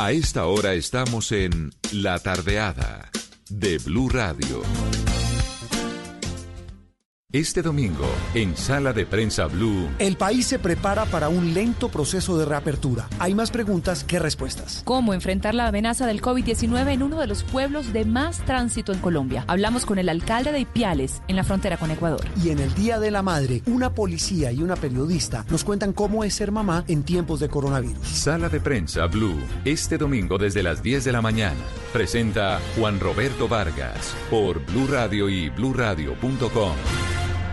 A esta hora estamos en La Tardeada de Blue Radio. Este domingo, en Sala de Prensa Blue, El país se prepara para un lento proceso de reapertura. Hay más preguntas que respuestas. ¿Cómo enfrentar la amenaza del COVID-19 en uno de los pueblos de más tránsito en Colombia? Hablamos con el alcalde de Ipiales, en la frontera con Ecuador. Y en el Día de la Madre, una policía y una periodista nos cuentan cómo es ser mamá en tiempos de coronavirus. Sala de Prensa Blue, este domingo desde las 10 de la mañana. Presenta Juan Roberto Vargas por Blue Radio y bluradio.com.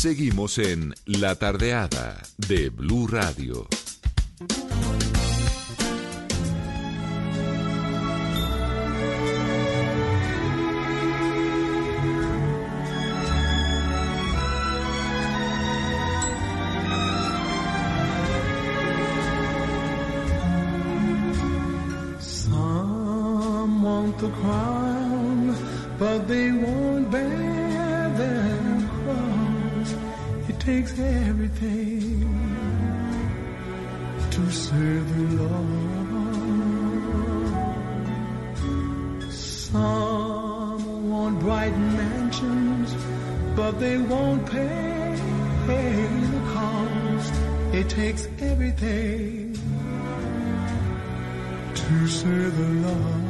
Seguimos en La Tardeada de Blue Radio. They won't pay the cost. It takes everything to serve the Lord.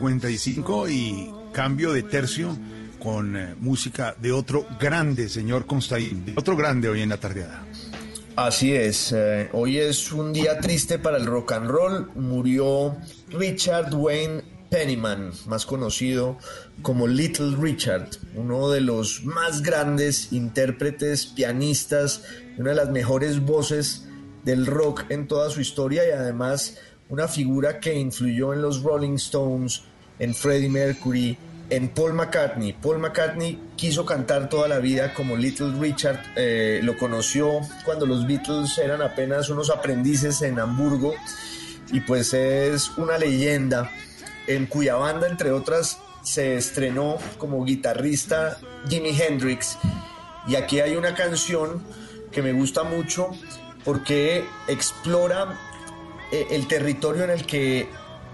5.55 y cambio de tercio con eh, música de otro grande, señor Constaín. Otro grande hoy en la tardeada. Así es, eh, hoy es un día triste para el rock and roll. Murió Richard Wayne Pennyman, más conocido como Little Richard, uno de los más grandes intérpretes, pianistas, una de las mejores voces del rock en toda su historia y además una figura que influyó en los Rolling Stones, en Freddie Mercury, en Paul McCartney. Paul McCartney quiso cantar toda la vida como Little Richard, eh, lo conoció cuando los Beatles eran apenas unos aprendices en Hamburgo y pues es una leyenda en cuya banda, entre otras, se estrenó como guitarrista Jimi Hendrix. Y aquí hay una canción que me gusta mucho porque explora eh, el territorio en el que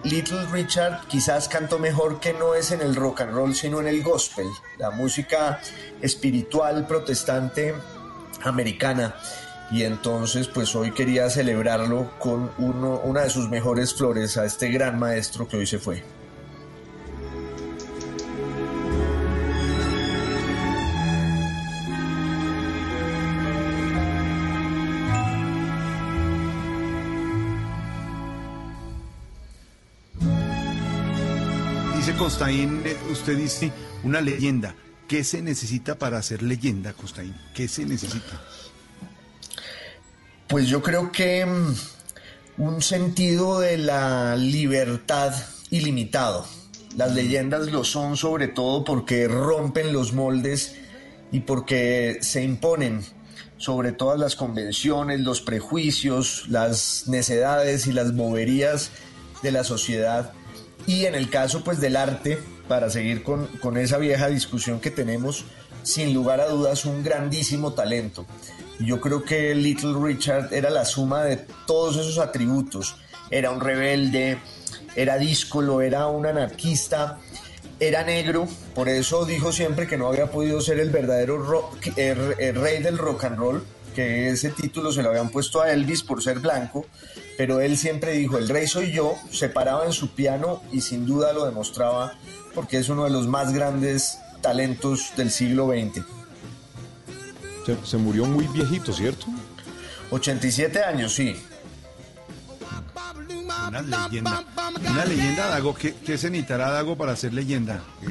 Little Richard quizás cantó mejor que no es en el rock and roll, sino en el gospel, la música espiritual protestante americana. Y entonces, pues hoy quería celebrarlo con uno, una de sus mejores flores a este gran maestro que hoy se fue. Eh, usted dice una leyenda. ¿Qué se necesita para hacer leyenda, Constaín? ¿Qué se necesita? Pues yo creo que mm, un sentido de la libertad ilimitado. Las leyendas lo son sobre todo porque rompen los moldes y porque se imponen sobre todas las convenciones, los prejuicios, las necedades y las boberías de la sociedad. Y en el caso pues del arte, para seguir con, con esa vieja discusión que tenemos, sin lugar a dudas un grandísimo talento. Yo creo que Little Richard era la suma de todos esos atributos. Era un rebelde, era díscolo, era un anarquista, era negro, por eso dijo siempre que no había podido ser el verdadero el- el rey del rock and roll, que ese título se lo habían puesto a Elvis por ser blanco, pero él siempre dijo, el rey soy yo, se paraba en su piano y sin duda lo demostraba porque es uno de los más grandes talentos del siglo XX. Se, se murió muy viejito, ¿cierto? 87 años, sí. Una leyenda. Una leyenda, Dago. ¿Qué, qué se necesitará, Dago, para hacer leyenda? Eh,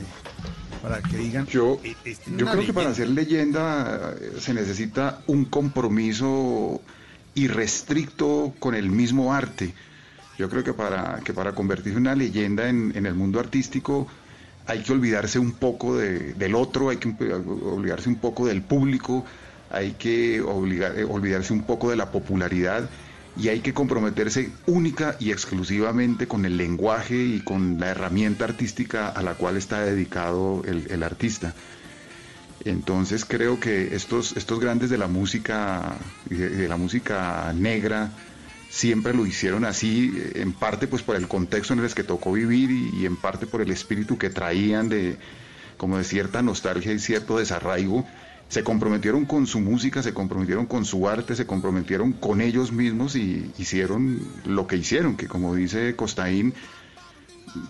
Para que digan. Yo, "Eh, este es yo creo que para leyenda". hacer leyenda eh, se necesita un compromiso irrestricto con el mismo arte. Yo creo que para, que para convertirse en una leyenda en, en el mundo artístico hay que olvidarse un poco de- del otro, hay que olvidarse un poco del público, hay que obligar- eh, olvidarse un poco de la popularidad y hay que comprometerse única y exclusivamente con el lenguaje y con la herramienta artística a la cual está dedicado el, el artista. Entonces creo que estos, estos grandes de la música, de, la música negra, siempre lo hicieron así, en parte pues por el contexto en el que tocó vivir y, y en parte por el espíritu que traían de como de cierta nostalgia y cierto desarraigo. Se comprometieron con su música, se comprometieron con su arte, se comprometieron con ellos mismos y hicieron lo que hicieron, que como dice Costaín,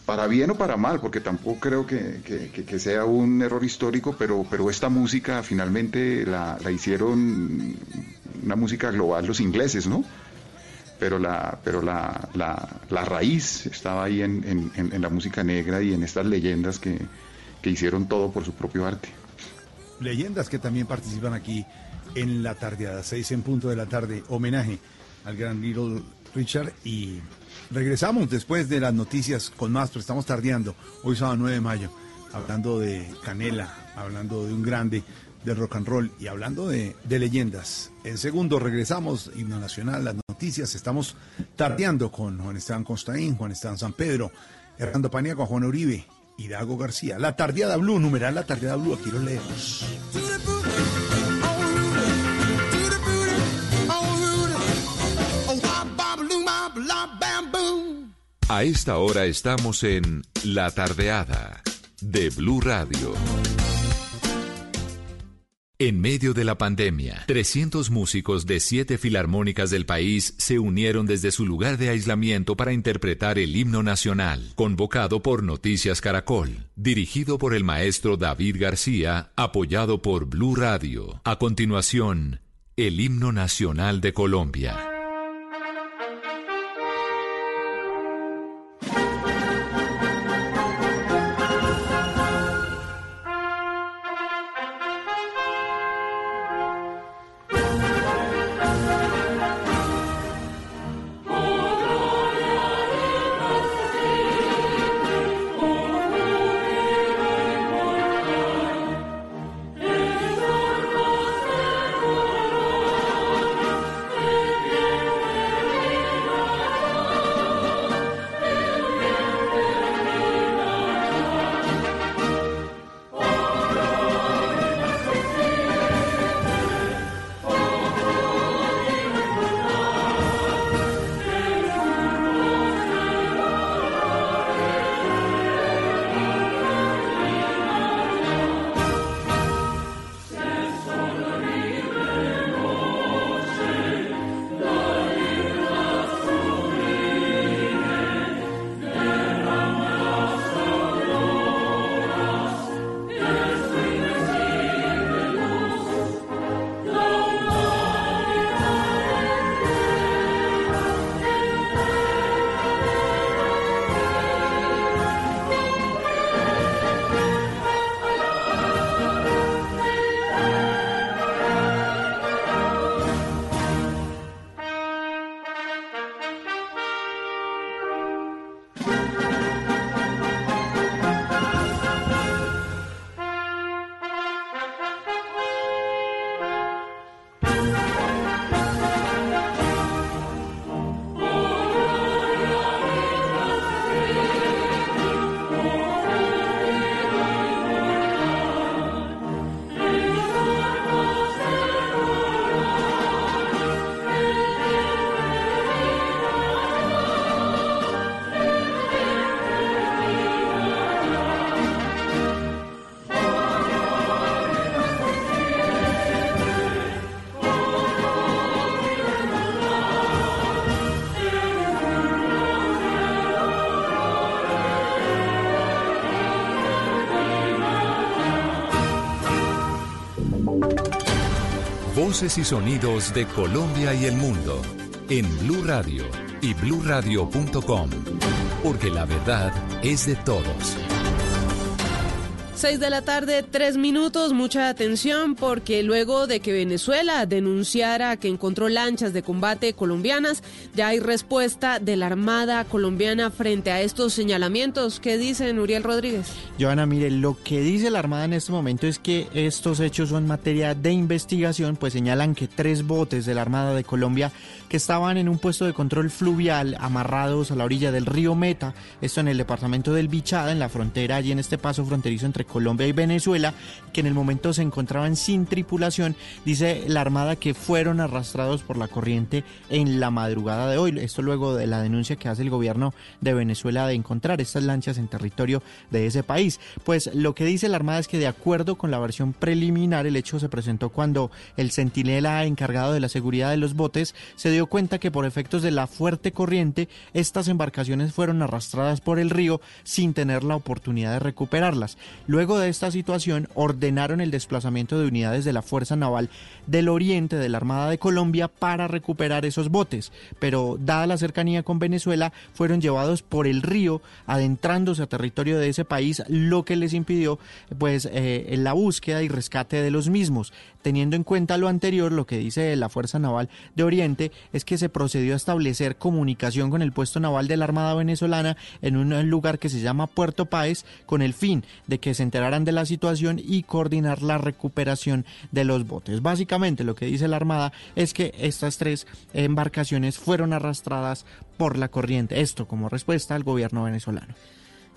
para bien o para mal, porque tampoco creo que, que- sea un error histórico, pero, pero esta música finalmente la, la hicieron una música global los ingleses, ¿no? Pero la, pero la, la, la raíz estaba ahí en, en- en- la música negra y en estas leyendas que, que hicieron todo por su propio arte. leyendas que también participan aquí en la tardeada, seis en punto de la tarde, homenaje al gran Little Richard y regresamos después de las noticias con más, pero estamos tardeando, hoy sábado 9 de mayo, hablando de Canela, hablando de un grande del rock and roll y hablando de, leyendas. En segundo regresamos, himno nacional, las noticias, estamos tardeando con Juan Esteban Constaín, Juan Esteban San Pedro, Hernando Paniagua, Juan Uribe y Dago García. La tardeada blue, numeral la tardeada blue, aquí lo leemos. A esta hora estamos en La Tardeada de Blue Radio. En medio de la pandemia, 300 músicos de siete filarmónicas del país se unieron desde su lugar de aislamiento para interpretar el himno nacional, convocado por Noticias Caracol, dirigido por el maestro David García, apoyado por Blue Radio. A continuación, el himno nacional de Colombia. Y sonidos de Colombia y el mundo en Blue Radio y bluradio.com, porque la verdad es de todos. 6 de la tarde, tres minutos, mucha atención porque luego de que Venezuela denunciara que encontró lanchas de combate colombianas, ya hay respuesta de la Armada colombiana frente a estos señalamientos. ¿Qué dice Uriel Rodríguez? Joana, mire, lo que dice la Armada en este momento es que estos hechos son materia de investigación, pues señalan que tres botes de la Armada de Colombia que estaban en un puesto de control fluvial amarrados a la orilla del río Meta, esto en el departamento del Bichada, en la frontera, allí en este paso fronterizo entre Colombia y Venezuela, que en el momento se encontraban sin tripulación, dice la Armada que fueron arrastrados por la corriente en la madrugada de hoy. Esto luego de la denuncia que hace el gobierno de Venezuela de encontrar estas lanchas en territorio de ese Pues lo que dice la Armada es que de acuerdo con la versión preliminar, el hecho se presentó cuando el centinela encargado de la seguridad de los botes se dio cuenta que por efectos de la fuerte corriente, estas embarcaciones fueron arrastradas por el río sin tener la oportunidad de recuperarlas. Luego de esta situación, ordenaron el desplazamiento de unidades de la Fuerza Naval del Oriente de la Armada de Colombia para recuperar esos botes, pero dada la cercanía con Venezuela, fueron llevados por el río, adentrándose a territorio de ese país, lo que les impidió pues eh, la búsqueda y rescate de los mismos. Teniendo en cuenta lo anterior, lo que dice la Fuerza Naval de Oriente es que se procedió a establecer comunicación con el puesto naval de la Armada venezolana en un lugar que se llama Puerto Páez con el fin de que se enteraran de la situación y coordinar la recuperación de los botes. Básicamente lo que dice la Armada es que estas tres embarcaciones fueron arrastradas por la corriente. Esto como respuesta al gobierno venezolano.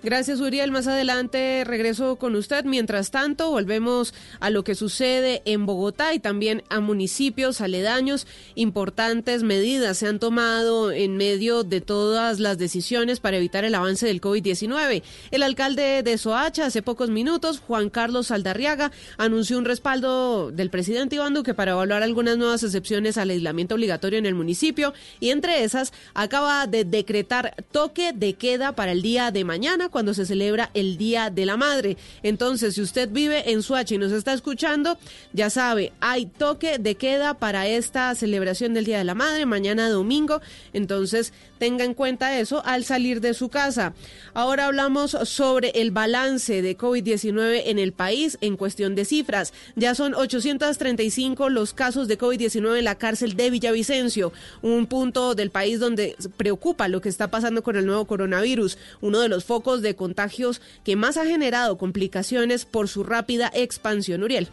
Gracias, Uriel. Más adelante regreso con usted. Mientras tanto, volvemos a lo que sucede en Bogotá y también a municipios aledaños. Importantes medidas se han tomado en medio de todas las decisiones para evitar el avance del COVID-19. El alcalde de Soacha, hace pocos minutos, Juan Carlos Saldarriaga, anunció un respaldo del presidente Iván Duque para evaluar algunas nuevas excepciones al aislamiento obligatorio en el municipio y entre esas acaba de decretar toque de queda para el día de mañana cuando se celebra el Día de la Madre. Entonces, si usted vive en Suacha y nos está escuchando, ya sabe, hay toque de queda para esta celebración del Día de la Madre, mañana domingo. Entonces, tenga en cuenta eso al salir de su casa. Ahora hablamos sobre el balance de COVID-19 en el país en cuestión de cifras. Ya son 835 los casos de COVID-19 en la cárcel de Villavicencio, un punto del país donde preocupa lo que está pasando con el nuevo coronavirus, uno de los focos de contagios que más ha generado complicaciones por su rápida expansión. Uriel.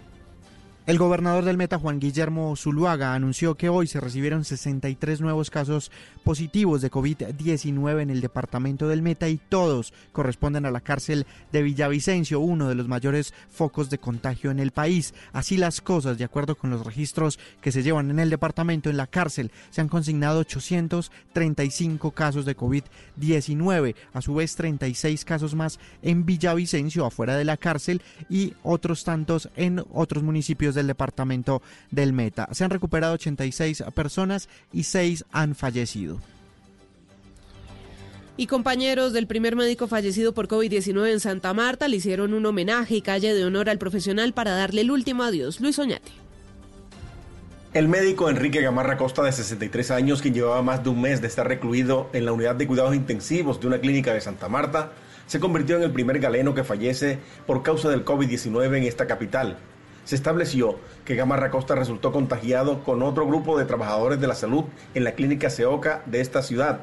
El gobernador del Meta, Juan Guillermo Zuluaga, anunció que hoy se recibieron 63 nuevos casos positivos de COVID-19 en el departamento del Meta y todos corresponden a la cárcel de Villavicencio, uno de los mayores focos de contagio en el país. Así las cosas, de acuerdo con los registros que se llevan en el departamento, en la cárcel se han consignado 835 casos de COVID-19, a su vez 36 casos más en Villavicencio, afuera de la cárcel, y otros tantos en otros municipios del departamento del Meta. Se han recuperado 86 personas y 6 han fallecido. Y compañeros del primer médico fallecido por COVID-19 en Santa Marta le hicieron un homenaje y calle de honor al profesional para darle el último adiós. Luis Oñate. El médico Enrique Gamarra Costa, de 63 años, quien llevaba más de un mes de estar recluido en la unidad de cuidados intensivos de una clínica de Santa Marta, se convirtió en el primer galeno que fallece por causa del COVID-19 en esta capital. Se estableció que Gamarra Costa resultó contagiado con otro grupo de trabajadores de la salud en la clínica Seoca de esta ciudad,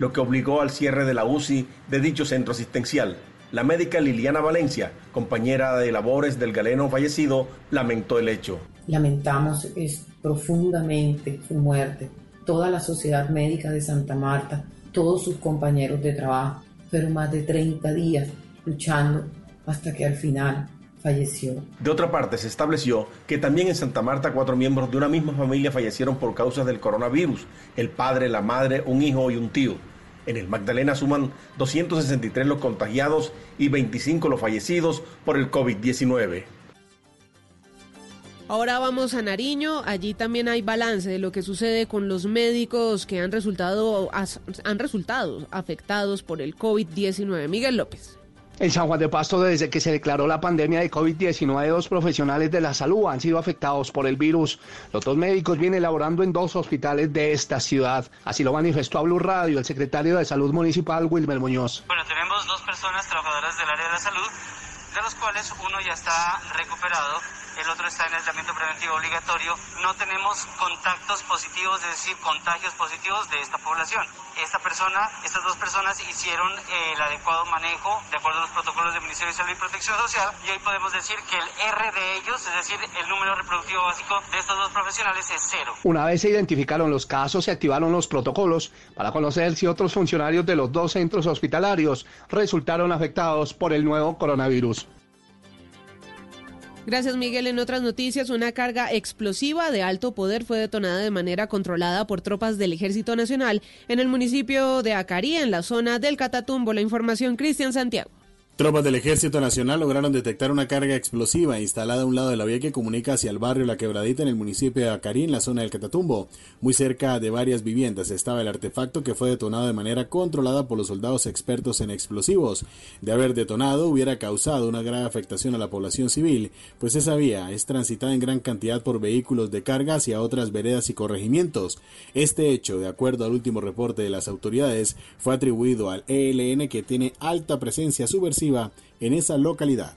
lo que obligó al cierre de la UCI de dicho centro asistencial. La médica Liliana Valencia, compañera de labores del galeno fallecido, lamentó el hecho. Lamentamos es profundamente su muerte. Toda la sociedad médica de Santa Marta, todos sus compañeros de trabajo, fueron más de 30 días luchando hasta que al final falleció. De otra parte, se estableció que también en Santa Marta cuatro miembros de una misma familia fallecieron por causas del coronavirus, el padre, la madre, un hijo y un tío. En el Magdalena suman 263 los contagiados y 25 los fallecidos por el COVID-19. Ahora vamos a Nariño, allí también hay balance de lo que sucede con los médicos que han resultado, han resultado afectados por el COVID-19. Miguel López. En San Juan de Pasto, desde que se declaró la pandemia de COVID-19, dos profesionales de la salud han sido afectados por el virus. Los dos médicos vienen laborando en dos hospitales de esta ciudad. Así lo manifestó a Blue Radio el secretario de Salud Municipal, Wilmer Muñoz. Bueno, tenemos dos personas trabajadoras del área de la salud de los cuales uno ya está recuperado, el otro está en aislamiento preventivo obligatorio. No tenemos contactos positivos, es decir, contagios positivos de esta población. Esta persona, estas dos personas hicieron eh, el adecuado manejo de acuerdo a los protocolos del Ministerio de Salud y Protección Social y hoy podemos decir que el R de ellos, es decir, el número reproductivo básico de estos dos profesionales es cero. Una vez se identificaron los casos, se activaron los protocolos para conocer si otros funcionarios de los dos centros hospitalarios resultaron afectados por el nuevo coronavirus. Gracias, Miguel. En otras noticias, una carga explosiva de alto poder fue detonada de manera controlada por tropas del Ejército Nacional en el municipio de Acarí, en la zona del Catatumbo. La información, Cristian Santiago. Tropas del Ejército Nacional lograron detectar una carga explosiva instalada a un lado de la vía que comunica hacia el barrio La Quebradita en el municipio de Acarí, en la zona del Catatumbo. Muy cerca de varias viviendas estaba el artefacto que fue detonado de manera controlada por los soldados expertos en explosivos. De haber detonado, hubiera causado una grave afectación a la población civil, pues esa vía es transitada en gran cantidad por vehículos de carga hacia otras veredas y corregimientos. Este hecho, de acuerdo al último reporte de las autoridades, fue atribuido al ELN que tiene alta presencia subversiva en esa localidad.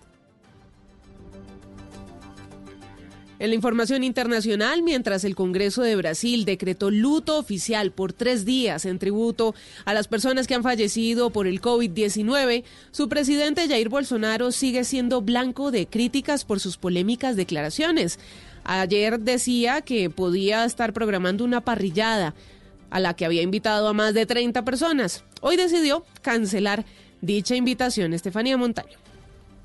En la información internacional, mientras el Congreso de Brasil decretó luto oficial por tres días en tributo a las personas que han fallecido por el COVID-19, su presidente Jair Bolsonaro sigue siendo blanco de críticas por sus polémicas declaraciones. Ayer decía que podía estar programando una parrillada a la que había invitado a más de 30 personas. Hoy decidió cancelar dicha invitación, Estefanía Montaño.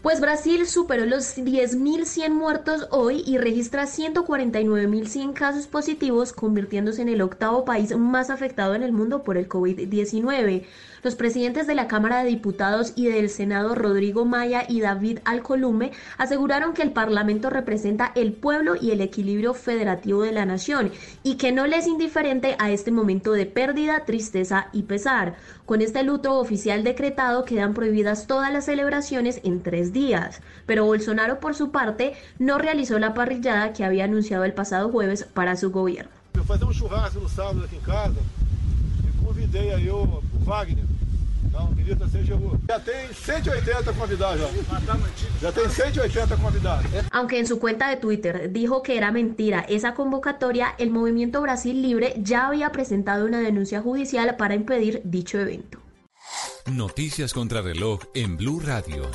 Pues Brasil superó los 10.100 muertos hoy y registra 149.100 casos positivos, convirtiéndose en el octavo país más afectado en el mundo por el COVID-19. Los presidentes de la Cámara de Diputados y del Senado, Rodrigo Maya y David Alcolume, aseguraron que el Parlamento representa el pueblo y el equilibrio federativo de la nación y que no les es indiferente a este momento de pérdida, tristeza y pesar. Con este luto oficial decretado quedan prohibidas todas las celebraciones en tres días, pero Bolsonaro por su parte no realizó la parrillada que había anunciado el pasado jueves para su gobierno. Um churrasco em e Wagner. Não, ministro da CGU. Já tem 180 convidados já. Já tem 180 convidados. Aunque en su cuenta de Twitter dijo que era mentira esa convocatoria, el Movimiento Brasil Libre ya había presentado una denuncia judicial para impedir dicho evento. Noticias contra reloj en Blue Radio.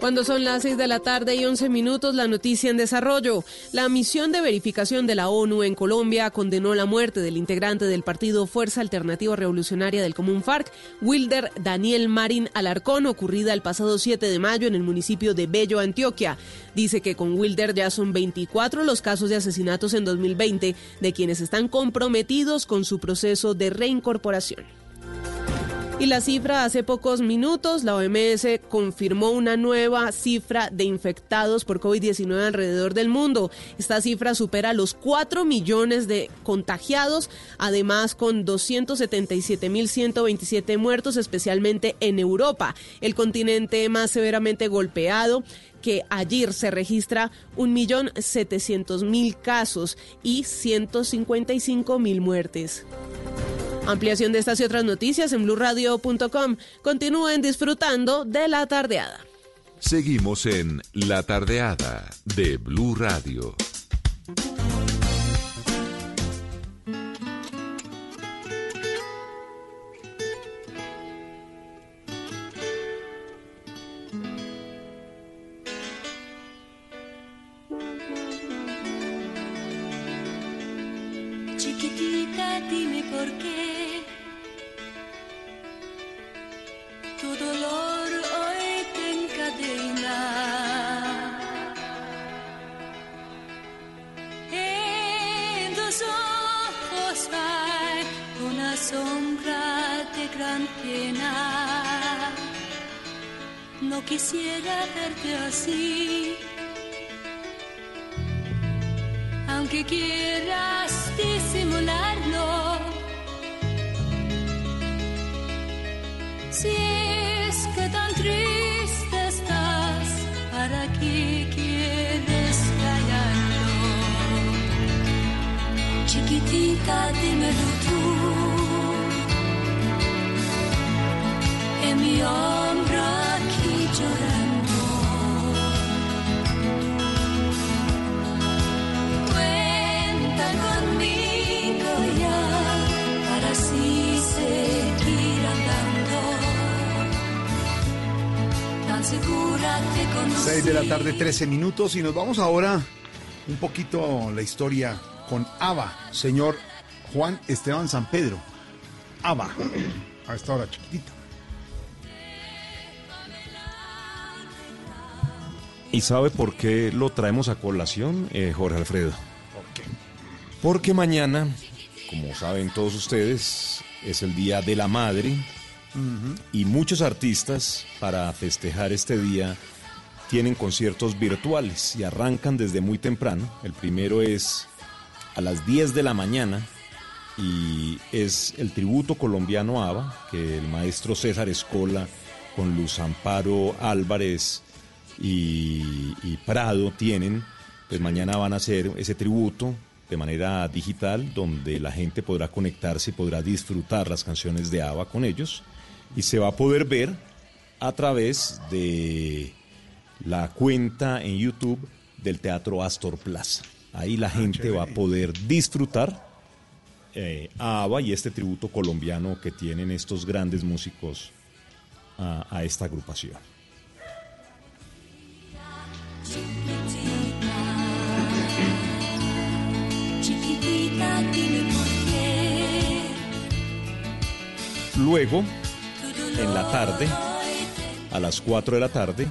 Cuando son las 6 de la tarde y 11 minutos, la noticia en desarrollo. La misión de verificación de la ONU en Colombia condenó la muerte del integrante del partido Fuerza Alternativa Revolucionaria del Común FARC, Wilder Daniel Marín Alarcón, ocurrida el pasado 7 de mayo en el municipio de Bello, Antioquia. Dice que con Wilder ya son 24 los casos de asesinatos en 2020 de quienes están comprometidos con su proceso de reincorporación. Y la cifra hace pocos minutos, la OMS confirmó una nueva cifra de infectados por COVID-19 alrededor del mundo. Esta cifra supera los 4 millones de contagiados, además con 277.127 muertos, especialmente en Europa, el continente más severamente golpeado que ayer se registra 1.700.000 casos y 155.000 muertes. Ampliación de estas y otras noticias en blurradio.com. Continúen disfrutando de la tardeada. Seguimos en La Tardeada de Blue Radio. Sombra de gran pena. No quisiera verte así. aunque quieras disimularlo. Si es que tan triste estás, ¿para qué quieres callarlo? Chiquitita, dímelo mi aquí llorando. Cuenta conmigo ya para así seguir andando. Tan segura te conocí. 6 de la tarde, 13 minutos y nos vamos ahora un poquito la historia con Ava, señor Juan Esteban San Pedro. Ava, a esta hora chiquitita. ¿Y sabe por qué lo traemos a colación, eh, Jorge Alfredo? Porque mañana, como saben todos ustedes, es el Día de la Madre y muchos artistas para festejar este día tienen conciertos virtuales y arrancan desde muy temprano. El primero es a las 10 de la mañana y es el tributo colombiano ABBA que el maestro César Escola con Luz Amparo Álvarez y, y Prado tienen, pues mañana van a hacer ese tributo de manera digital donde la gente podrá conectarse y podrá disfrutar las canciones de ABBA con ellos y se va a poder ver a través de la cuenta en YouTube del Teatro Astor Plaza. Ahí la gente va a poder disfrutar eh, a ABBA y este tributo colombiano que tienen estos grandes músicos a, a esta agrupación. Luego, en la tarde, a las 4 de la tarde,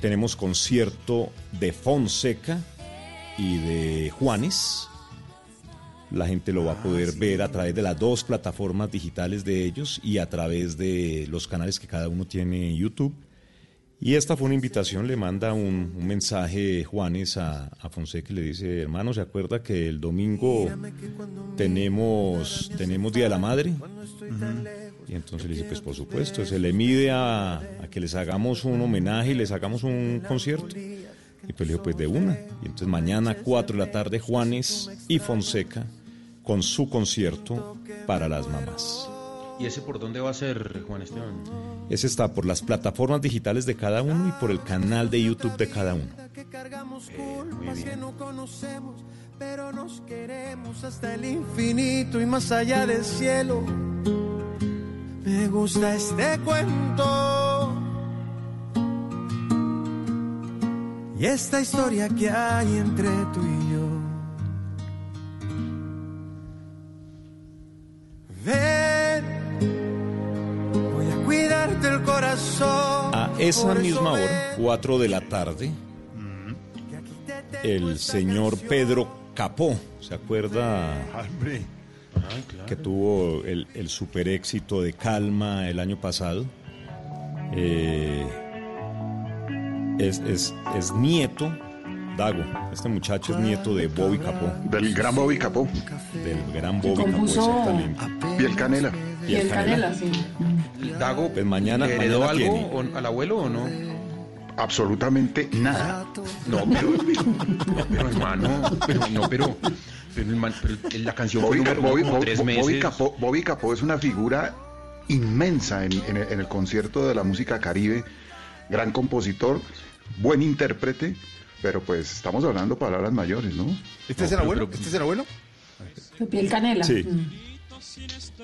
tenemos concierto de Fonseca y de Juanes. La gente lo va a poder ver a través de las dos plataformas digitales de ellos y a través de los canales que cada uno tiene en YouTube. Y esta fue una invitación, le manda un, mensaje Juanes a, Fonseca y le dice, hermano, ¿se acuerda que el domingo tenemos, tenemos Día de la Madre? Y entonces le dice, pues por supuesto, se le mide a, a que les hagamos un homenaje y les hagamos un concierto. Y pues le dijo, pues de una. Y entonces mañana, 4 de la tarde, Juanes y Fonseca con su concierto para las mamás. ¿Y ese por dónde va a ser, Juan Esteban? Ese está por las plataformas digitales de cada uno y por el canal de YouTube de cada uno. Culpas que no conocemos, pero nos queremos hasta el infinito y más allá del cielo. Me gusta este cuento. Y esta historia que hay entre tú y yo. Ven, cuidarte el corazón. A esa misma hora, 4 de la tarde, el señor Pedro Capó, ¿se acuerda? Que tuvo el, el super éxito de Calma el año pasado. Eh, es, es- es nieto, Dago, este muchacho es nieto de Bobby Capó. Del gran Bobby Capó. Del gran Bobby Capó, exactamente. Piel Canela. Y el canela, sí. Dago, Pues mañana, ¿le heredó mañana algo tiene. o- al abuelo o no? Absolutamente nada. No, pero, [LAUGHS] pero, pero, hermano, pero no, pero, la canción Bobby, número uno Bobby- como Bobby- tres Bobby meses. Capó, Bobby Capó es una figura inmensa en, en el, en el concierto de la música caribe, gran compositor, buen intérprete, pero pues estamos hablando palabras mayores, ¿no? ¿Este es el abuelo? ¿Este es el abuelo? De piel canela. Sí. Mm.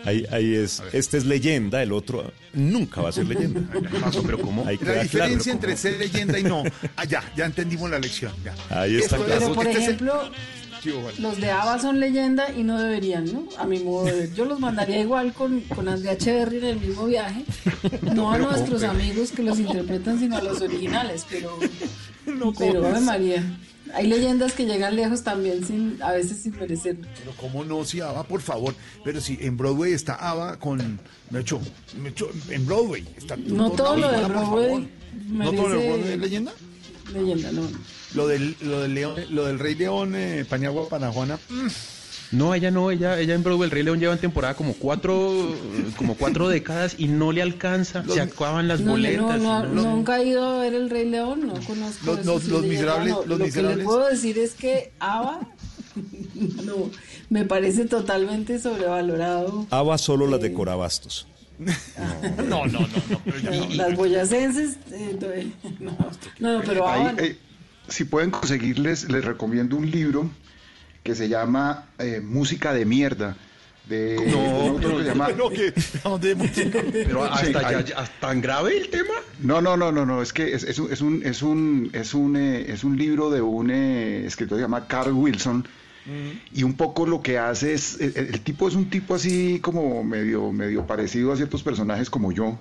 Ahí, ahí es, este es leyenda, el otro nunca va a ser leyenda. [LAUGHS] pero ¿cómo? Ahí La queda claro. diferencia entre ser leyenda y no. Ah, ya, ya entendimos la lección. ya. Ahí está Esto claro. es- Pero por este ejemplo, los de ABBA son leyenda y no deberían, ¿no? A mi modo de ver. Yo los mandaría igual con, con Andrea Echeverry en el mismo viaje. No a nuestros amigos que los interpretan, sino a los originales. Pero, [LAUGHS] No, pero. María. Hay leyendas que llegan lejos también, sin, a veces sin merecerlo. Pero cómo no, si ABBA, por favor. Pero si en Broadway está ABBA con... Me hecho, me hecho, en Broadway está... No todo lo de. Broadway ¿No todo lo de Broadway es leyenda? Leyenda, no. Lo del, lo del, león, lo del Rey León, eh, Paniagua para Juana. mm, No, ella no, ella, ella en Broadway, el Rey León lleva en temporada como cuatro, como cuatro [LAUGHS] décadas y no le alcanza, se acaban las No, no, boletas. no, no- nunca he ido a ver el Rey León, no conozco. Los- los- los miserables- no. los Lo que le puedo decir es que ABBA [LAUGHS] no, me parece totalmente sobrevalorado. ABBA solo las de Corabastos. No, no, no, no. no. Las boyacenses, eh, [LAUGHS] no, no, no, pero Ahí, ABBA. eh, si pueden conseguirles, les recomiendo un libro que se llama eh, Música de Mierda, de No, pero- tan grave el tema. No, no, no, no, no, es que es, es un, es un, es un, es un, eh, es un libro de un eh, escritor que se llama Carl Wilson y un poco lo que hace es, el, el tipo es un tipo así como medio, medio parecido a ciertos personajes como yo,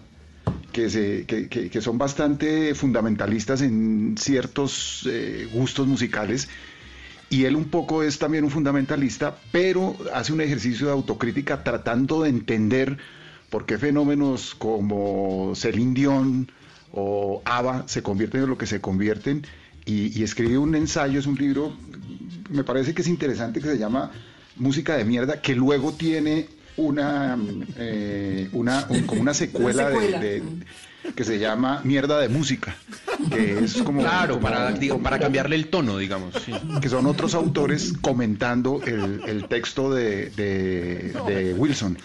que, se, que, que- que son bastante fundamentalistas en ciertos eh, gustos musicales. Y él un poco es también un fundamentalista, pero hace un ejercicio de autocrítica tratando de entender por qué fenómenos como Celine Dion o ABBA se convierten en lo que se convierten. Y, y escribe un ensayo, es un libro, me parece que es interesante, que se llama Música de Mierda, que luego tiene una, eh, una un- como una secuela, de- secuela. de- que se llama Mierda de Música, que es como... Claro, como- para, digo, para cambiarle el tono, digamos. sí. que son otros autores comentando el, el texto de, de- de Wilson.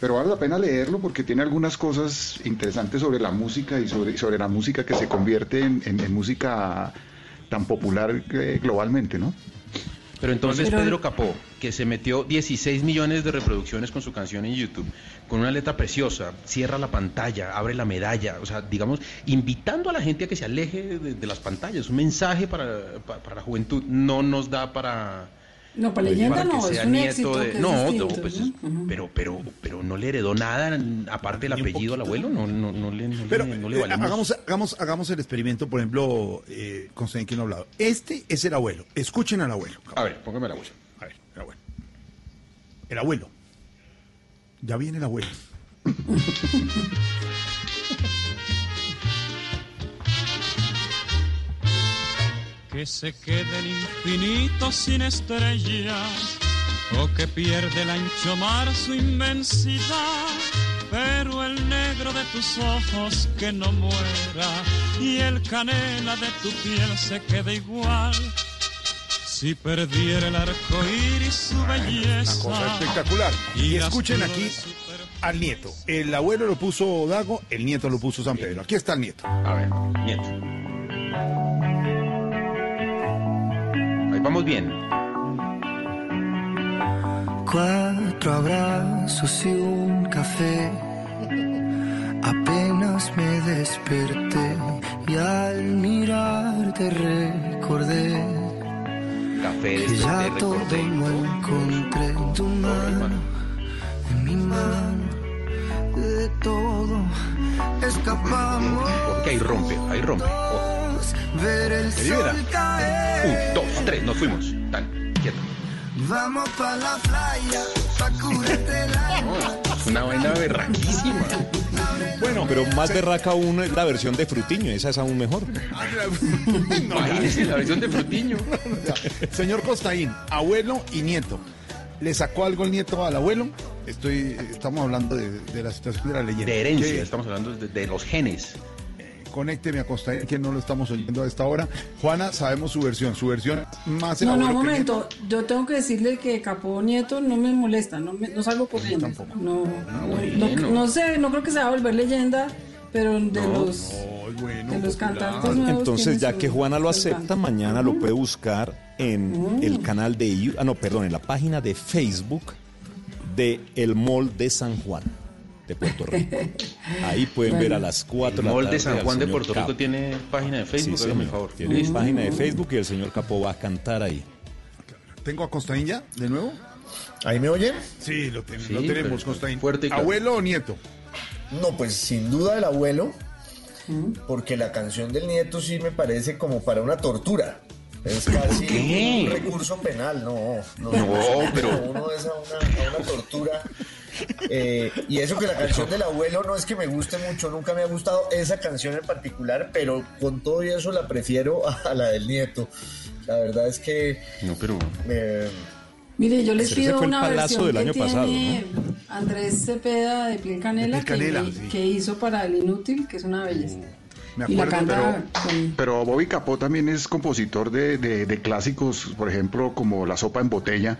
Pero vale la pena leerlo porque tiene algunas cosas interesantes sobre la música y sobre, sobre la música que se convierte en, en- en música tan popular eh, globalmente, ¿no? Pero entonces Pero- Pedro Capó, que se metió 16 millones de reproducciones con su canción en YouTube, con una letra preciosa, cierra la pantalla, abre la medalla, o sea, digamos, invitando a la gente a que se aleje de, de las pantallas, un mensaje para, pa- para la juventud, no nos da para... No, para leyenda para que no, es sea un nieto éxito. de- que es no, distinto, no, pues, ¿no? es- pero, pero, pero no le heredó nada, aparte del apellido al abuelo, no, no, no le, no le- Pero no le eh, valimos. hagamos, hagamos, hagamos el experimento, por ejemplo, eh, Constantino que no ha hablado. Este es el abuelo. Escuchen al abuelo. A ver, póngame el abuelo. A ver, el abuelo. El abuelo. Ya viene el abuelo. que se quede el infinito sin estrellas o que pierde el ancho mar su inmensidad. Pero el negro de tus ojos que no muera y el canela de tu piel se quede igual. Si perdiera el arco iris su belleza. Cosa espectacular. Y escuchen aquí al nieto. El abuelo lo puso Dago, el nieto lo puso San Pedro. Aquí está el nieto. A ver, nieto. Ahí vamos bien. Cuatro abrazos y un café. Apenas me desperté y al mirarte recordé Café después ya de todo lo encontré en tu mano, en mi mano, de todo escapamos. Ok, ahí rompe, ahí rompe. Oh, Ver el ¿Me libera? Un, dos, tres, nos fuimos. Tan, quieto. Vamos pa' la playa, pa' curarte. Es [LAUGHS] una vaina berraquísima. Bueno, Pero más berraca aún es la versión de Frutiño, esa es aún mejor. [LAUGHS] Imagínese la versión de Frutiño. [LAUGHS] Señor Costaín, abuelo y nieto. ¿Le sacó algo el nieto al abuelo? Estoy, estamos hablando de, de la situación de la leyenda. De herencia, ¿Qué? estamos hablando de, de los genes. Conécteme a Costaín, que no lo estamos oyendo a esta hora. Juana, sabemos su versión, su versión más No, no, un que momento. Yo tengo que decirle que Capó Nieto no me molesta, no, me, no salgo corriendo. No, no, no, no sé, no creo que se va a volver leyenda, pero de los, de los cantantes nuevos. Entonces, ya que Juana lo acepta, mañana lo puede buscar en el canal de ah no, perdón, en la página de Facebook de El Mall de San Juan de Puerto Rico. Ahí pueden ver a las 4 El de la Mall de tarde San Juan de señor Puerto Rico Capo. tiene página de Facebook, Sí, señor. favor. Tiene página de Facebook y el señor Capo va a cantar ahí. ¿Tengo a Costaín ya, de nuevo? ¿Ahí me oyen? Sí, lo, ten- Sí, lo tenemos, Costaín. fuerte. ¿Abuelo o nieto? No, pues sin duda el abuelo, porque la canción del nieto sí me parece como para una tortura. Es casi qué? un recurso penal, no. No, No, pero- Uno es a una, a una tortura. Eh, y eso que la canción del abuelo no es que me guste mucho, nunca me ha gustado esa canción en particular, pero con todo y eso la prefiero a la del nieto. La verdad es que... No, pero... eh, Mire, yo les pido una palazo versión del que año tiene pasado, Andrés Cepeda de Piel Canela, De Piel Canela, que, sí. que hizo para El Inútil, que es una belleza. Me y la acuerdo, canta con- Pero Bobby Capó también es compositor de, de- de clásicos, por ejemplo, como La Sopa en Botella,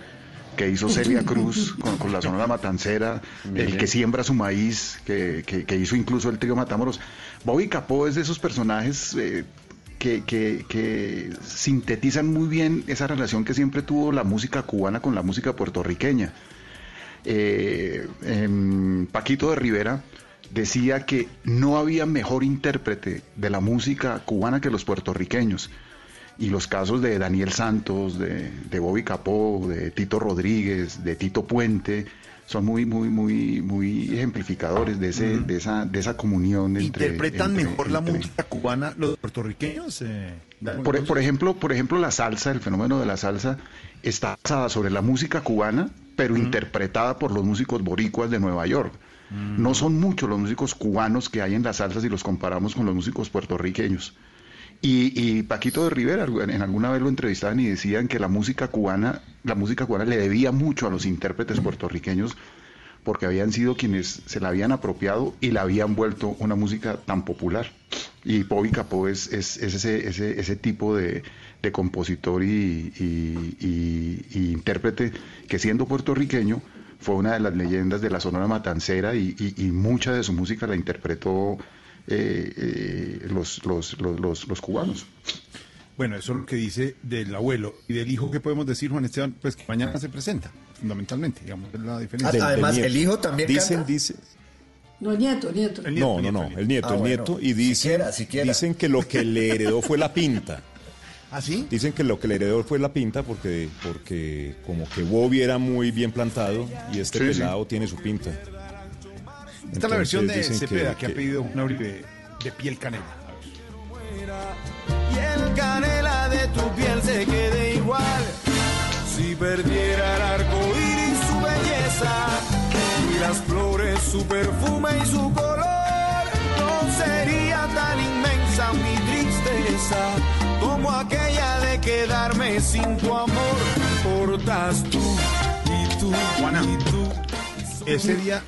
que hizo Celia Cruz [LAUGHS] con, con la Sonora Matancera, El que siembra su maíz, que, que- que hizo incluso el trío Matamoros. Bobby Capó es de esos personajes eh, que, que- que sintetizan muy bien esa relación que siempre tuvo la música cubana con la música puertorriqueña. eh, em, Paquito de Rivera decía que no había mejor intérprete de la música cubana que los puertorriqueños. Y los casos de Daniel Santos, de, de Bobby Capó, de Tito Rodríguez, de Tito Puente, son muy, muy, muy, muy ejemplificadores de ese, de esa, de esa comunión entre. ¿Interpretan entre- mejor la música cubana los puertorriqueños? eh, por, por ejemplo, por ejemplo, la salsa, el fenómeno de la salsa, está basada sobre la música cubana, pero interpretada por los músicos boricuas de Nueva York. No son muchos los músicos cubanos que hay en la salsa si los comparamos con los músicos puertorriqueños. Y, y Paquito de Rivera, en alguna vez lo entrevistaban y decían que la música cubana, la música cubana le debía mucho a los intérpretes puertorriqueños porque habían sido quienes se la habían apropiado y la habían vuelto una música tan popular. Y Bobby Capó es, es- es ese, ese, ese tipo de, de compositor y, y- y- intérprete que siendo puertorriqueño fue una de las leyendas de la Sonora Matancera y- y mucha de su música la interpretó eh, eh, los, los, los, los- los cubanos. Bueno, eso es lo que dice del abuelo. Y del hijo, ¿qué podemos decir, Juan Esteban? Pues que mañana se presenta, fundamentalmente, digamos, es la diferencia. Ah, además, el hijo también Dicen, canta. dice, No, nieto, nieto. no, no, no, el nieto, Ah, el bueno, nieto, y dicen, siquiera, siquiera. dicen que lo que le heredó fue la pinta. [LAUGHS] ¿Ah, sí? Dicen que lo que le heredó fue la pinta porque, porque como que Bobby era muy bien plantado y este Sí, sí. pelado tiene su pinta. Esta es la versión de Cepeda que, ha que- pedido una Uribe de piel canela. y el canela de tu piel se quede igual. Si perdiera el arco iris su belleza y las flores su perfume y su color, no sería tan inmensa mi tristeza como aquella de quedarme sin tu amor. Portas tú y tú y tú. Ese día,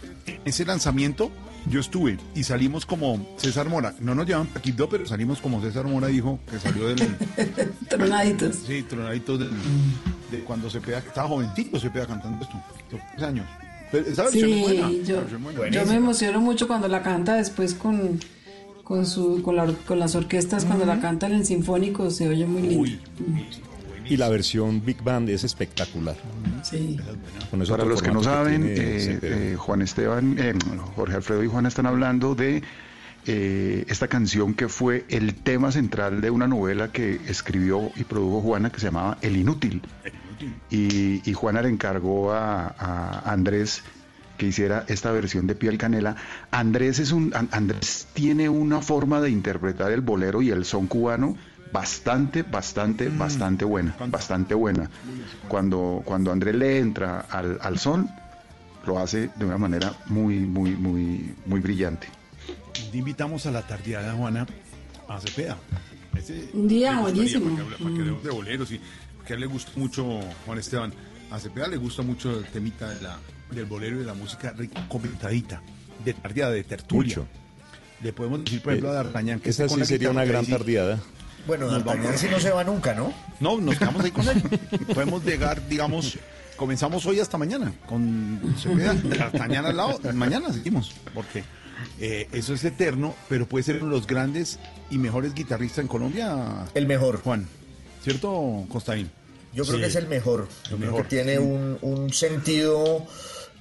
ese lanzamiento, yo estuve y salimos como César Mora. No nos llaman Paquito, pero salimos como César Mora dijo que salió del. [LAUGHS] Tronaditos. Sí, tronaditos del- de cuando se pega. Estaba jovencito se pega cantando esto. Tres años. Pero esa versión es buena. Sí, yo, versión es buena. yo me emociono mucho cuando la canta después con, con, su, con, la con las orquestas, cuando la cantan en sinfónico, se oye muy lindo. Y la versión Big Band es espectacular. Sí. Con Para los que no saben, tiene eh, eh, Juan Esteban, eh, Jorge Alfredo y Juana están hablando de eh, esta canción que fue el tema central de una novela que escribió y produjo Juana que se llamaba El Inútil. Y, y Juana le encargó a, a Andrés que hiciera esta versión de Piel Canela. Andrés es un An- Andrés tiene una forma de interpretar el bolero y el son cubano bastante, bastante, bastante buena, bastante buena. Cuando, cuando Andrés le entra al, al son, lo hace de una manera muy, muy, muy, muy brillante. Te invitamos a la tardeada, Juana, a Cepeda. Ese- Un día buenísimo. Para que, para que hablemos de boleros y que a él le gusta mucho, Juan Esteban. A Cepeda le gusta mucho el temita de la, del bolero y de la música rica, comentadita, de tardeada, de tertulia. Mucho. Le podemos decir, por ejemplo, a D'Artagnan que Esa sí sería una gran tardeada. Bueno, Nos D'Artagnan vamos. sí no se va nunca, ¿no? No, nos quedamos ahí con él. [LAUGHS] Podemos llegar, digamos, comenzamos hoy hasta mañana con Cepeda, D'Artagnan al lado. Mañana seguimos, porque eh, eso es eterno, pero puede ser uno de los grandes y mejores guitarristas en Colombia. El mejor. Juan, ¿cierto, Costaín? Yo creo Sí. que es el mejor. Yo El creo mejor. que tiene un, un sentido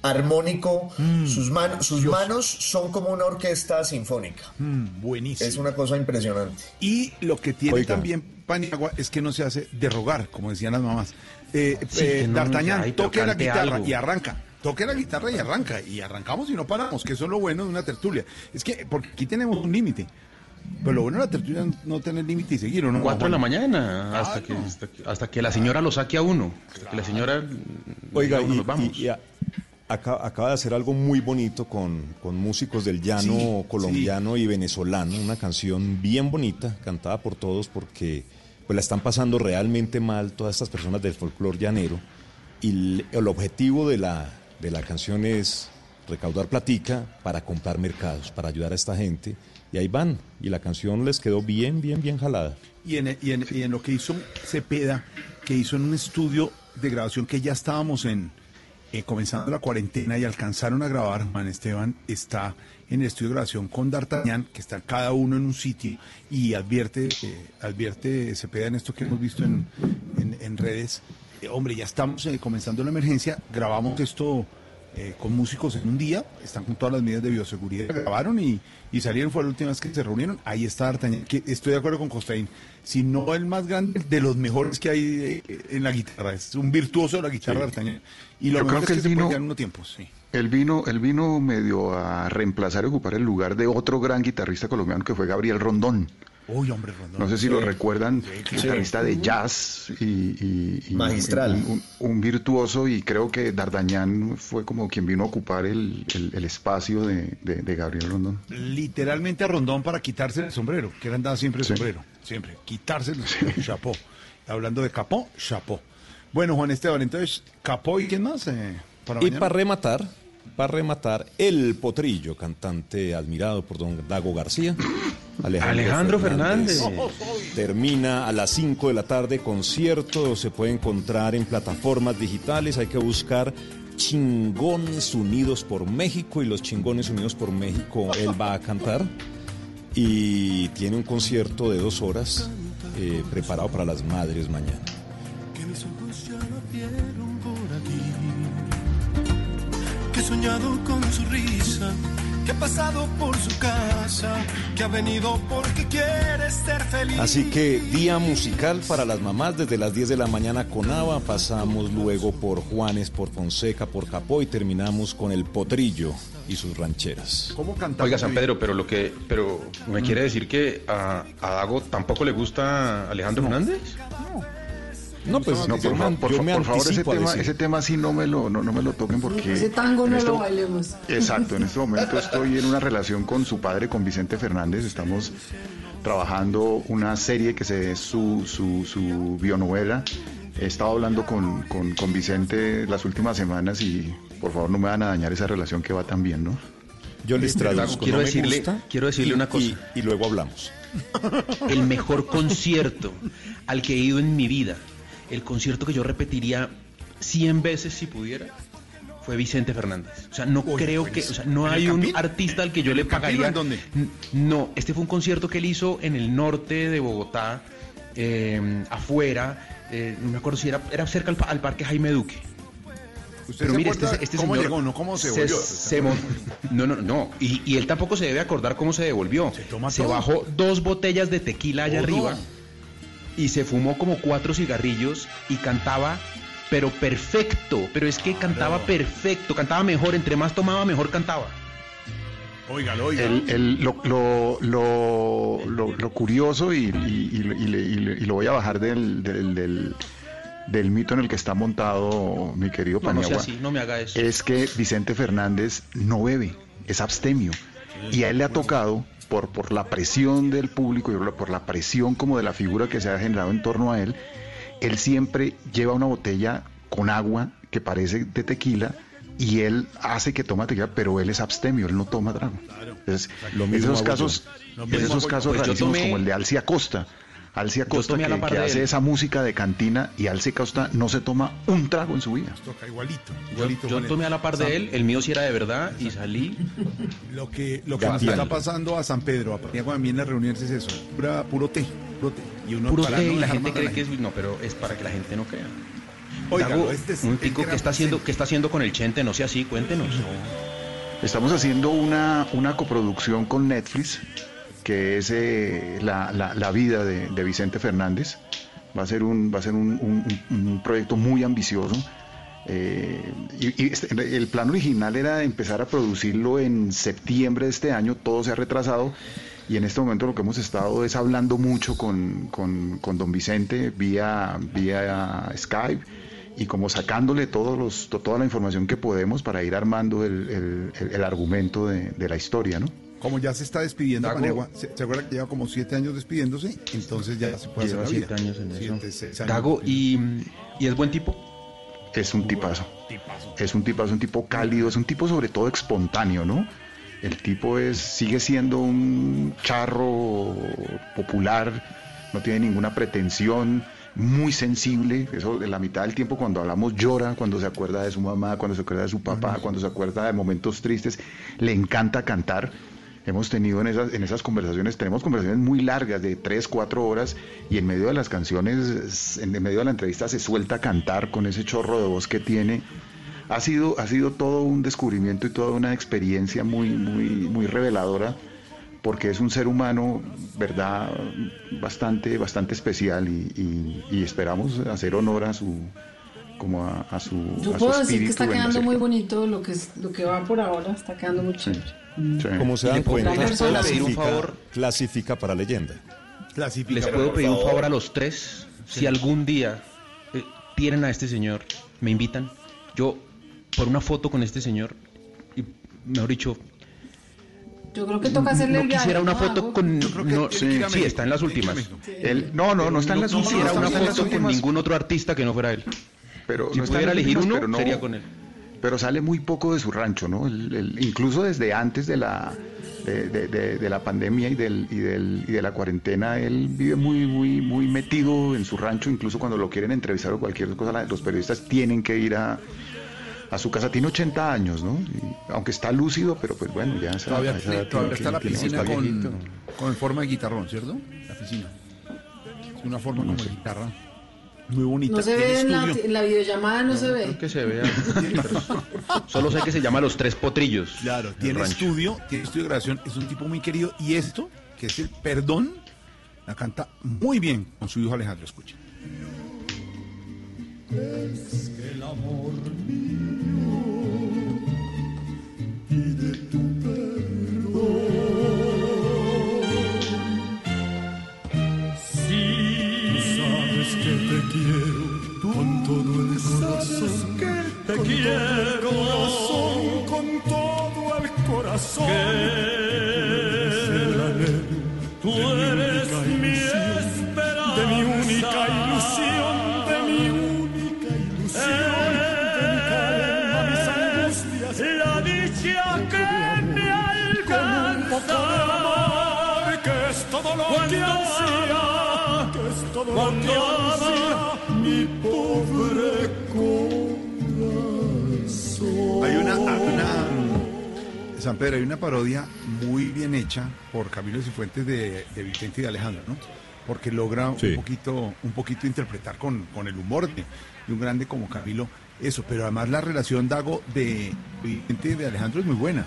armónico. sus man- sus manos son como una orquesta sinfónica. Mm, buenísimo. Es una cosa impresionante. Y lo que tiene Oiga. también Paniagua es que no se hace de rogar, como decían las mamás. Eh, Sí, eh, no, D'Artagnan, toque la guitarra algo. y arranca. Toque la guitarra y arranca. Y arrancamos y no paramos, que eso es lo bueno de una tertulia. Es que porque aquí tenemos un límite. Pero lo bueno de la tertulia es no tener límite y seguir, ¿o no? Cuatro de la mañana, hasta, que, hasta, que, hasta que la señora lo saque a uno. Hasta que la señora. Oiga, y, nos vamos. y- y a- acaba, acaba de hacer algo muy bonito con, con músicos del llano Sí, colombiano y venezolano, una canción bien bonita, cantada por todos porque pues la están pasando realmente mal todas estas personas del folclore llanero. Y el, el objetivo de la, de la canción es recaudar platica para comprar mercados, para ayudar a esta gente. Y ahí van. Y la canción les quedó bien, bien, bien jalada. Y en, y, en, y en lo que hizo Cepeda, que hizo en un estudio de grabación que ya estábamos en eh, comenzando la cuarentena y alcanzaron a grabar, Juan Esteban está en el estudio de grabación con D'Artagnan, que está cada uno en un sitio y advierte, eh, advierte Cepeda en esto que hemos visto en, en- redes, eh, hombre, ya estamos eh, comenzando la emergencia, grabamos esto con músicos en un día, están con todas las medidas de bioseguridad, grabaron y, y salieron, fue la última vez que se reunieron, ahí está D'Artagnan, que estoy de acuerdo con Costaín, si no el más grande, de los mejores que hay eh, en la guitarra, es un virtuoso de la guitarra D'Artagnan, y lo Yo mejor creo es que que él se puede vino- en uno tiempo, sí. Él vino, él vino medio a reemplazar y ocupar el lugar de otro gran guitarrista colombiano que fue Gabriel Rondón. Uy, hombre, Rondón. No sé si lo recuerdan, Sí, guitarrista sí. de jazz y, y- y Magistral. Un, un- un virtuoso y creo que D'Artagnan fue como quien vino a ocupar el, el- el espacio de, de- de Gabriel Rondón. literalmente a Rondón para quitarse el sombrero, que él andaba siempre el Sí. sombrero, siempre, quitarse el chapó. Hablando de capó, chapó. Bueno, Juan Esteban, entonces, capó y quién más eh, para Y mañana? para rematar, para rematar, el potrillo, cantante admirado por don Dago García. [LAUGHS] Alejandro Fernández. Termina a las 5 de la tarde, concierto, se puede encontrar en plataformas digitales, hay que buscar Chingones Unidos por México y los Chingones Unidos por México él va a cantar y tiene un concierto de dos horas eh, preparado para las madres mañana. Que he soñado con su risa, que ha pasado por su casa, que ha venido porque quiere ser feliz. Así que día musical para las mamás desde las 10 de la mañana con Ava, pasamos luego por Juanes, por Fonseca, por Capó y terminamos con el Potrillo y sus rancheras. Oiga, San Pedro, pero lo que, pero me quiere decir que a, a Dago tampoco le gusta Alejandro Fernández. No, pues No, por, fa- por yo me por favor, ese tema, ese tema sí no me lo, no, no me lo toquen porque... Ese tango no este lo mo- bailemos. Exacto, en este [LAUGHS] momento estoy en una relación con su padre, con Vicente Fernández. Estamos trabajando una serie que se es su, su, su bionovela. He estado hablando con, con, con Vicente las últimas semanas y por favor no me van a dañar esa relación que va tan bien, ¿no? Yo les Pero, traduzco, quiero no decirle- gusta, quiero decirle y- una cosa. Y, y luego hablamos. El mejor concierto al que he ido en mi vida, el concierto que yo repetiría 100 veces si pudiera, fue Vicente Fernández. O sea, no creo que, buenísimo. o sea, no ¿En el hay un Campín? artista al que yo le pagaría. en dónde? No, este fue un concierto que él hizo en el norte de Bogotá, eh, afuera. eh, no me acuerdo si era, era cerca al, pa- al parque Jaime Duque. ¿Usted Pero se mire, este, este cómo señor llegó, no cómo se volvió? se mon- no, no, no. Y, y él tampoco se debe acordar cómo se devolvió. Se, toma todo. bajó dos botellas de tequila allá arriba y se fumó como cuatro cigarrillos y cantaba, pero perfecto. Pero es que cantaba Claro. perfecto, cantaba mejor. Entre más tomaba, mejor cantaba. Óigalo, óigalo. El- el- lo, lo- lo- lo- lo curioso y, y- y- y le- y le- y lo voy a bajar del, del, del- del mito en el que está montado mi querido No, no sea Paniagua, así, no me haga eso. es que Vicente Fernández no bebe, es abstemio. Y a él le ha tocado, por, por la presión del público y por la- presión como de la figura que se ha generado en torno a él, él siempre lleva una botella con agua que parece de tequila y él hace que toma tequila, pero él es abstemio, él no toma trago. Entonces, Lo en mismo esos casos, yo. Lo en mismo esos casos Pues rarísimos tomé- como el de Alci Acosta. Alci Acosta tomé a la que, hace esa música de cantina y Alci Acosta no se toma un trago en su vida. Toca igualito, Yo, igualito. yo Juan tomé a la par de él, el mío sí era de verdad y salí. [LAUGHS] Lo que, lo que nos está pasando a San Pedro, a Paniagua también en las reuniones es eso, pura, puro té, puro té. Y uno Puro para té no y la gente cree la que es... No, pero es para que la gente no crea. Dago, este es un tico que está haciendo, que está haciendo con el Chente, no sea así, cuéntenos. Estamos haciendo una, una coproducción con Netflix, que es eh, la, la- vida de, Vicente Fernández. Va a ser un, va a ser un, un- proyecto muy ambicioso. Eh, y, este- el plan original era empezar a producirlo en septiembre de este año, todo se ha retrasado. Y en este momento lo que hemos estado es hablando mucho con, con- con don Vicente vía, vía Skype y como sacándole todos los, to- toda la información que podemos para ir armando el, el- el- el argumento de, de la historia, ¿no? Como ya se está despidiendo Dago- Paniagua, ¿se, se acuerda que lleva como siete años despidiéndose? Entonces ya se puede Lleva hacer la siete vida. años en eso. Siete, seis años. Dago, ¿y, ¿y es buen tipo? Es un tipazo. Es un tipazo, un tipo cálido, es un tipo sobre todo espontáneo, ¿no? El tipo es, sigue siendo un charro popular, no tiene ninguna pretensión, muy sensible, eso de la mitad del tiempo cuando hablamos llora, cuando se acuerda de su mamá, cuando se acuerda de su papá, cuando se acuerda de momentos tristes, le encanta cantar. Hemos tenido en esas, en esas conversaciones, tenemos conversaciones muy largas de tres, cuatro horas y en medio de las canciones, en medio de la entrevista se suelta a cantar con ese chorro de voz que tiene. ha sido, ha sido todo un descubrimiento y toda una experiencia muy, muy, muy reveladora, porque es un ser humano, verdad, bastante, bastante especial y, y- y esperamos hacer honor a su, como a, a su, Yo a su puedo decir que está quedando muy bonito lo que, es- lo que va por ahora, está quedando muy chévere. Como se dan ¿Le puedo- cuenta, ¿les puedo pedir un clasifica, favor? clasifica para leyenda. Les puedo pedir un favor a los tres. Si algún día eh, tienen a este señor, me invitan, yo por una foto con este señor, y mejor dicho, Yo creo que toca hacerle no el viaje. quisiera una ¿no? foto con... no, que sí, México, está en las últimas. Él- no, no, no está en las últimas. quisiera una foto con ningún otro artista que no fuera él. Pero si no pudiera elegir uno, no- sería con él. Pero sale muy poco de su rancho, ¿no? Él- él- incluso desde antes de la de, de- de- de la pandemia y, del, y, del, y de la cuarentena, él vive muy, muy, muy metido en su rancho. Incluso cuando lo quieren entrevistar o cualquier cosa, los periodistas tienen que ir a, a su casa. Tiene 80 años, ¿no? Y aunque está lúcido, pero pues bueno, ya esa- Todavía, a esa todavía está la piscina con, con forma de guitarrón, ¿cierto? La piscina. Es una forma como de guitarra. Muy bonita. No se ve en la, estudio. en la videollamada, no, se ve. Creo que se vea. [LAUGHS] Solo sé que se llama Los Tres Potrillos. Claro, tiene rancho. estudio, tiene estudio de grabación, es un tipo muy querido. Y esto, que es el perdón, la canta muy bien con su hijo Alejandro. Escucha. Es que el amor mío pide tu Te quiero. corazón, con todo el corazón. Tú eres mi esperanza, de mi única ilusión, de mi única ilusión, de mi calma, mis angustias, la dicha que me alcanza, que es todo lo que ansía, que es todo lo que ansía, mi pobre. Hay una, hay una- San Pedro, hay una parodia muy bien hecha por Camilo Cifuentes de, de Vicente y de Alejandro, ¿no? Porque logra Sí. un poquito, un poquito interpretar con, con el humor de, de un grande como Camilo eso, pero además la relación Dago de Vicente y de Alejandro es muy buena.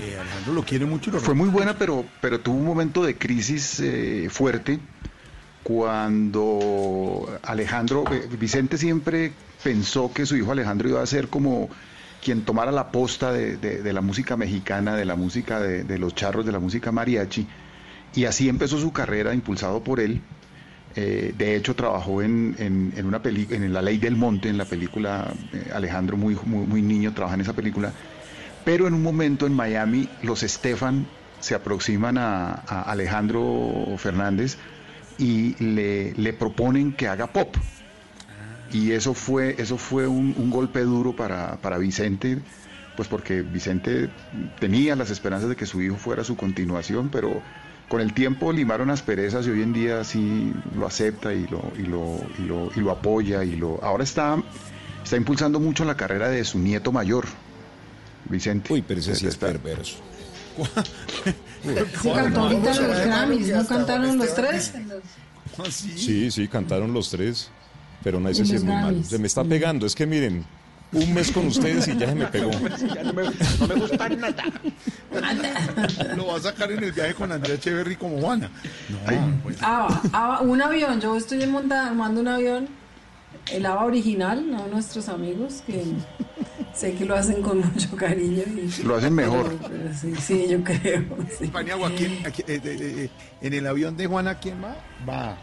Eh, Alejandro lo quiere mucho lo Fue muy buena, pero, pero tuvo un momento de crisis eh, fuerte cuando Alejandro, eh, Vicente siempre pensó que su hijo Alejandro iba a ser como quien tomara la posta de, de- la música mexicana, de la música de, de los charros, de la música mariachi, y así empezó su carrera impulsado por él. Eh, de hecho, trabajó en, en, una en La Ley del Monte, en la película, eh, Alejandro muy, muy, muy niño trabaja en esa película, pero en un momento en Miami los Estefan se aproximan a, a Alejandro Fernández y le, le proponen que haga pop. Y eso fue, eso fue un, un golpe duro para, para Vicente, pues porque Vicente tenía las esperanzas de que su hijo fuera su continuación, pero con el tiempo limaron asperezas y hoy en día sí lo acepta y lo, y lo, y lo, y lo apoya y lo ahora está, está impulsando mucho la carrera de su nieto mayor, Vicente. Uy, pero ese sí es perverso. Sí, cantó ahorita en los Grammys, ¿no cantaron los tres? Sí, sí, cantaron los tres, pero no, sí los es muy malo. Se me está pegando, es que miren, un mes con ustedes y ya se me pegó. [LAUGHS] no, me, no me gusta nada. Lo va a sacar en el viaje con Andrea Echeverry como Juana. No, pues. Ava, Ava, un avión, yo estoy monta- armando un avión, el Ava original, no nuestros amigos, que sé que lo hacen con mucho cariño. Y, Lo hacen mejor. Pero- pero sí, sí, yo creo. sí. Paniagua, ¿quién- a quién- eh, eh, eh, en el avión de Juana, ¿quién va? Va.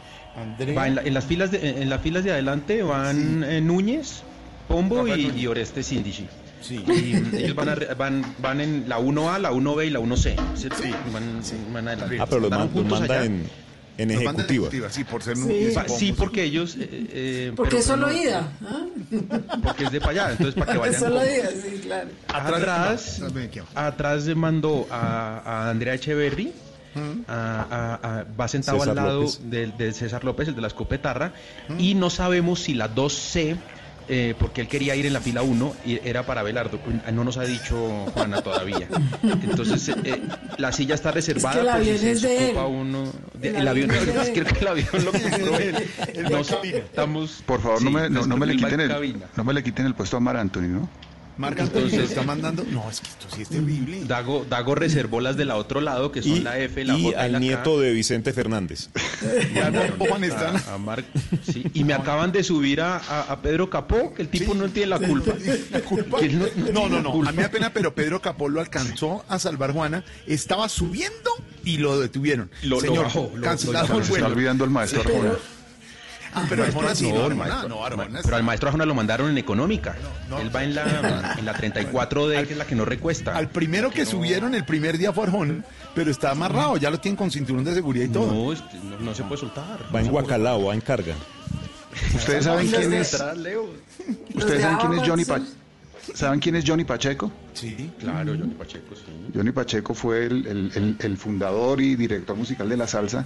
Va en, la- en las filas de, en las filas de adelante van eh, Núñez, Pombo y, y Oreste Sindici. Sí. Y ellos van, a re- van, van en la 1A, la 1B y la 1C. ¿cierto? Van, van adelante. Ah, pero los, man- los manda allá. en, en ejecutiva. ejecutiva, Sí, por ser Sí. Pa- Sí, porque ellos. eh, eh, Porque es solo no- ida. ¿ah? Porque es de para allá, entonces para que [LAUGHS] Es vayan. solo ida, sí, claro. Atrás, Atrás de- atrás, mandó a, a Andrea Echeverry. a- a- a- va sentado César al lado del de César López, el de la escopetarra, y no sabemos si la 2C, eh, porque él quería ir en la fila 1, y era para Belardo. No nos ha dicho Juana todavía. [LAUGHS] Entonces, eh, la silla está reservada el por si avión se es de él. uno. de- El el avión, avión [LAUGHS] es de él. creo que el avión lo [LAUGHS] compró él. El estamos, Por favor, no, me, no, no me le quiten el, cabina. no me le quiten el puesto a Mar Anthony, ¿no? Marc Anthony Entonces- lo está mandando. No, es que esto sí es terrible. Dago, Dago reservó las del otro lado, que son Y, la F, la y J y al la K. nieto de Vicente Fernández. [LAUGHS] Juan están. a, a Marc- sí, y me acaban de subir a, a- a Pedro Capó, que el tipo no tiene la culpa. [LAUGHS] La culpa. No- No, no, la no. culpa. A mí me da pena, pero Pedro Capó lo alcanzó a salvar Juana. Estaba subiendo y lo detuvieron. Lo- lo Señor, bajó, lo- cancelado lo- el Se está olvidando el maestro Arjona. Ah, pero Arjona sí, no, No, el Arjona, maestro- no, Arjona Pero está- al maestro Arjona lo mandaron en económica. Él va en la, en la 34D, que es la que no recuesta. Al primero que subieron el primer día fue Arjona, pero está amarrado, ya lo tienen con cinturón de seguridad y todo. No, no, no se puede soltar. Va en Guacalao, va en carga. ¿Ustedes saben quién es? ¿Ustedes de saben quién es Johnny Pacheco? ¿Saben quién es Johnny Pacheco? Sí. Claro, Johnny Pacheco, sí. Johnny Pacheco fue el, el- el- el fundador y director musical de la salsa.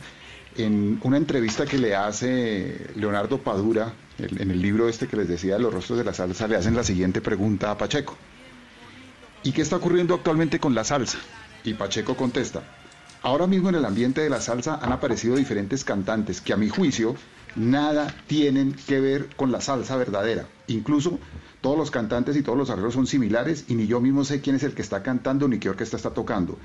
En una entrevista que le hace Leonardo Padura, en el libro este que les decía de los rostros de la salsa, le hacen la siguiente pregunta a Pacheco. ¿Y qué está ocurriendo actualmente con la salsa? Y Pacheco contesta, ahora mismo en el ambiente de la salsa han aparecido diferentes cantantes que a mi juicio nada tienen que ver con la salsa verdadera. Incluso todos los cantantes y todos los arreglos son similares y ni yo mismo sé quién es el que está cantando ni qué orquesta está tocando.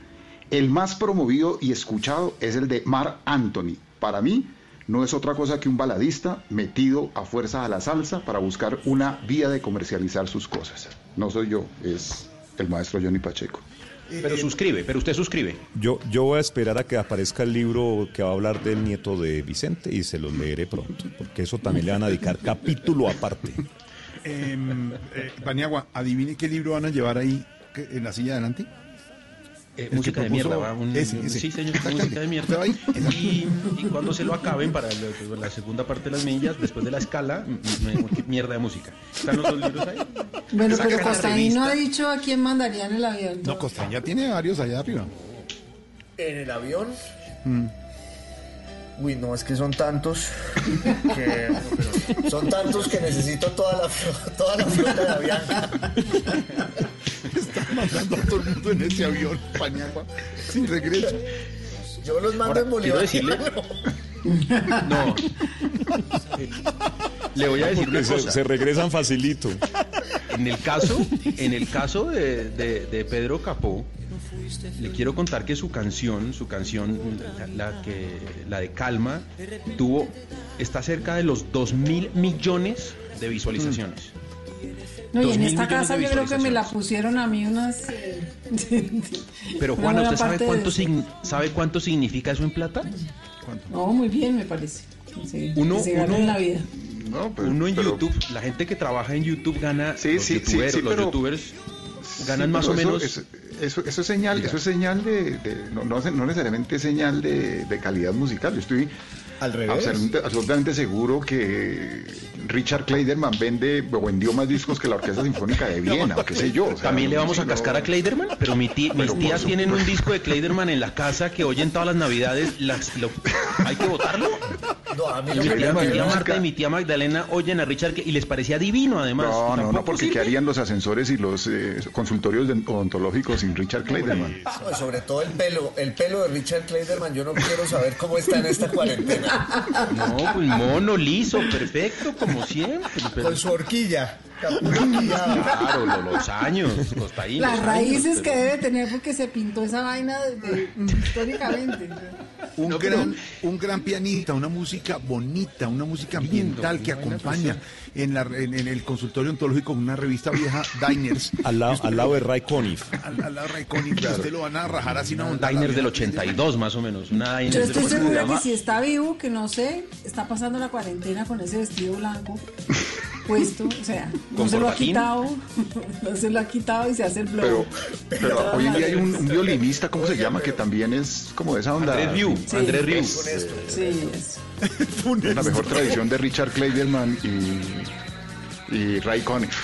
El más promovido y escuchado es el de Mar Anthony. Para mí no es otra cosa que un baladista metido a fuerza a la salsa para buscar una vía de comercializar sus cosas. No soy yo, es el maestro Johnny Pacheco. Pero suscribe, pero usted suscribe. Yo, yo voy a esperar a que aparezca el libro que va a hablar del nieto de Vicente y se lo leeré pronto, porque eso también le van a dedicar capítulo aparte. Em, eh, Paniagua, adivine qué libro van a llevar ahí en la silla de adelante. Eh, música de mierda, va. un- ese, ese. Sí, señor, [LAUGHS] música de mierda. Y, y cuando se lo acaben para la, la segunda parte de las millas, después de la escala, mierda de música. Están los dos libros ahí. Bueno, Saca pero Costaín no ha dicho a quién mandaría en el avión. No, Costaña tiene varios allá arriba. En el avión. Mm. Uy, no, es que son tantos que son tantos que necesito toda la toda la flota de Avianca. Están mandando a todo el mundo en ese avión, Paniagua. Sin regreso. Yo los mando Ahora, en Bolívar. quiero [LAUGHS] No. [LAUGHS] Le voy a decir Porque una se, cosa. se regresan facilito. En el caso, en el caso de, de- de Pedro Capó, le quiero contar que su canción, su canción, la, la que, la de Calma, tuvo, está cerca de los 2 mil millones de visualizaciones. No, y en esta casa yo creo que me la pusieron a mí unas... [LAUGHS] Pero Juana, ¿usted sabe cuánto, sabe cuánto significa eso en plata? No, muy bien me parece. Sí, Uno, que se uno- la vida. No, pero- uno en pero- YouTube, la gente que trabaja en YouTube gana, Sí, los, sí, sí, youtuberos, sí, los pero- youtubers ganan Sí, más o menos... Eso, eso, eso es señal, eso es señal de, de- no, no, no necesariamente es señal de, de calidad musical. Yo estoy Al revés. absolutamente, absolutamente seguro que Richard Kleiderman vende o vendió más discos que la Orquesta Sinfónica de [LAUGHS] Viena, o qué sé yo. o sea, También le vamos a cascar a Kleiderman, pero mi tía- mis tías tienen un disco de Kleiderman en la casa que oyen todas las navidades. Las, lo- ¿Hay que votarlo? No, a mí mi tía, mi tía Marta y mi tía Magdalena oyen a Richard y les parecía divino además. No, no, no, ¿Tampoco porque sirve? ¿qué harían los ascensores y los eh, consultorios de- odontológicos sin Richard Kleiderman? No, sobre todo el pelo, el pelo de Richard Kleiderman, yo no quiero saber cómo está en esta cuarentena. No, pues mono, liso, perfecto, como siempre. pero- Con su horquilla. Claro, lo- los años, Costaín, Las raíces años, que pero- debe tener porque se pintó esa vaina desde, históricamente. Un, No, pero- gran, un gran pianista, una música bonita, una música ambiental que acompaña en, la, en, en el consultorio ontológico una revista vieja, [COUGHS] Diners. Al lado, al lado de Ray Conniff. Al, al lado de Ray Conniff, que usted lo van a rajar así una onda. Diner del 82 más o menos, una Yo estoy segura que 82. si está vivo, que no sé, está pasando la cuarentena con ese vestido blanco puesto, o sea, no ¿Con se lo ha quitado, [LAUGHS] no se lo ha quitado y se hace el Pero, blog. pero hoy en día hay un, un violinista, ¿cómo se llama? Que también es como de esa onda. Andrés Rieu, Sí. Andrés. Sí, es. La mejor tradición de Richard Kleiderman y, y Ray Conniff.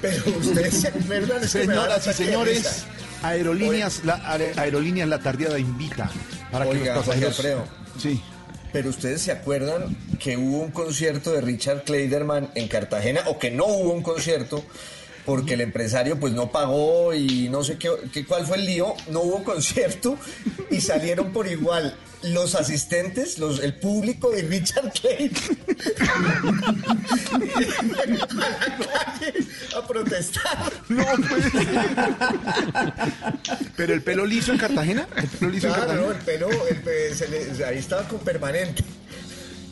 Pero ustedes se acuerdan es que Señoras y señores, aerolíneas, la, aer- aerolíneas La invita para que Oiga, los Jorge pasajeros... Alfredo. Sí. Pero ustedes se acuerdan que hubo un concierto de Richard Kleiderman en Cartagena o que no hubo un concierto porque el empresario pues no pagó y no sé qué, qué- cuál fue el lío, no hubo concierto y salieron por igual los asistentes, los, el público de Richard Clay a protestar. No, pues. Pero el pelo liso en Cartagena. El pelo liso en Cartagena. no, el pelo, el pe- se le- ahí estaba con permanente.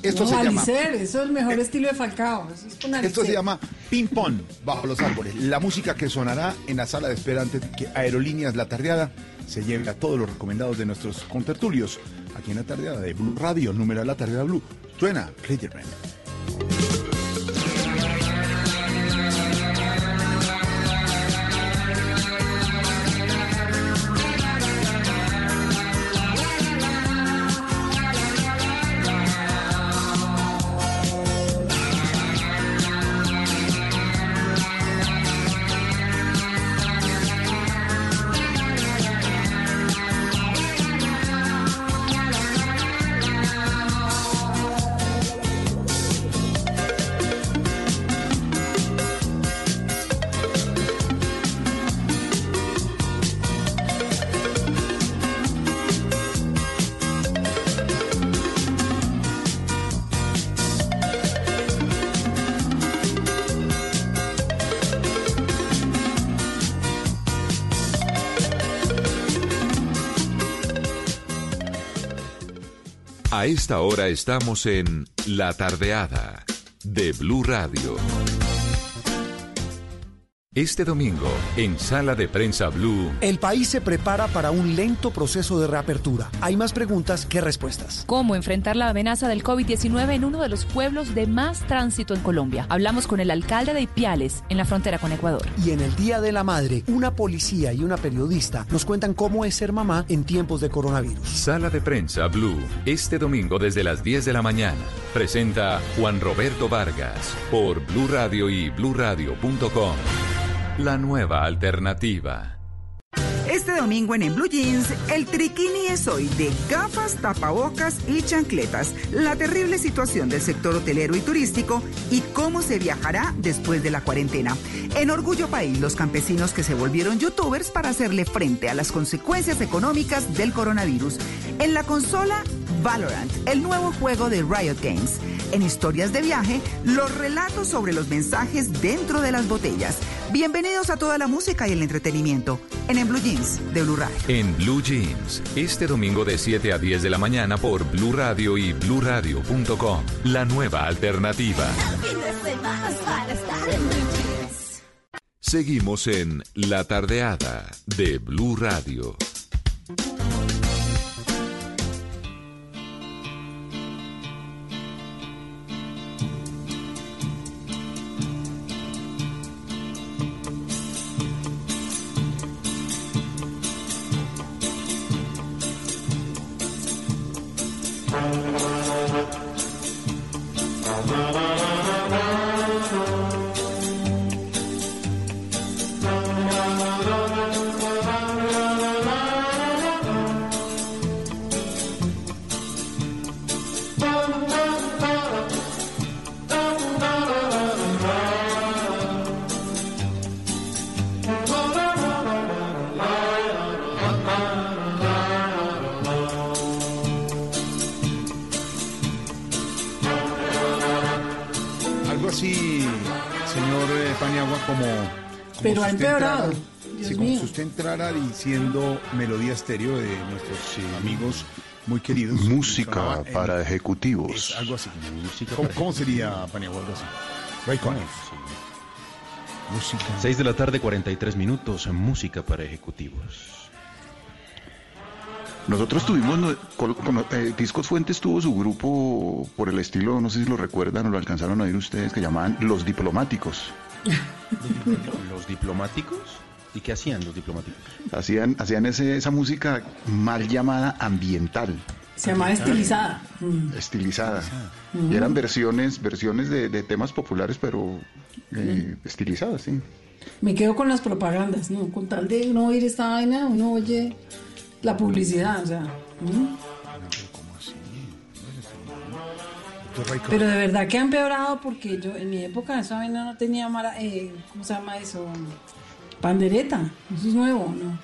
Esto no, se llama. Alicer, eso es el mejor estilo de Falcao. Eso es con Esto se llama Ping Pong bajo los árboles. La música que sonará en la sala de espera antes de que Aerolíneas La Tardeada se lleve a todos los recomendados de nuestros contertulios. Aquí en La Tardeada de Blue Radio, número de La Tardeada Blue. Suena Clayton A esta hora estamos en La Tardeada de Blue Radio. Este domingo, en Sala de Prensa Blue, El país se prepara para un lento proceso de reapertura. Hay más preguntas que respuestas. ¿Cómo enfrentar la amenaza del COVID-19 en uno de los pueblos de más tránsito en Colombia? Hablamos con el alcalde de Ipiales, en la frontera con Ecuador. Y en el Día de la Madre, una policía y una periodista nos cuentan cómo es ser mamá en tiempos de coronavirus. Sala de Prensa Blue, este domingo desde las 10 de la mañana. Presenta Juan Roberto Vargas por Blue Radio y bluradio.com. La nueva alternativa. Este domingo en En Blue Jeans, el triquini es hoy de gafas, tapabocas y chancletas, la terrible situación del sector hotelero y turístico y cómo se viajará después de la cuarentena. En Orgullo País, los campesinos que se volvieron youtubers para hacerle frente a las consecuencias económicas del coronavirus. En la consola, Valorant, el nuevo juego de Riot Games. En historias de viaje, los relatos sobre los mensajes dentro de las botellas. Bienvenidos a toda la música y el entretenimiento en Blue Jeans de Blue Radio. En Blue Jeans, este domingo de 7 a 10 de la mañana por Blue Radio y bluradio.com. La nueva alternativa. Seguimos en La Tardeada de Blue Radio. Diciendo melodía estéreo de nuestros eh, amigos muy queridos. Música en- para ejecutivos. Es algo así. ¿Cómo, cómo sería, Paniagua, algo así? Ray Conniff. Música. 6 de la tarde, 43 minutos. Música para ejecutivos. Nosotros tuvimos, eh, Discos Fuentes tuvo su grupo por el estilo, no sé si lo recuerdan o lo alcanzaron a oír ustedes, que llamaban Los Diplomáticos. [LAUGHS] ¿Los diplomáticos? ¿Y qué hacían los diplomáticos? Hacían, hacían ese- esa música mal llamada ambiental, Se llama estilizada. Mm. estilizada. Y eran versiones, versiones de, de temas populares, pero eh, estilizadas, sí. Me quedo con las propagandas, ¿no? Con tal de uno oír esta vaina, uno oye la publicidad, o sea. ¿mm? Pero de verdad que ha empeorado porque yo en mi época esa vaina no tenía mara, eh, ¿cómo se llama eso? Pandereta, eso es nuevo, ¿no?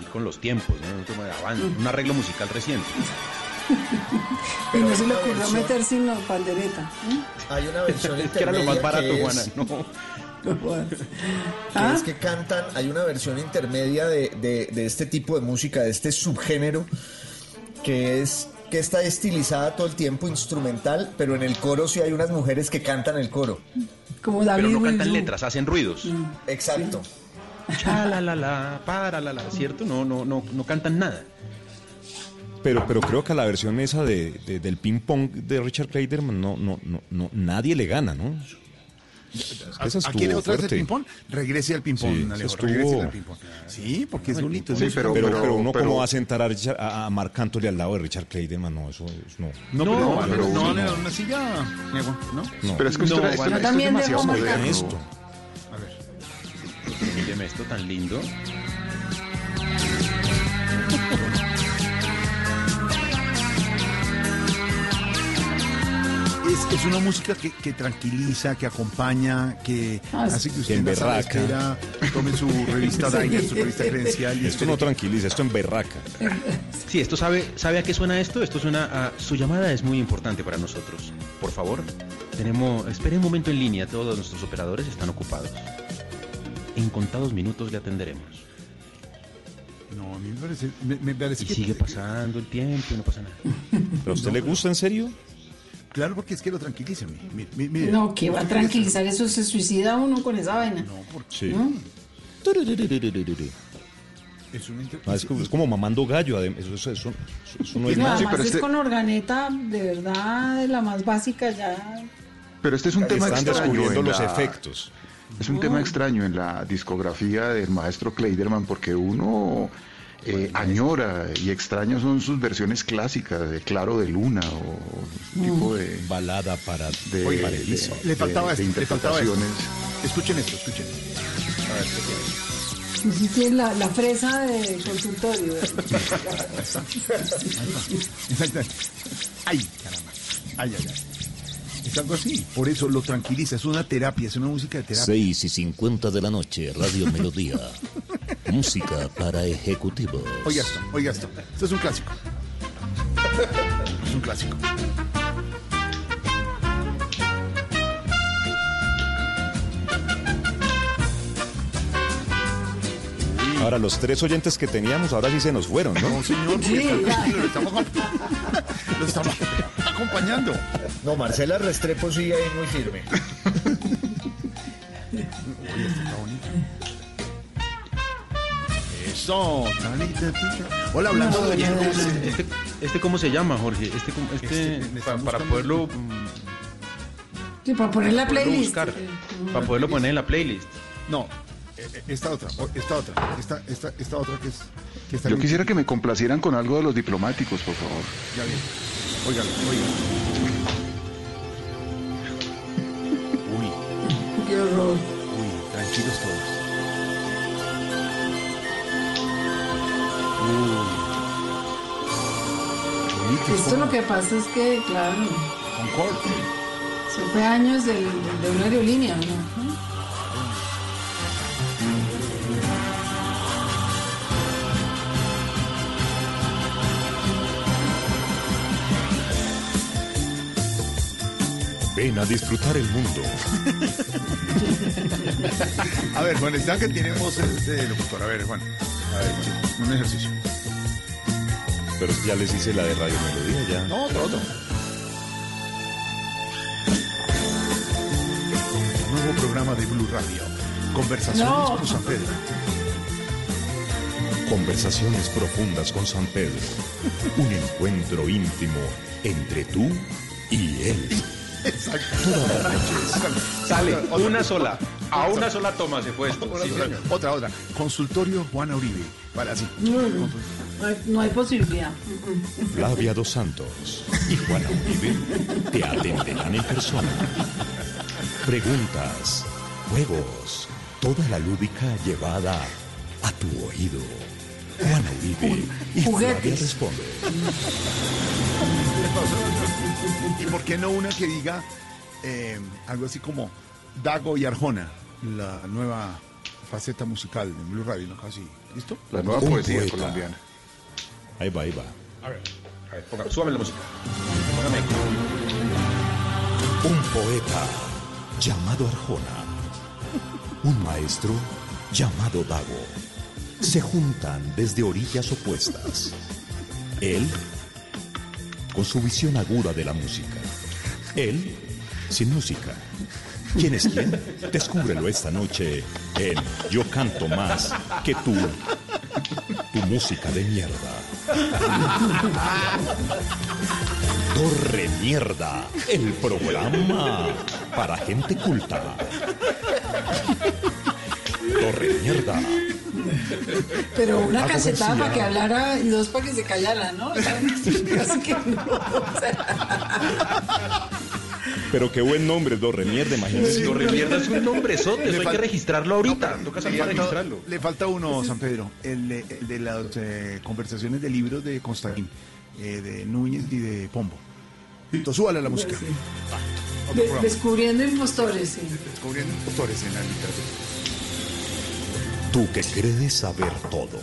ir con los tiempos, ¿no? Un avance, arreglo musical reciente. [LAUGHS] Y no se le ocurrió meter sino pandereta. ¿eh? Hay una versión [LAUGHS] Es que era lo más intermedia barato, que Juana. es- No. [LAUGHS] que ¿Ah? es que cantan, hay una versión intermedia de, de- de este tipo de música, de este subgénero, que es que está estilizada todo el tiempo instrumental, pero en el coro sí hay unas mujeres que cantan el coro. Como Pero David no cantan Wilson. letras, hacen ruidos. Exacto. Cha, la, la, la, para, la, la, ¿cierto? No, no, no, no cantan nada. Pero, pero creo que a la versión esa de, de- del ping pong de Richard Clayderman no, no, no, no, nadie le gana, ¿no? Es que ¿A quién estuvo otra vez el ping-pong? Regrese al ping-pong, Sí, Alejo, estuvo- regrese al ping-pong. Sí, porque es bonito. Sí, pero, pero, pero- uno pero- cómo va a sentar a, Richard- a, a Marc Anthony al lado de Richard Clayderman, no, eso es no. No, No, pero, pero no, no, una silla, ¿no? no. Pero es que esto, No, esto- es demasiado dejo moderno. esto. A ver. Míreme esto tan lindo. [LAUGHS] Es, es una música que, que tranquiliza, que acompaña, que Ah, hace que usted en la espera tome su revista [LAUGHS] Diner, su revista credencial. y Esto no tranquiliza, esto en berraca. Sí, esto sabe, ¿sabe a qué suena esto? Esto suena a su llamada es muy importante para nosotros. Por favor, tenemos, espere un momento en línea, todos nuestros operadores están ocupados. En contados minutos le atenderemos. No, a mí me parece, me, me parece Y que... sigue pasando el tiempo y no pasa nada. ¿Pero a usted le gusta en serio? Claro, porque es que lo tranquiliza. mi- mi- mi- mire. No, que va a tranquilizar, eso se suicida uno con esa vaina. No, porque Sí. ¿no? es una inter- Ah, es, como, es como mamando gallo, eso, eso, eso, eso no es nada. además pero es este- con organeta, de verdad, de la más básica ya. Pero este es un tema Están extraño. descubriendo en los la- efectos. Es un tema extraño en la discografía del maestro Kleiderman porque uno eh, añora y extraña son sus versiones clásicas de Claro de Luna o Mm. tipo de, Balada para, de, paradiso. Le faltaba de- de esto, le faltaba esto. interpretaciones. Escuchen esto, escuchen. Y sí tiene la, la fresa de consultorio. [LAUGHS] Exacto. Ay, caramba. Ay, ay, ay. Es algo así. Por eso lo tranquiliza. Es una terapia, es una música de terapia. 6 y 50 de la noche, Radio Melodía. [LAUGHS] Música para ejecutivos. Oiga esto, oiga esto. Esto es un clásico. Es un clásico. Ahora, los tres oyentes que teníamos, ahora sí se nos fueron, ¿no? No, señor, Sí, lo estamos, lo estamos acompañando. No, Marcela Restrepo sigue ahí muy firme. [LAUGHS] Oye, esto está bonito. Eso. Hola, hablando de oyentes. Este, este cómo se llama, Jorge? Este, este, Este, para, poderlo, mm, Sí, para poner la playlist. buscar, para poderlo poner en la playlist. No, eh, eh, esta otra, esta otra, esta, esta, esta otra que es... Que está Yo bien quisiera que me complacieran con algo de los diplomáticos, por favor. Ya bien. Óigalo, óigalo. Uy, Qué horror. uy, tranquilos todos. Uy. Esto lo que pasa es que, claro, Concord. se fue años del, de una aerolínea, ¿no? Ven a disfrutar el mundo. A ver, Juan, está que tenemos este locutor. A ver, Juan. A ver, un ejercicio. Pero ya les hice la de Radio Melodía, ya. No, otro, otro. Nuevo programa de Blue Radio. Conversaciones No. con San Pedro. Conversaciones profundas con San Pedro. Un encuentro íntimo entre tú y él. Exacto. Sale, una sola. A una sola toma se fue esto. Otra, Sí, otra, otra. Consultorio Juana Uribe. Para así. No, no, no hay, posibilidad. Flavia Dos Santos y Juana Uribe te atenderán en persona. Preguntas, juegos, toda la lúdica llevada a tu oído. Juana Uribe y Flavia Juguetes. responde. ¿Y por qué no una que diga eh, algo así como Dago y Arjona, la nueva faceta musical en Blue Radio, ¿no? Casi. ¿Listo? La nueva Un poesía poeta. colombiana. Ahí va, ahí va. A ver, a ver, ponga, súbame la música. Póngame. Un poeta llamado Arjona. Un maestro llamado Dago. Se juntan desde orillas opuestas. Él, con su visión aguda de la música. Él, sin música. ¿Quién es quién? Descúbrelo esta noche en Yo canto más que tú. Tu música de mierda. Torre Mierda, el programa para gente culta. Torre Mierda. Pero una Paco cachetada para que hablara y dos para que se callara, ¿no? O sea, [LAUGHS] casi que no. o sea, Pero qué buen nombre, Torre Mierda, imagínese. Torre Mierda es un nombrezote, eso hay que registrarlo ahorita. Toca Le salir a falta, registrarlo. le falta uno, San Pedro, el, de- el de las eh, conversaciones de libros de Constantín, eh, de Núñez y de Pombo. Listo, súbale a la música. Sí. De- descubriendo impostores, sí. Descubriendo autores en la literatura. Tú que crees saber todo.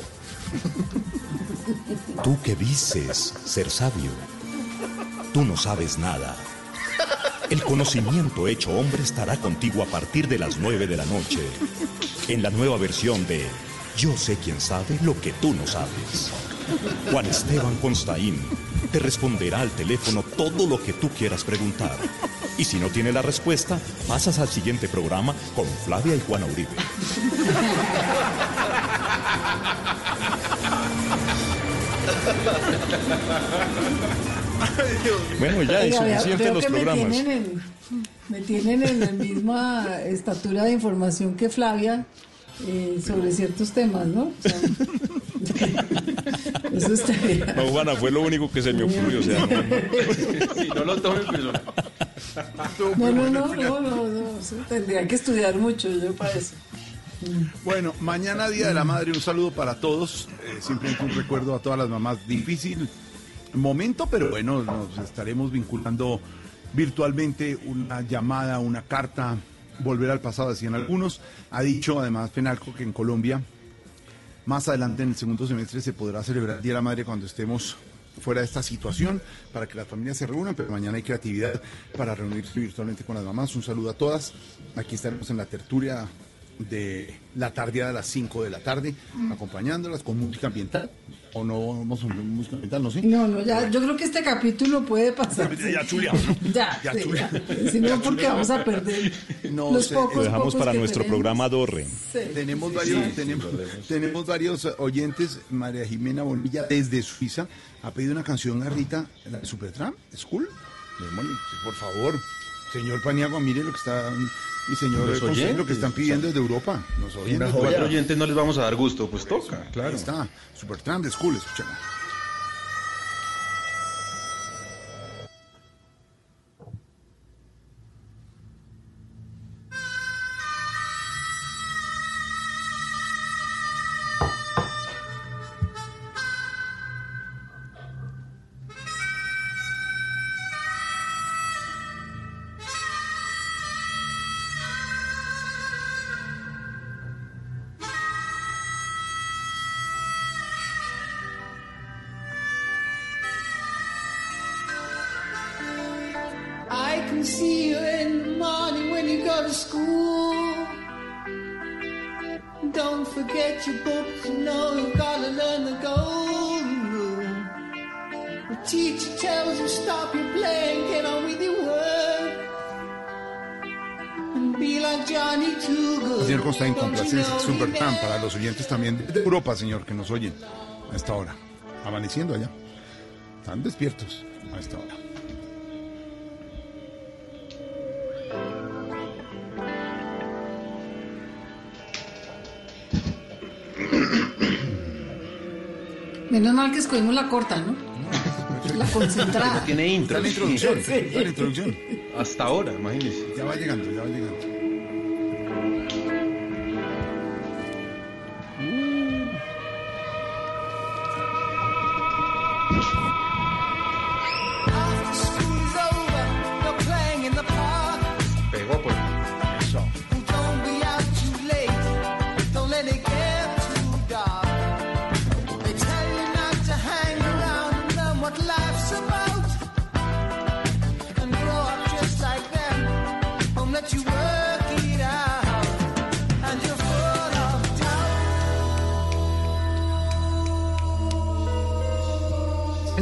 Tú que dices ser sabio. Tú no sabes nada. El conocimiento hecho hombre estará contigo a partir de las 9 de la noche. En la nueva versión de Yo sé quién sabe lo que tú no sabes. Juan Esteban Constaín te responderá al teléfono todo lo que tú quieras preguntar. Y si no tiene la respuesta, pasas al siguiente programa con Flavia y Juana Uribe. Bueno, ya, insuficiente veo los me programas. tienen, en, me tienen en la misma estatura de información que Flavia eh, sobre ciertos temas, ¿no? O sea, eso estaría. No, Juana, fue lo único que se me ocurrió. O sea, no- Si no lo tomen personal. No, no, no, no, no, no, eso tendría que estudiar mucho yo para eso. Bueno, mañana Día de la Madre, un saludo para todos. Eh, simplemente un recuerdo a todas las mamás. Difícil momento, pero bueno, nos estaremos vinculando virtualmente una llamada, una carta, volver al pasado, decían algunos. Ha dicho además Penalco que en Colombia, más adelante en el segundo semestre, se podrá celebrar el Día de la Madre cuando estemos fuera de esta situación, para que las familias se reúnan, pero mañana hay creatividad para reunirse virtualmente con las mamás. Un saludo a todas. Aquí estaremos en la tertulia de la tarde a las 5 de la tarde, acompañándolas con música ambiental. ¿O no vamos a música ambiental? No sé. No, no, ya, yo creo que este capítulo puede pasar. [LAUGHS] Ya [LAUGHS] [LAUGHS] ¿no? Ya, Ya sí, chuleamos. ya. Si no, porque vamos a perder No los sé, pocos Lo dejamos pocos para nuestro tenemos. programa Dorre. Sí. Tenemos Sí, varios, sí. tenemos, tenemos varios oyentes. María Jimena Bonilla desde Suiza ha pedido una canción a Rita, la de Supertramp, School. Por favor. Señor Paniagua, mire lo que está y señor Consuelo, lo oyentes, que están pidiendo desde Europa. Nos oyen Una desde cuatro oyentes no les vamos a dar gusto, pues toca, Ahí claro. está, Supertramp de School, escuchemos. Para los oyentes también de Europa, señor, que nos oyen a esta hora. Amaneciendo allá. Están despiertos a esta hora. Menos mal que escogimos la corta, ¿no? La concentrada. Tiene intro. Está la introducción, está la introducción. Hasta ahora, imagínense. Ya va llegando, ya va llegando.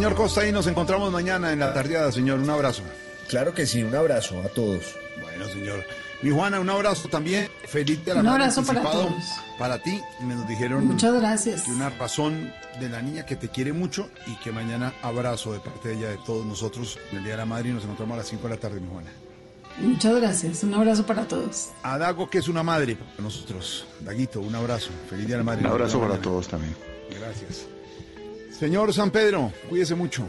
Señor Costa, y nos encontramos mañana en la tardeada, señor. Un abrazo. Claro que sí, un abrazo a todos. Bueno, señor. Mi Juana, un abrazo también. Feliz de la Un abrazo para anticipado todos. Para ti. Me nos dijeron Muchas gracias. que una razón de la niña que te quiere mucho y que mañana abrazo de parte de ella, de todos nosotros, en el Día de la Madre y nos encontramos a las 5 de la tarde, mi Juana. Muchas gracias. Un abrazo para todos. A Dago, que es una madre para nosotros. Daguito, un abrazo. Feliz Día de la Madre. Un abrazo para mañana. todos también. Gracias. Señor San Pedro, cuídese mucho.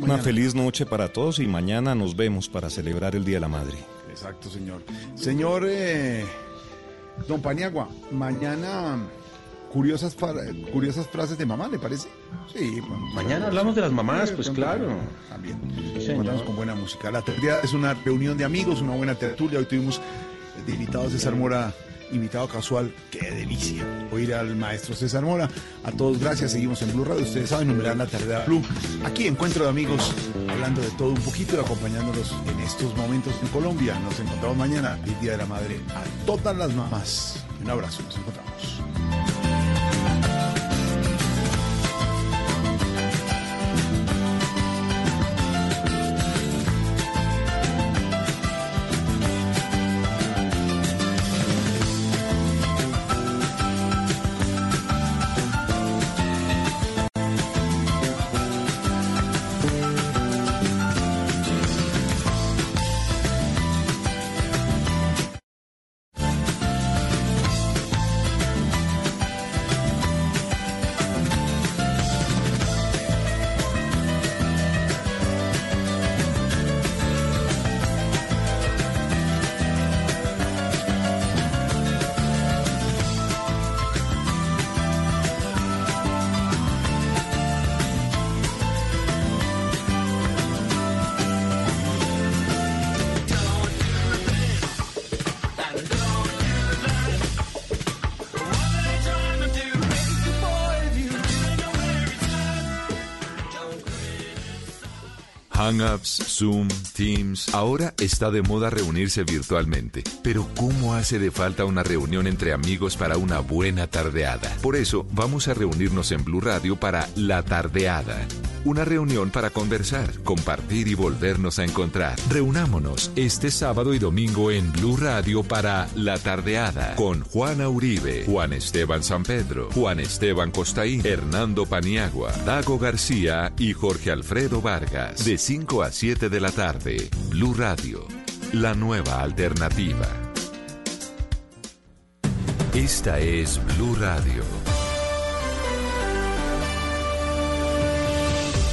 Una feliz noche para todos y mañana nos vemos para celebrar el Día de la Madre. Exacto, señor. Señor eh, Don Paniagua, mañana curiosas, curiosas frases de mamá, ¿le parece? Sí. bueno, Mañana hablamos de las mamás, Sí, pues claro. También. Sí, con buena música. La tertulia es una reunión de amigos, una buena tertulia. Hoy tuvimos de invitado a César Mora, invitado casual. ¡Qué delicia! Oír al maestro César Mora. A todos, gracias. Seguimos en Blue Radio. Ustedes saben, numerar la tarde Blue. Aquí encuentro de amigos, hablando de todo un poquito y acompañándolos en estos momentos en Colombia. Nos encontramos mañana, el Día de la Madre, a todas las mamás. Un abrazo, nos encontramos. Hangouts, Zoom, Teams. Ahora está de moda reunirse virtualmente. Pero ¿cómo hace de falta una reunión entre amigos para una buena tardeada? Por eso vamos a reunirnos en Blue Radio para La Tardeada. Una reunión para conversar, compartir y volvernos a encontrar. Reunámonos este sábado y domingo en Blue Radio para La Tardeada con Juana Uribe, Juan Esteban San Pedro, Juan Esteban Costaín, Hernando Paniagua, Dago García y Jorge Alfredo Vargas. De 5 a 7 de la tarde, Blue Radio, la nueva alternativa. Esta es Blue Radio.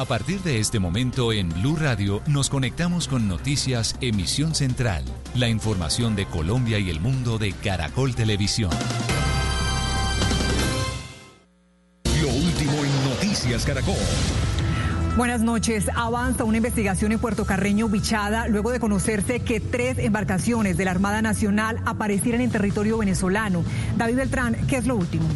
A partir de este momento en Blue Radio nos conectamos con Noticias Emisión Central, la información de Colombia y el mundo de Caracol Televisión. Lo último en Noticias Caracol. Buenas noches. Avanza una investigación en Puerto Carreño, Bichada, luego de conocerse que tres embarcaciones de la Armada Nacional aparecieran en territorio venezolano. David Beltrán, ¿qué es lo último?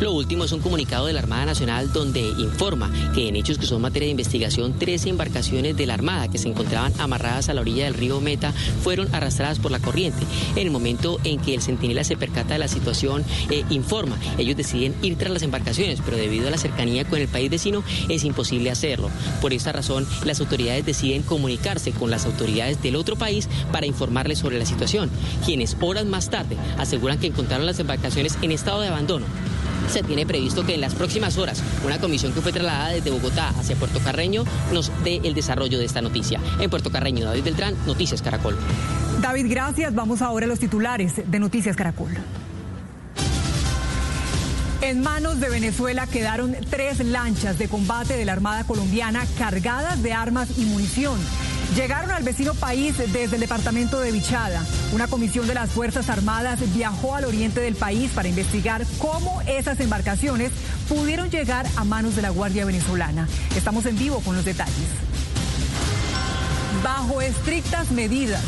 Lo último es un comunicado de la Armada Nacional donde informa que en hechos que son materia de investigación, 13 embarcaciones de la Armada que se encontraban amarradas a la orilla del río Meta fueron arrastradas por la corriente. En el momento en que el centinela se percata de la situación, eh, informa. Ellos deciden ir tras las embarcaciones, pero debido a la cercanía con el país vecino es imposible hacerlo. Por esta razón, las autoridades deciden comunicarse con las autoridades del otro país para informarles sobre la situación, quienes horas más tarde aseguran que encontraron las embarcaciones en estado de abandono se tiene previsto que en las próximas horas una comisión que fue trasladada desde Bogotá hacia Puerto Carreño nos dé el desarrollo de esta noticia. En Puerto Carreño, David Beltrán, Noticias Caracol. David, gracias. Vamos ahora a los titulares de Noticias Caracol. En manos de Venezuela quedaron tres lanchas de combate de la Armada colombiana cargadas de armas y munición. Llegaron al vecino país desde el departamento de Vichada. Una comisión de las Fuerzas Armadas viajó al oriente del país para investigar cómo esas embarcaciones pudieron llegar a manos de la Guardia Venezolana. Estamos en vivo con los detalles. Bajo estrictas medidas,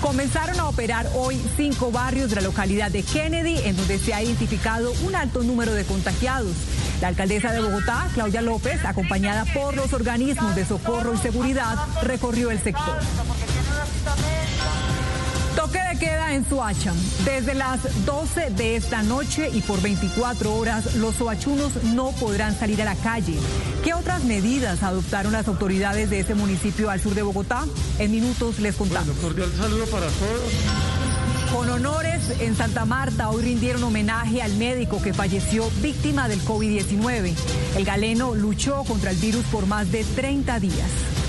Comenzaron a operar hoy cinco barrios de la localidad de Kennedy, en donde se ha identificado un alto número de contagiados. La alcaldesa de Bogotá, Claudia López, acompañada por los organismos de socorro y seguridad, recorrió el sector. Toque de queda en Soacham. Desde las 12 de esta noche y por 24 horas, los soachunos no podrán salir a la calle. ¿Qué otras medidas adoptaron las autoridades de ese municipio al sur de Bogotá? En minutos les contamos. cordial saludo para todos. Con honores en Santa Marta, hoy rindieron homenaje al médico que falleció víctima del COVID-19. El galeno luchó contra el virus por más de 30 días.